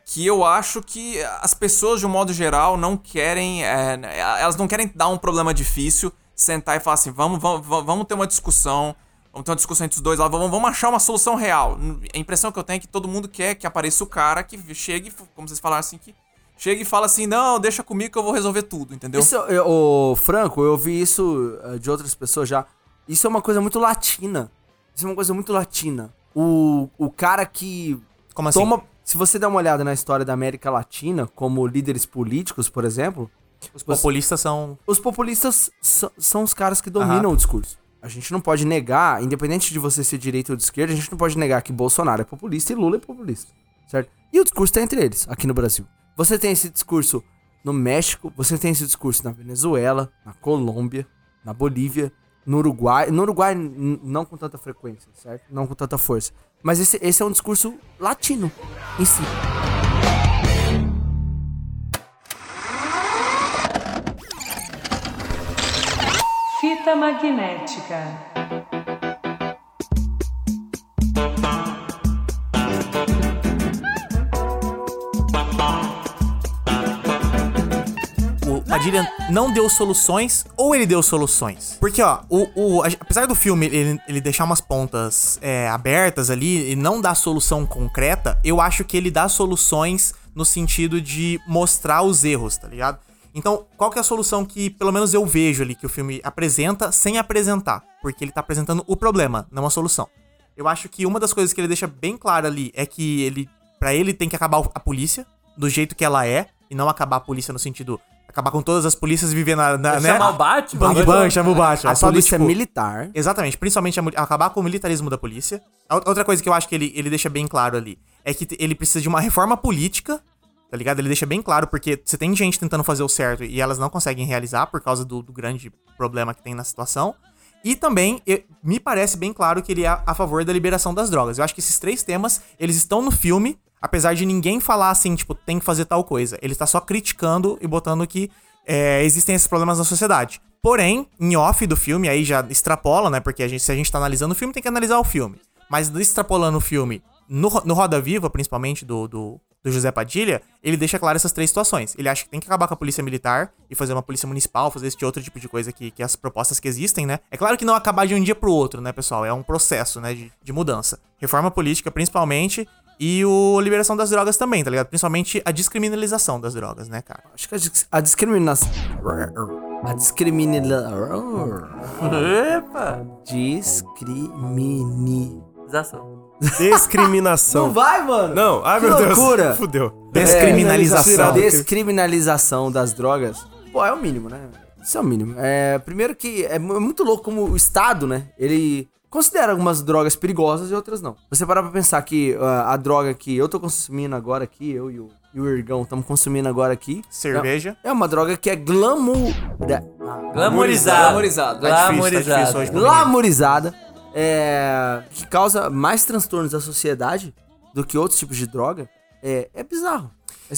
Que eu acho que as pessoas, de um modo geral, não querem. é, elas não querem dar um problema difícil, sentar e falar assim: vamos, vamos, vamos ter uma discussão. Vamos ter uma discussão entre os dois lá, vamos, vamos achar uma solução real. A impressão que eu tenho é que todo mundo quer que apareça o cara que chegue, como vocês falaram assim, que chega e fala assim: não, deixa comigo que eu vou resolver tudo, entendeu? Isso, eu- ô, Franco, eu ouvi isso eh, de outras pessoas já. Isso é uma coisa muito latina. Isso é uma coisa muito latina. O, o cara que Como assim? toma. Se você der uma olhada na história da América Latina, como líderes políticos, por exemplo, Os populistas são. os populistas são os caras que dominam o discurso. A gente não pode negar, independente de você ser direita ou de esquerda, a gente não pode negar que Bolsonaro é populista e Lula é populista, certo? E o discurso tá entre eles, aqui no Brasil. Você tem esse discurso no México, você tem esse discurso na Venezuela, na Colômbia, na Bolívia, no Uruguai. No Uruguai, não com tanta frequência, certo? Não com tanta força. Mas esse, esse é um discurso latino em si. Fita magnética. Padilha não deu soluções ou ele deu soluções? Porque, ó, o, o- apesar do filme ele, ele deixar umas pontas é, abertas ali e não dar solução concreta, eu acho que ele dá soluções no sentido de mostrar os erros, tá ligado? Então, qual que é a solução que, pelo menos, eu vejo ali que o filme apresenta sem apresentar? Porque ele tá apresentando o problema, não a solução. Eu acho que uma das coisas que ele deixa bem claro ali é que ele, para ele, tem que acabar a polícia do jeito que ela é e não acabar a polícia no sentido acabar com todas as polícias e viver na, na né? Chamar o Batman? Bang bang, chama o Batman. A É polícia tipo, militar. Exatamente, principalmente a acabar com o militarismo da polícia. Outra coisa que eu acho que ele, ele deixa bem claro ali é que ele precisa de uma reforma política, tá ligado? Ele deixa bem claro porque você tem gente tentando fazer o certo e elas não conseguem realizar por causa do, do grande problema que tem na situação. E também, e- me parece bem claro que ele é a, a favor da liberação das drogas. Eu acho que esses três temas, eles estão no filme, apesar de ninguém falar assim, tipo, tem que fazer tal coisa. Ele está só criticando e botando que é, existem esses problemas na sociedade. Porém, em off do filme, aí já extrapola, né? Porque a gente, se a gente tá analisando o filme, tem que analisar o filme. Mas extrapolando o filme, no, no Roda Viva, principalmente do, do, do José Padilha, ele deixa claro essas três situações. Ele acha que tem que acabar com a polícia militar e fazer uma polícia municipal, fazer esse outro tipo de coisa que, que as propostas que existem, né? É claro que não acabar de um dia pro outro, né, pessoal? É um processo, né, de, de mudança. Reforma política, principalmente, e o liberação das drogas também, tá ligado? Principalmente a descriminalização das drogas, né, cara? Acho que a, dis- a discriminação. A discriminação. Epa! Discrimini. Zação. Descriminação. Não vai, mano? Não, ai Que meu Deus. loucura. Fudeu. Descriminalização. É, descriminalização das drogas. Pô, é o mínimo, né? Isso é o mínimo. É, primeiro que é mu- muito louco como o Estado, né? Ele considera algumas drogas perigosas e outras não. Você parar pra pensar que ah, a droga que eu tô consumindo agora aqui, eu e o, e o Irgão estamos consumindo agora aqui. Cerveja. É, é uma droga que é glamour... Glamorizado. Tá difícil, tá pra menino. glamourizada, é, que causa mais transtornos à sociedade do que outros tipos de droga, é, é bizarro.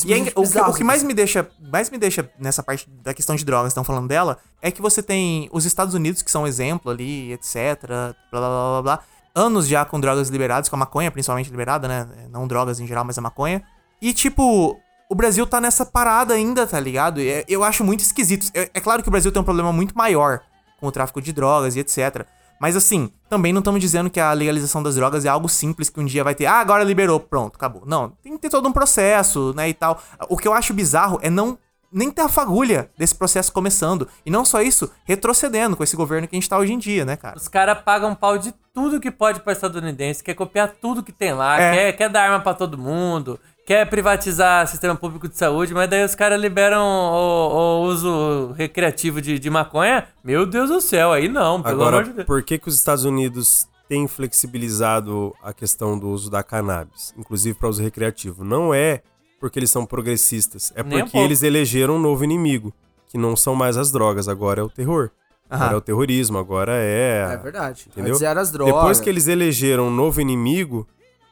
E é o, que, o que mais me deixa, mais me deixa nessa parte da questão de drogas, estão falando dela, é que você tem os Estados Unidos, que são um exemplo ali, etc, blá blá blá blá blá. Anos já com drogas liberadas, com a maconha principalmente liberada, né? Não drogas em geral, mas a maconha. E tipo, o Brasil tá nessa parada ainda, tá ligado? E é- eu acho muito esquisito. É, é claro que o Brasil tem um problema muito maior com o tráfico de drogas e etc. Mas assim, também não estamos dizendo que a legalização das drogas é algo simples que um dia vai ter, ah, agora liberou, pronto, acabou. Não, tem que ter todo um processo, né, e tal. O que eu acho bizarro é não nem ter a fagulha desse processo começando. E não só isso, retrocedendo com esse governo que a gente tá hoje em dia, né, cara? Os caras pagam pau de tudo que pode pra estadunidense, quer copiar tudo que tem lá, É. quer, quer dar arma pra todo mundo, quer privatizar sistema público de saúde, mas daí os caras liberam o, o uso recreativo de, de maconha. Meu Deus do céu, aí não, pelo Agora, amor de Deus. por que, que os Estados Unidos têm flexibilizado a questão do uso da cannabis, inclusive para uso recreativo? Não é porque eles são progressistas, é Nem um porque pouco. eles elegeram um novo inimigo, que não são mais as drogas, agora é o terror. Agora Aham. é o terrorismo, agora é. É verdade. Entendeu? Antes eram as drogas. Depois que eles elegeram um novo inimigo,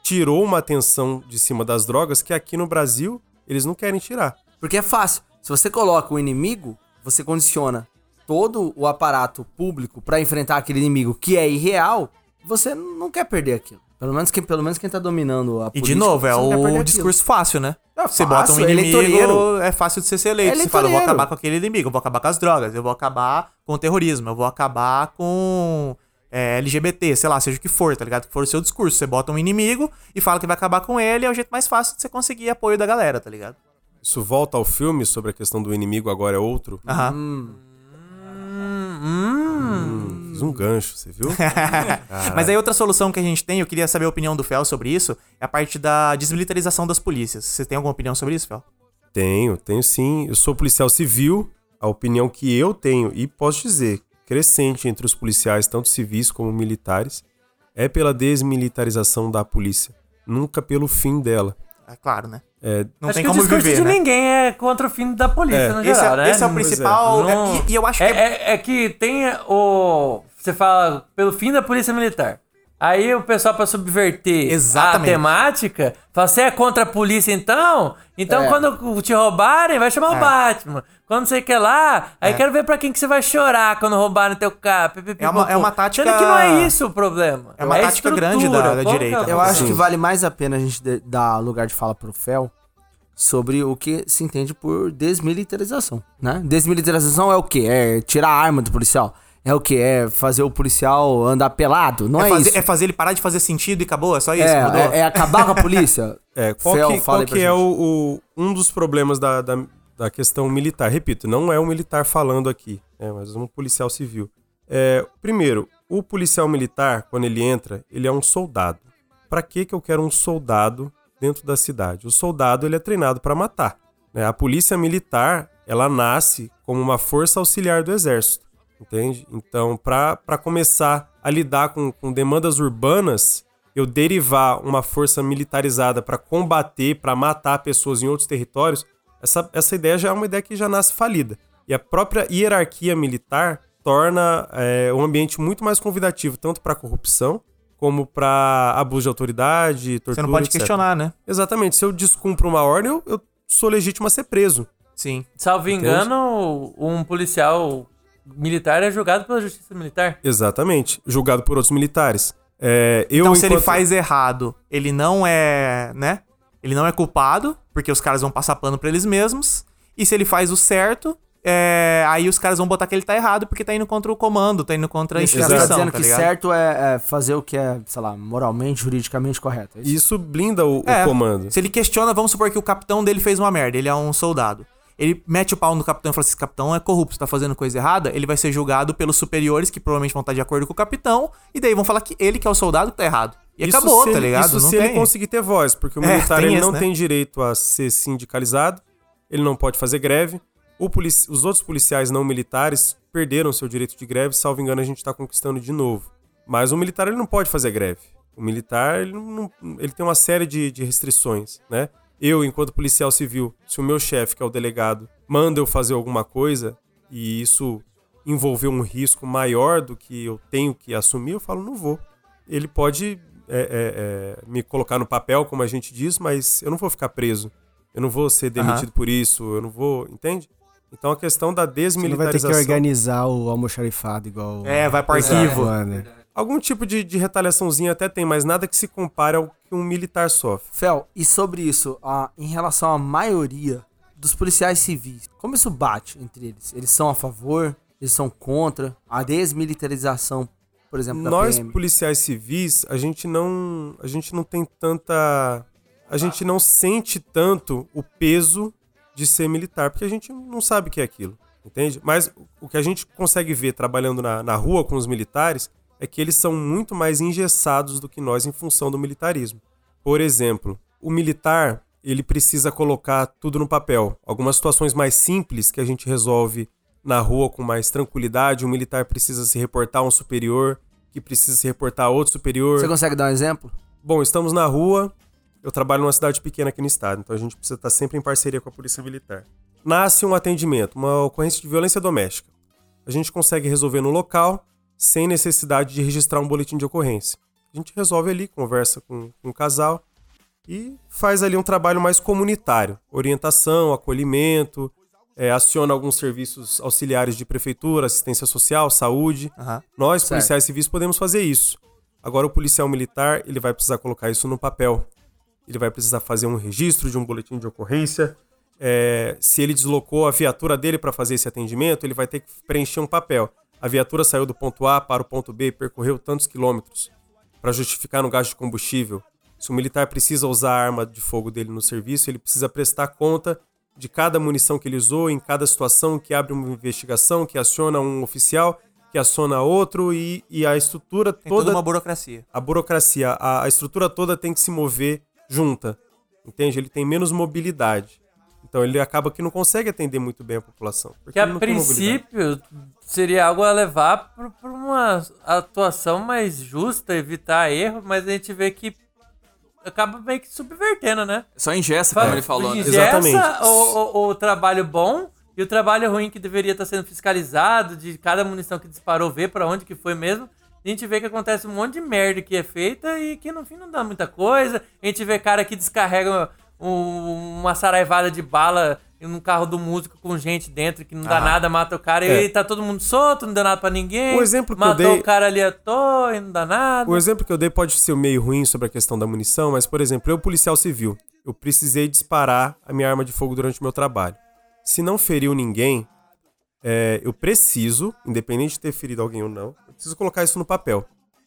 tirou uma atenção de cima das drogas que aqui no Brasil eles não querem tirar. Porque é fácil. Se você coloca o inimigo, você condiciona todo o aparato público pra enfrentar aquele inimigo que é irreal, você não quer perder aquilo. Pelo menos quem, pelo menos quem tá dominando a E política. de novo, é o discurso fácil, né? É você bota um fácil, é inimigo, eleitoreiro. é fácil de você ser eleito. É você fala, eu vou acabar com aquele inimigo, eu vou acabar com as drogas, eu vou acabar com o terrorismo, eu vou acabar com é, LGBT, sei lá, seja o que for, tá ligado? Que for o seu discurso. Você bota um inimigo e fala que vai acabar com ele, é o jeito mais fácil de você conseguir apoio da galera, tá ligado? Isso volta ao filme sobre a questão do inimigo agora é outro. Aham. Hum, fiz um gancho, você viu? *laughs* Mas aí outra solução que a gente tem, eu queria saber a opinião do Fel sobre isso, é a parte da desmilitarização das polícias. Você tem alguma opinião sobre isso, Fel? Tenho, tenho sim. Eu sou policial civil. A opinião que eu tenho, e posso dizer, crescente entre os policiais, tanto civis como militares, é pela desmilitarização da polícia. Nunca pelo fim dela. É claro, né? É, Não Acho tem que como o discurso viver, de né? ninguém é contra o fim da polícia, É. no Esse geral, é, né? esse é o é. principal. Não- é- e, e eu acho que É, é- é que tem o. Você fala pelo fim da polícia militar. Aí o pessoal, pra subverter Exatamente. a temática, fala: você é contra a polícia então? Então É. quando te roubarem, vai chamar o Batman. Quando você quer lá, aí quero ver pra quem que você vai chorar quando roubarem teu carro. É uma- é uma tática- Sendo que não é isso o problema. É uma tática grande da- da que é direita. Eu acho Sim. que vale mais a pena a gente dar lugar de fala pro Fel sobre o que se entende por desmilitarização, né? Desmilitarização é o quê? É tirar a arma do policial? É o quê? É fazer o policial andar pelado? Não é, é, fazer, isso. é fazer ele parar de fazer sentido e acabou? É só isso? É, Mudou? é- é acabar com a polícia? *laughs* É, qual Fel, que, fala qual que é o, o- um dos problemas da, da, da questão militar? Repito, não é um militar falando aqui, é, mas um policial civil. É, primeiro, o policial militar, quando ele entra, ele é um soldado. Pra que que eu quero um soldado dentro da cidade? O soldado ele é treinado pra matar. né? A polícia militar, ela nasce como uma força auxiliar do exército. Entende? Então, para começar a lidar com, com demandas urbanas, eu derivar uma força militarizada para combater, para matar pessoas em outros territórios, essa, essa ideia já é uma ideia que já nasce falida. E a própria hierarquia militar torna é, um ambiente muito mais convidativo, tanto para corrupção, como para abuso de autoridade, tortura, Você não pode etc. questionar, né? Exatamente. Se eu descumpro uma ordem, eu, eu sou legítimo a ser preso. Sim. Salvo Entende? engano, um policial militar é julgado pela justiça militar. Exatamente. Julgado por outros militares. É, eu, Então, se ele enquanto- faz errado, ele não é, né? Ele não é culpado, porque os caras vão passar pano pra eles mesmos. E se ele faz o certo, é, aí os caras vão botar que ele tá errado, porque tá indo contra o comando, tá indo contra a Esse cara instituição, tá dizendo tá que ligado? certo é, é fazer o que é, sei lá, moralmente, juridicamente correto. É isso? Isso blinda o, o É, comando. Se ele questiona, vamos supor que o capitão dele fez uma merda, ele é um soldado. Ele mete o pau no capitão e fala assim: esse capitão é corrupto, tá fazendo coisa errada. Ele vai ser julgado pelos superiores, que provavelmente vão estar de acordo com o capitão. E daí vão falar que ele, que é o soldado, que tá errado. E Isso acabou, se tá ele- ligado? Isso Não se ele tem. conseguir ter voz, porque o É, militar ele esse, não né? tem direito a ser sindicalizado, ele não pode fazer greve. O polici- os outros policiais não militares perderam seu direito de greve, salvo engano, a gente está conquistando de novo. Mas o militar ele não pode fazer greve. O militar ele, não- ele tem uma série de, de restrições, né? Eu, enquanto policial civil, se o meu chefe, que é o delegado, manda eu fazer alguma coisa e isso envolver um risco maior do que eu tenho que assumir, eu falo, não vou. Ele pode é, é, é, me colocar no papel, como a gente diz, mas eu não vou ficar preso. Eu não vou ser demitido por isso, eu não vou. Entende? Então a questão da Você não vai ter desmilitarização. que organizar o almoxarifado igual. o- É, vai pro Exato, arquivo. mano. Algum tipo de, de retaliaçãozinha até tem, mas nada que se compare ao que um militar sofre. Fel, e sobre isso, a- em relação à maioria dos policiais civis, como isso bate entre eles? Eles são a favor? Eles são contra? A desmilitarização, por exemplo, da Nós, PM? policiais civis, a gente não. A gente não tem tanta. A gente não sente tanto o peso de ser militar, porque a gente não sabe o que é aquilo. Entende? Mas o que a gente consegue ver trabalhando na, na rua com os militares é que eles são muito mais engessados do que nós em função do militarismo. Por exemplo, o militar ele precisa colocar tudo no papel. Algumas situações mais simples que a gente resolve na rua com mais tranquilidade, o militar precisa se reportar a um superior, que precisa se reportar a outro superior. Você consegue dar um exemplo? Bom, estamos na rua, eu trabalho numa cidade pequena aqui no estado, então a gente precisa estar sempre em parceria com a Polícia Militar. Nasce um atendimento, uma ocorrência de violência doméstica. A gente consegue resolver no local, sem necessidade de registrar um boletim de ocorrência. A gente resolve ali, conversa com, com o casal e faz ali um trabalho mais comunitário. Orientação, acolhimento, é, aciona alguns serviços auxiliares de prefeitura, assistência social, saúde. Aham. Nós, Certo. policiais civis, podemos fazer isso. Agora, o policial militar, ele vai precisar colocar isso no papel. Ele vai precisar fazer um registro de um boletim de ocorrência. É, se ele deslocou a viatura dele para fazer esse atendimento, ele vai ter que preencher um papel. A viatura saiu do ponto A para o ponto B, percorreu tantos quilômetros para justificar no gasto de combustível. Se o militar precisa usar a arma de fogo dele no serviço, ele precisa prestar conta de cada munição que ele usou, em cada situação que abre uma investigação, que aciona um oficial, que aciona outro e, e a estrutura Tem toda toda uma burocracia. a burocracia, a, a estrutura toda tem que se mover junta. Entende? Ele tem menos mobilidade. Então ele acaba que não consegue atender muito bem a população. porque Que a princípio seria algo a levar para uma atuação mais justa, evitar erro, mas a gente vê que acaba meio que subvertendo, né? Só ingessa, como ele falou, né? Ingessa Exatamente. O, o, o trabalho bom e o trabalho ruim que deveria estar sendo fiscalizado, de cada munição que disparou, ver pra onde que foi mesmo. A gente vê que acontece um monte de merda que é feita e que no fim não dá muita coisa. A gente vê cara que descarrega um- uma saraivada de bala num carro do músico com gente dentro que não dá nada, mata o cara É. e tá todo mundo solto, não dá nada pra ninguém. O exemplo que eu Matou dei- o cara ali à toa e não dá nada. O exemplo que eu dei pode ser meio ruim sobre a questão da munição, mas, por exemplo, eu, policial civil, eu precisei disparar a minha arma de fogo durante o meu trabalho. Se não feriu ninguém, é, eu preciso, independente de ter ferido alguém ou não, eu preciso colocar isso no papel.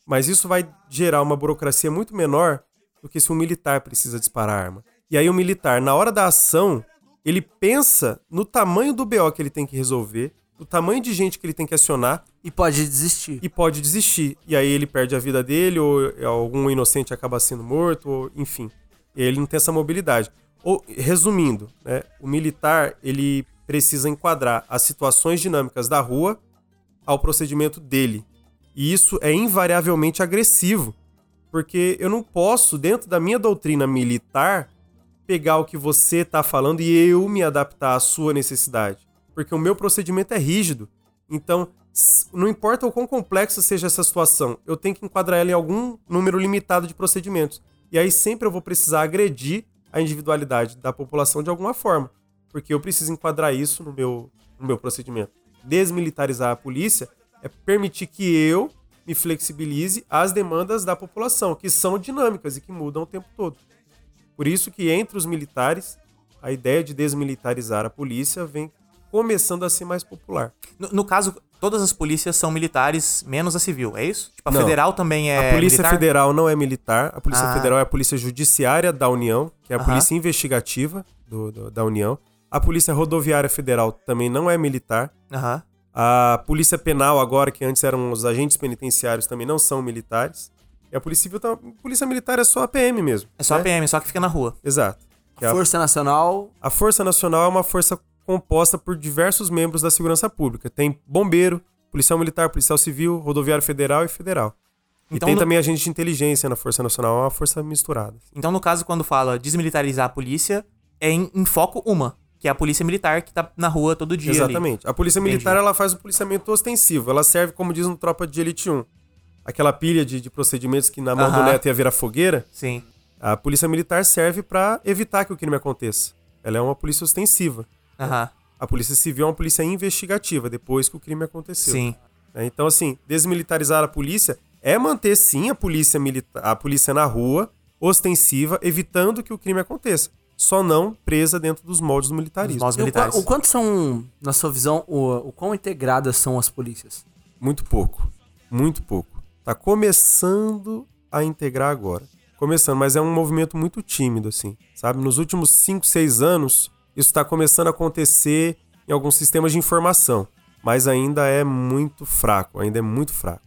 Mas isso vai gerar uma burocracia muito menor do que se um militar precisa disparar a arma. E aí o militar, na hora da ação, ele pensa no tamanho do BO que ele tem que resolver, do tamanho de gente que ele tem que acionar E pode desistir. e pode desistir. E aí ele perde a vida dele, ou algum inocente acaba sendo morto, ou, enfim. Ele não tem essa mobilidade. Ou, resumindo, né, o militar ele precisa enquadrar as situações dinâmicas da rua ao procedimento dele. E isso é invariavelmente agressivo, porque eu não posso, dentro da minha doutrina militar, pegar o que você está falando e eu me adaptar à sua necessidade. Porque o meu procedimento é rígido. Então, não importa o quão complexa seja essa situação, eu tenho que enquadrar ela em algum número limitado de procedimentos. E aí sempre eu vou precisar agredir a individualidade da população de alguma forma. Porque eu preciso enquadrar isso no meu, no meu procedimento. desmilitarizar a polícia é permitir que eu me flexibilize às demandas da população, que são dinâmicas e que mudam o tempo todo. Por isso que entre os militares, a ideia de desmilitarizar a polícia vem começando a ser mais popular. No, no caso, todas as polícias são militares, menos a civil, é isso? Tipo, a Não. federal também é a Polícia militar? Federal não é militar. A Polícia Ah. Federal é a Polícia Judiciária da União, que é a Aham. Polícia Investigativa do- do- da União. A Polícia Rodoviária Federal também não é militar. Aham. A Polícia Penal, agora, que antes eram os agentes penitenciários, também não são militares. E a Polícia Civil, tá, a Polícia Militar é só a PM mesmo. É só a né? PM, só que fica na rua. Exato. Que é a- Força Nacional. a Força Nacional é uma força composta por diversos membros da segurança pública. Tem bombeiro, policial militar, policial civil, rodoviário federal e federal. E Então, tem no- também agente de inteligência na Força Nacional, é uma força misturada. Então, no caso, quando fala desmilitarizar a polícia, é em, em foco uma, que é a polícia militar que tá na rua todo dia. ali. Exatamente. A polícia Entendi. militar ela faz o policiamento ostensivo. Ela serve, como diz no Tropa de Elite 1, aquela pilha de, de procedimentos que na mão do neto ia virar fogueira. Sim. A polícia militar serve pra evitar que o crime aconteça. Ela é uma polícia ostensiva. Aham. A polícia civil é uma polícia investigativa, depois que o crime aconteceu. Sim. É, Então, assim, desmilitarizar a polícia é manter sim a polícia militar, a polícia na rua, ostensiva, evitando que o crime aconteça. Só não presa dentro dos moldes do militarismo. moldes E o, o quanto são, na sua visão, o, o quão integradas são as polícias? Muito pouco. Muito pouco. Tá começando a integrar agora. Começando, mas é um movimento muito tímido, assim. Sabe? Nos últimos 5, 6 anos, isso está começando a acontecer em alguns sistemas de informação. Mas ainda é muito fraco. Ainda é muito fraco.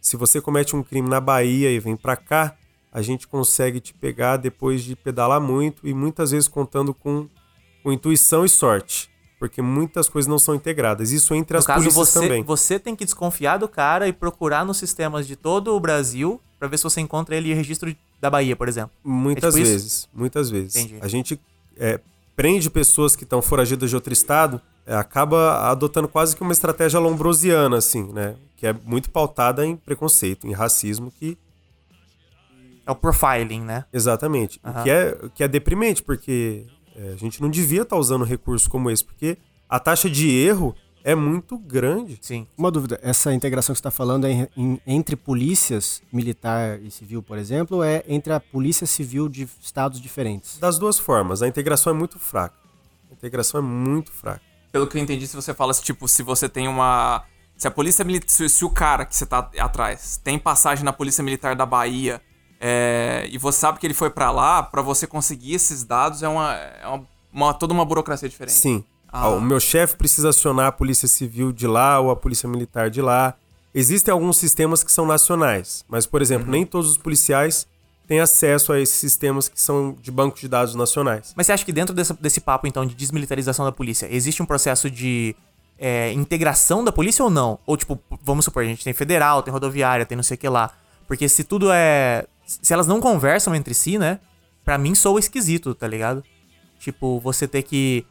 Se você comete um crime na Bahia e vem pra cá, a gente consegue te pegar depois de pedalar muito e muitas vezes contando com, com intuição e sorte. Porque muitas coisas não são integradas. Isso entre No as caso, polícias você, também. você tem que desconfiar do cara e procurar nos sistemas de todo o Brasil pra ver se você encontra ele em registro da Bahia, por exemplo. Muitas É tipo isso? vezes, muitas vezes. Entendi. A gente é, prende pessoas que estão foragidas de outro estado, é, acaba adotando quase que uma estratégia lombrosiana, assim, né? Que é muito pautada em preconceito, em racismo, que... É o profiling, né? Exatamente. O que é, o que é deprimente, porque é, a gente não devia estar usando recursos como esse, porque a taxa de erro é muito grande. Sim. Uma dúvida, essa integração que você está falando é em- em- entre polícias militar e civil, por exemplo, ou é entre a polícia civil de estados diferentes? Das duas formas. A integração é muito fraca. A integração é muito fraca. Pelo que eu entendi, se você fala, tipo, se você tem uma. Se a polícia militar. Se, se o cara que você tá atrás tem passagem na polícia militar da Bahia é, e você sabe que ele foi pra lá, pra você conseguir esses dados é uma. É uma, uma- toda uma burocracia diferente. Sim. Ah, O meu chefe precisa acionar a polícia civil de lá ou a polícia militar de lá. Existem alguns sistemas que são nacionais, mas, por exemplo, Uhum. nem todos os policiais têm acesso a esses sistemas que são de banco de dados nacionais. Mas você acha que dentro desse, desse papo, então, de desmilitarização da polícia, existe um processo de é, integração da polícia ou não? Ou, tipo, vamos supor, a gente tem federal, tem rodoviária, tem não sei o que lá. Porque se tudo é. Se elas não conversam entre si, né? Pra mim soa esquisito, tá ligado? Tipo, você ter que.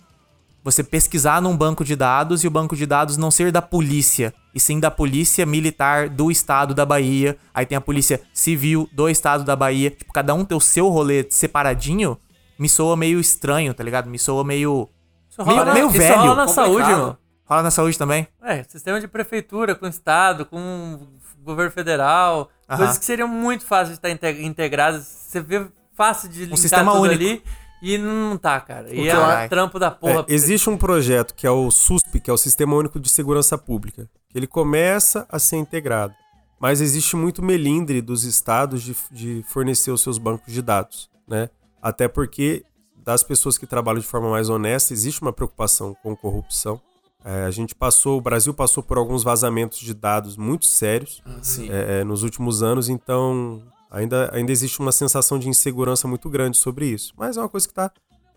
Você pesquisar num banco de dados e o banco de dados não ser da polícia, e sim da polícia militar do estado da Bahia. Aí tem a polícia civil do estado da Bahia. Tipo, cada um ter o seu rolê separadinho, me soa meio estranho, tá ligado? Me soa meio. Isso meio, rola na- meio isso velho. rola na saúde, Complicado. irmão. Rola na saúde também? É, sistema de prefeitura com estado, com governo federal, Aham. coisas que seriam muito fáceis de estar inte- integradas. Você vê fácil de linkar sistema tudo único. ali e não tá, cara. E é um trampo da porra. É, existe um projeto que é o SUSP, que é o Sistema Único de Segurança Pública, que ele começa a ser integrado. Mas existe muito melindre dos estados de, de fornecer os seus bancos de dados, né? Até porque das pessoas que trabalham de forma mais honesta existe uma preocupação com corrupção. É, a gente passou, o Brasil passou por alguns vazamentos de dados muito sérios sim. é, é, nos últimos anos, então ainda, ainda existe uma sensação de insegurança muito grande sobre isso. Mas é uma coisa que está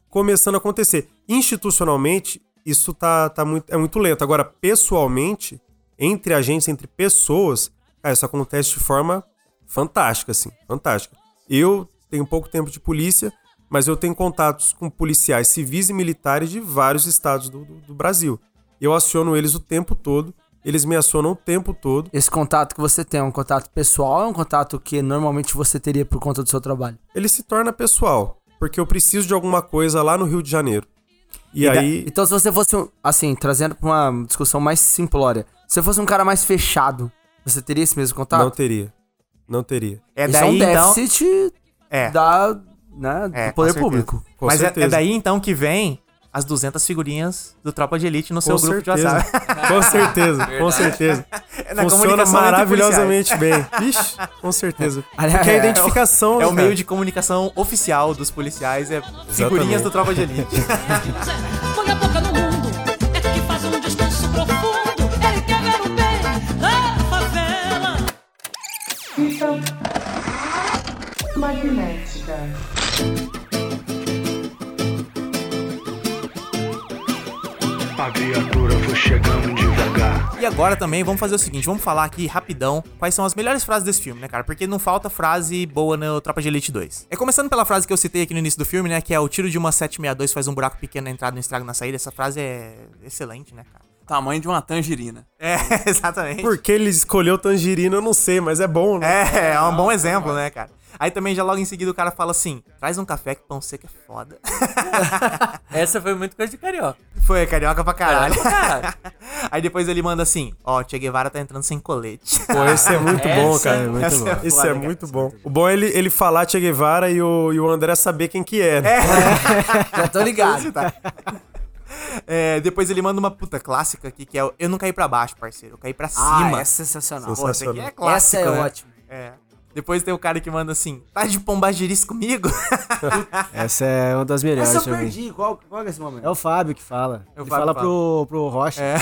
começando a acontecer. Institucionalmente, isso tá, tá muito, é muito lento. Agora, pessoalmente, entre agentes, entre pessoas, cara, isso acontece de forma fantástica, assim, fantástica. Eu tenho pouco tempo de polícia, mas eu tenho contatos com policiais civis e militares de vários estados do, do- do Brasil. Eu aciono eles o tempo todo, eles me acionam o tempo todo. Esse contato que você tem é um contato pessoal ou é um contato que normalmente você teria por conta do seu trabalho? ele se torna pessoal, porque eu preciso de alguma coisa lá no Rio de Janeiro. E, da- aí. Então, se você fosse, um- assim, trazendo pra uma discussão mais simplória, se você fosse um cara mais fechado, você teria esse mesmo contato? Não teria. Não teria. É Isso daí, é um então... déficit É. da, né, É, do poder público. Com Mas é, é daí, então, que vem as 200 figurinhas do Tropa de Elite no seu Com grupo certeza. de WhatsApp. *laughs* Com certeza, com certeza. *laughs* Na Funciona maravilhosamente bem. Ixi, com certeza. *laughs* Porque é a é, identificação, É o né, meio cara? de comunicação oficial dos policiais, é figurinhas Exatamente. do Tropa de Elite. Põe a boca no mundo, é que faz um discurso profundo. Ele quer ver o bem da favela. Fita magnética. A viatura foi chegando devagar. E agora também vamos fazer o seguinte, vamos falar aqui rapidão quais são as melhores frases desse filme, né, cara? Porque não falta frase boa no Tropa de Elite 2. É começando pela frase que eu citei aqui no início do filme, né, que é o tiro de uma 762 faz um buraco pequeno na entrada e um estrago na saída. Essa frase é excelente, né, cara? Tamanho de uma tangerina. É, *laughs* exatamente. Por que ele escolheu tangerina, eu não sei, mas é bom, né? É, é um bom exemplo, né, cara? Aí também já logo em seguida o cara fala assim: traz um café que pão seco é foda. *laughs* Essa foi muito coisa de carioca. Foi carioca pra caralho. Caralho. *laughs* Aí depois ele manda assim: ó, Che Guevara tá entrando sem colete. Pô, esse é muito bom, Essa cara. é muito Essa bom. é Esse é muito bom. O bom é ele, ele falar Che Guevara e o, e o André saber quem que é. né? *laughs* Já tô ligado. É, depois ele manda uma puta clássica aqui, que é o Eu não caí pra baixo, parceiro. Eu caí pra Ah, cima. é sensacional. Pô, esse aqui é sensacional. clássico, Essa é né? ótima. É. Depois tem o cara que manda assim: tá de pombagirice comigo? *laughs* Essa é uma das melhores. Essa eu perdi. Qual, qual é esse momento? É o Fábio que fala. É Ele Fábio fala que pro, pro Rocha. É.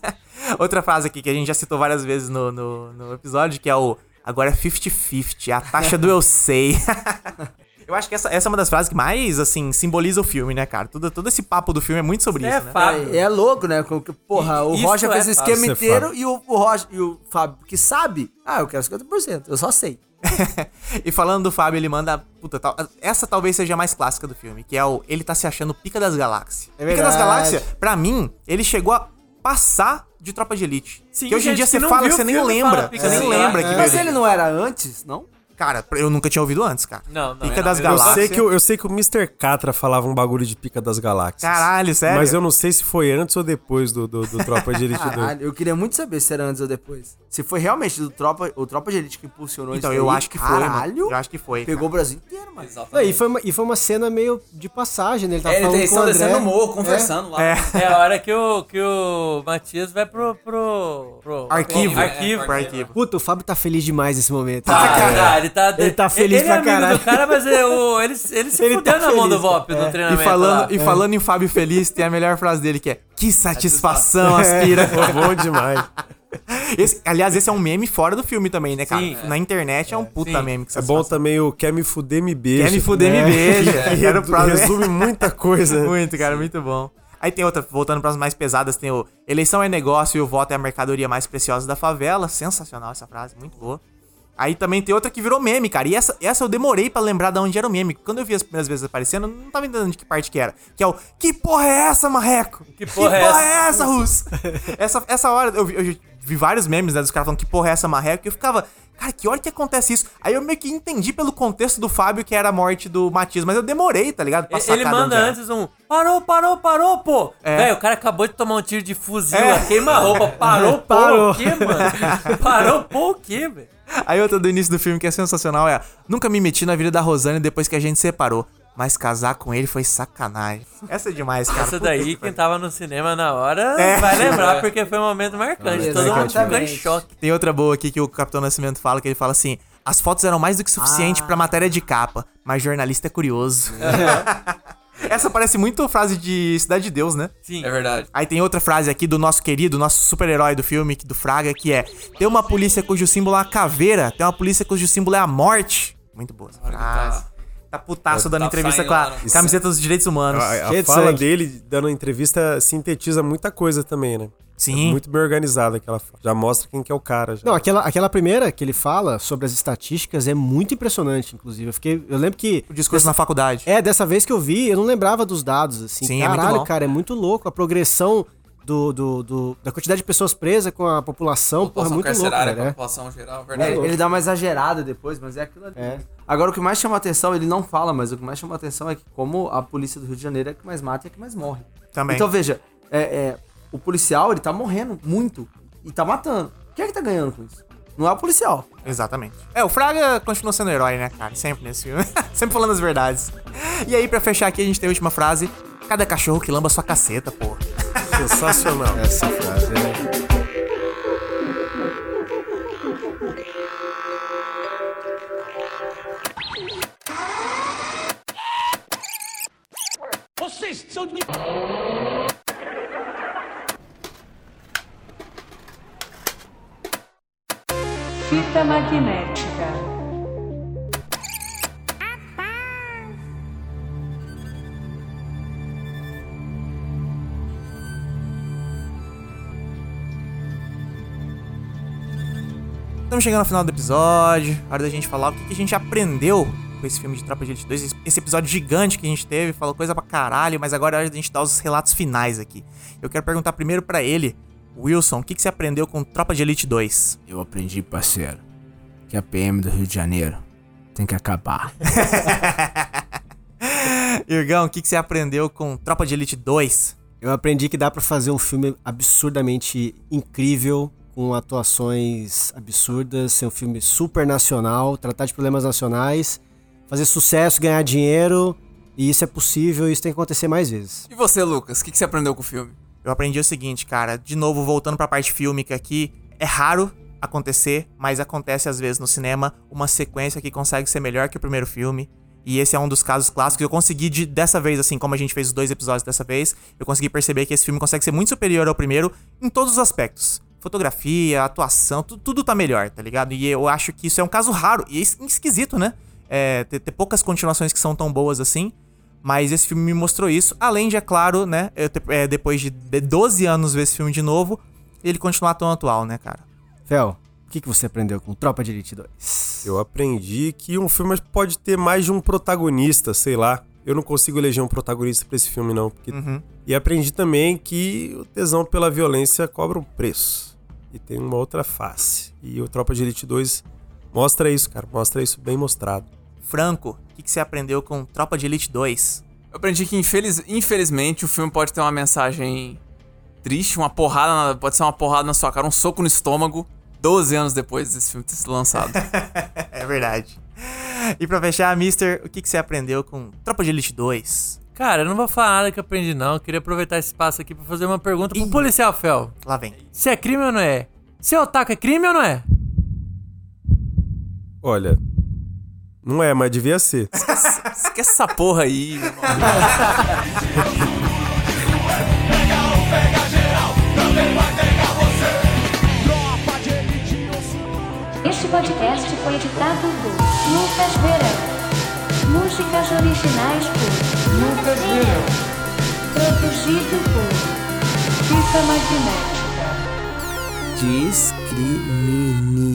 *laughs* Outra frase aqui que a gente já citou várias vezes no, no, no episódio, que é o Agora é 50-50, a taxa do eu sei. *laughs* Eu acho que essa, essa é uma das frases que mais, assim, simboliza o filme, né, cara? Todo, todo esse papo do filme é muito sobre É isso, né? Fábio. É, é louco, né? Porra, o Isso Rocha é fez o fácil. esquema é inteiro e o, o Rocha e o Fábio, que sabe, ah, eu quero 50%, eu só sei. *laughs* e falando do Fábio, ele manda. Puta, tal, essa talvez seja a mais clássica do filme, que é o Ele tá se achando pica das galáxias. É pica das galáxias, pra mim, ele chegou a passar de tropa de elite. Sim, que hoje em dia você fala, você o nem lembra. Você nem lembra que Mas ele não era antes, não? Cara, eu nunca tinha ouvido antes, cara. Não, não. Pica é das não. Eu Galáxias. sei, que, o- eu sei que o Mr. Catra falava um bagulho de pica das galáxias. Caralho, sério? Mas eu não sei se foi antes ou depois do, do, do Tropa de Elite 2. Caralho, eu queria muito saber se era antes ou depois. Se foi realmente do Tropa, o Tropa de Elite que impulsionou Então, isso eu aí, acho que foi, mano. Caralho, Eu acho que foi. pegou o Brasil inteiro, mano. Não, e, foi uma, e foi uma cena meio de passagem, né? Ele tava É, falando eles com o estão André. descendo no morro, conversando lá. É. É a hora que o, que o Matias vai pro. pro, pro Arquivo. Arquivo. Pro arquivo. Puta, o Fábio tá feliz demais nesse momento. Ah, cara. cara, ele tá, Ele tá feliz ele pra é amigo caralho. do cara, mas é o, ele, ele se Ele fudeu tá na mão do feliz, Vop no E treinamento. falando, lá. e falando em Fábio Feliz, tem a melhor frase dele que é Que satisfação, aspira. Pô, bom demais. *laughs* Esse- aliás, esse é um meme fora do filme também, né, cara? Sim, Na internet é um puta Sim. meme que É bom também o Quer Me Fuder, Me Beija. Quer me fuder, me É. beija. Que *laughs* Era o resume muita coisa. né? Muito, cara, muito bom. Aí tem outra, voltando para as mais pesadas, tem o Eleição é negócio e o voto é a mercadoria mais preciosa da favela. Sensacional essa frase, muito boa. Aí também tem outra que virou meme, cara. E essa, essa eu demorei pra lembrar de onde era o meme. Quando eu vi as primeiras vezes aparecendo, eu não tava entendendo de que parte que era. Que é o Que porra é essa, marreco? Que porra é é essa, Russo? *laughs* essa, essa hora eu vi, eu vi vários memes, né, dos caras falando que porra é essa, marreco? E eu ficava, cara, que hora que acontece isso? Aí eu meio que entendi pelo contexto do Fábio que era a morte do Matias, mas eu demorei, tá ligado? pra Ele- manda antes um parou, parou, parou, pô. É. Velho, o cara acabou de tomar um tiro de fuzil, É. a queima-roupa. Parou, *laughs* pô, Parou. o quê, mano? Parou, pô, o quê, velho? Aí outra do início do filme que é sensacional é Nunca me meti na vida da Rosane depois que a gente separou. Mas casar com ele foi sacanagem. Essa é demais, cara. Essa Puta daí, que quem tava no cinema na hora É. vai lembrar, porque foi um momento marcante. Todo mundo ficou em choque. Tem outra boa aqui que o Capitão Nascimento fala, que ele fala assim: as fotos eram mais do que suficiente pra matéria de capa, mas jornalista é curioso. *laughs* Essa parece muito frase de Cidade de Deus, né? Sim. É verdade. Aí tem outra frase aqui do nosso querido, nosso super-herói do filme, do Fraga, que é: Tem uma polícia cujo símbolo é a caveira, tem uma polícia cujo símbolo é a morte. Muito boa essa frase. Tá putaço dando Tá entrevista com a camiseta dos direitos humanos. A, a de fala dele, dando entrevista, sintetiza muita coisa também, né? Sim. É muito bem organizada aquela. Já mostra quem que é o cara. Já. Não, aquela, aquela primeira que ele fala sobre as estatísticas é muito impressionante, inclusive. Eu fiquei. Eu lembro que. O discurso na faculdade. É, dessa vez que eu vi, eu não lembrava dos dados, assim. Sim, é muito Caralho, bom. cara, é muito louco. A progressão do, do, do- da quantidade de pessoas presas com a população, porra, é muito louco, carcerária, velho. é. população geral, É, verdade. ele dá uma exagerada depois, mas é aquilo ali. Agora, o que mais chama atenção, ele não fala, mas o que mais chama atenção é que como a polícia do Rio de Janeiro é a que mais mata e a que mais morre. Também. Então veja, é, é, o policial ele tá morrendo muito e tá matando. Quem é que tá ganhando com isso? Não é o policial. Exatamente. É, o Fraga continua sendo herói, né, cara? Sempre nesse filme. *laughs* Sempre falando as verdades. E aí, pra fechar aqui, a gente tem a última frase. Cada cachorro que lamba sua caceta, pô. *laughs* Sensacional. Essa frase é... Vocês são de. Fita magnética. Estamos chegando ao final do episódio. Hora da gente falar o que, a gente aprendeu com esse filme de Tropa de Elite 2. Esse- episódio gigante que a gente teve, falou coisa pra caralho, mas agora é hora da gente dar os relatos finais aqui. Eu quero perguntar primeiro pra ele, Wilson, o que, que você aprendeu com Tropa de Elite 2? Eu aprendi, parceiro, que a PM do Rio de Janeiro tem que acabar. *laughs* Irgão, o que, que você aprendeu com Tropa de Elite 2? Eu aprendi que dá pra fazer um filme absurdamente incrível, com atuações absurdas, ser um filme super nacional, tratar de problemas nacionais, fazer sucesso, ganhar dinheiro, e isso é possível e isso tem que acontecer mais vezes. E você, Lucas? O que, que você aprendeu com o filme? Eu aprendi o seguinte, cara, de novo, voltando pra parte fílmica aqui, é raro acontecer, mas acontece às vezes no cinema uma sequência que consegue ser melhor que o primeiro filme. E esse é um dos casos clássicos. Eu consegui, de, dessa vez, assim, como a gente fez os dois episódios dessa vez, eu consegui perceber que esse filme consegue ser muito superior ao primeiro em todos os aspectos. Fotografia, atuação, tu- tudo tá melhor, tá ligado? E eu acho que isso é um caso raro e es- esquisito, né? É, ter, ter poucas continuações que são tão boas assim. Mas esse filme me mostrou isso. Além de, é claro, né? eu é, depois de de 12 anos ver esse filme de novo, ele continuar tão atual, né, cara? Fel, o que, que você aprendeu com Tropa de Elite 2? Eu aprendi que um filme pode ter mais de um protagonista, sei lá. Eu não consigo eleger um protagonista pra esse filme, não. porque- Uhum. E aprendi também que o tesão pela violência cobra um preço. E tem uma outra face. E o Tropa de Elite 2 mostra isso, cara. Mostra isso bem mostrado. Franco, que, que você aprendeu com Tropa de Elite 2? Eu aprendi que, infeliz- infelizmente, o filme pode ter uma mensagem triste, uma porrada, na- pode ser uma porrada na sua cara, um soco no estômago, 12 anos depois desse filme ter sido lançado. *laughs* é verdade. E pra fechar, Mister, o que, que você aprendeu com Tropa de Elite 2? Cara, eu não vou falar nada que eu aprendi, não. Eu queria aproveitar esse espaço aqui pra fazer uma pergunta pro policial, Fel. Lá vem. Se é crime ou não é? Se otaku é crime ou não é? Olha, não é, mas devia ser. Esquece essa porra aí. Este podcast foi editado por Lucas Verão. Músicas originais por Lucas Verão. Produzido por Fita Magnética. Discrimine.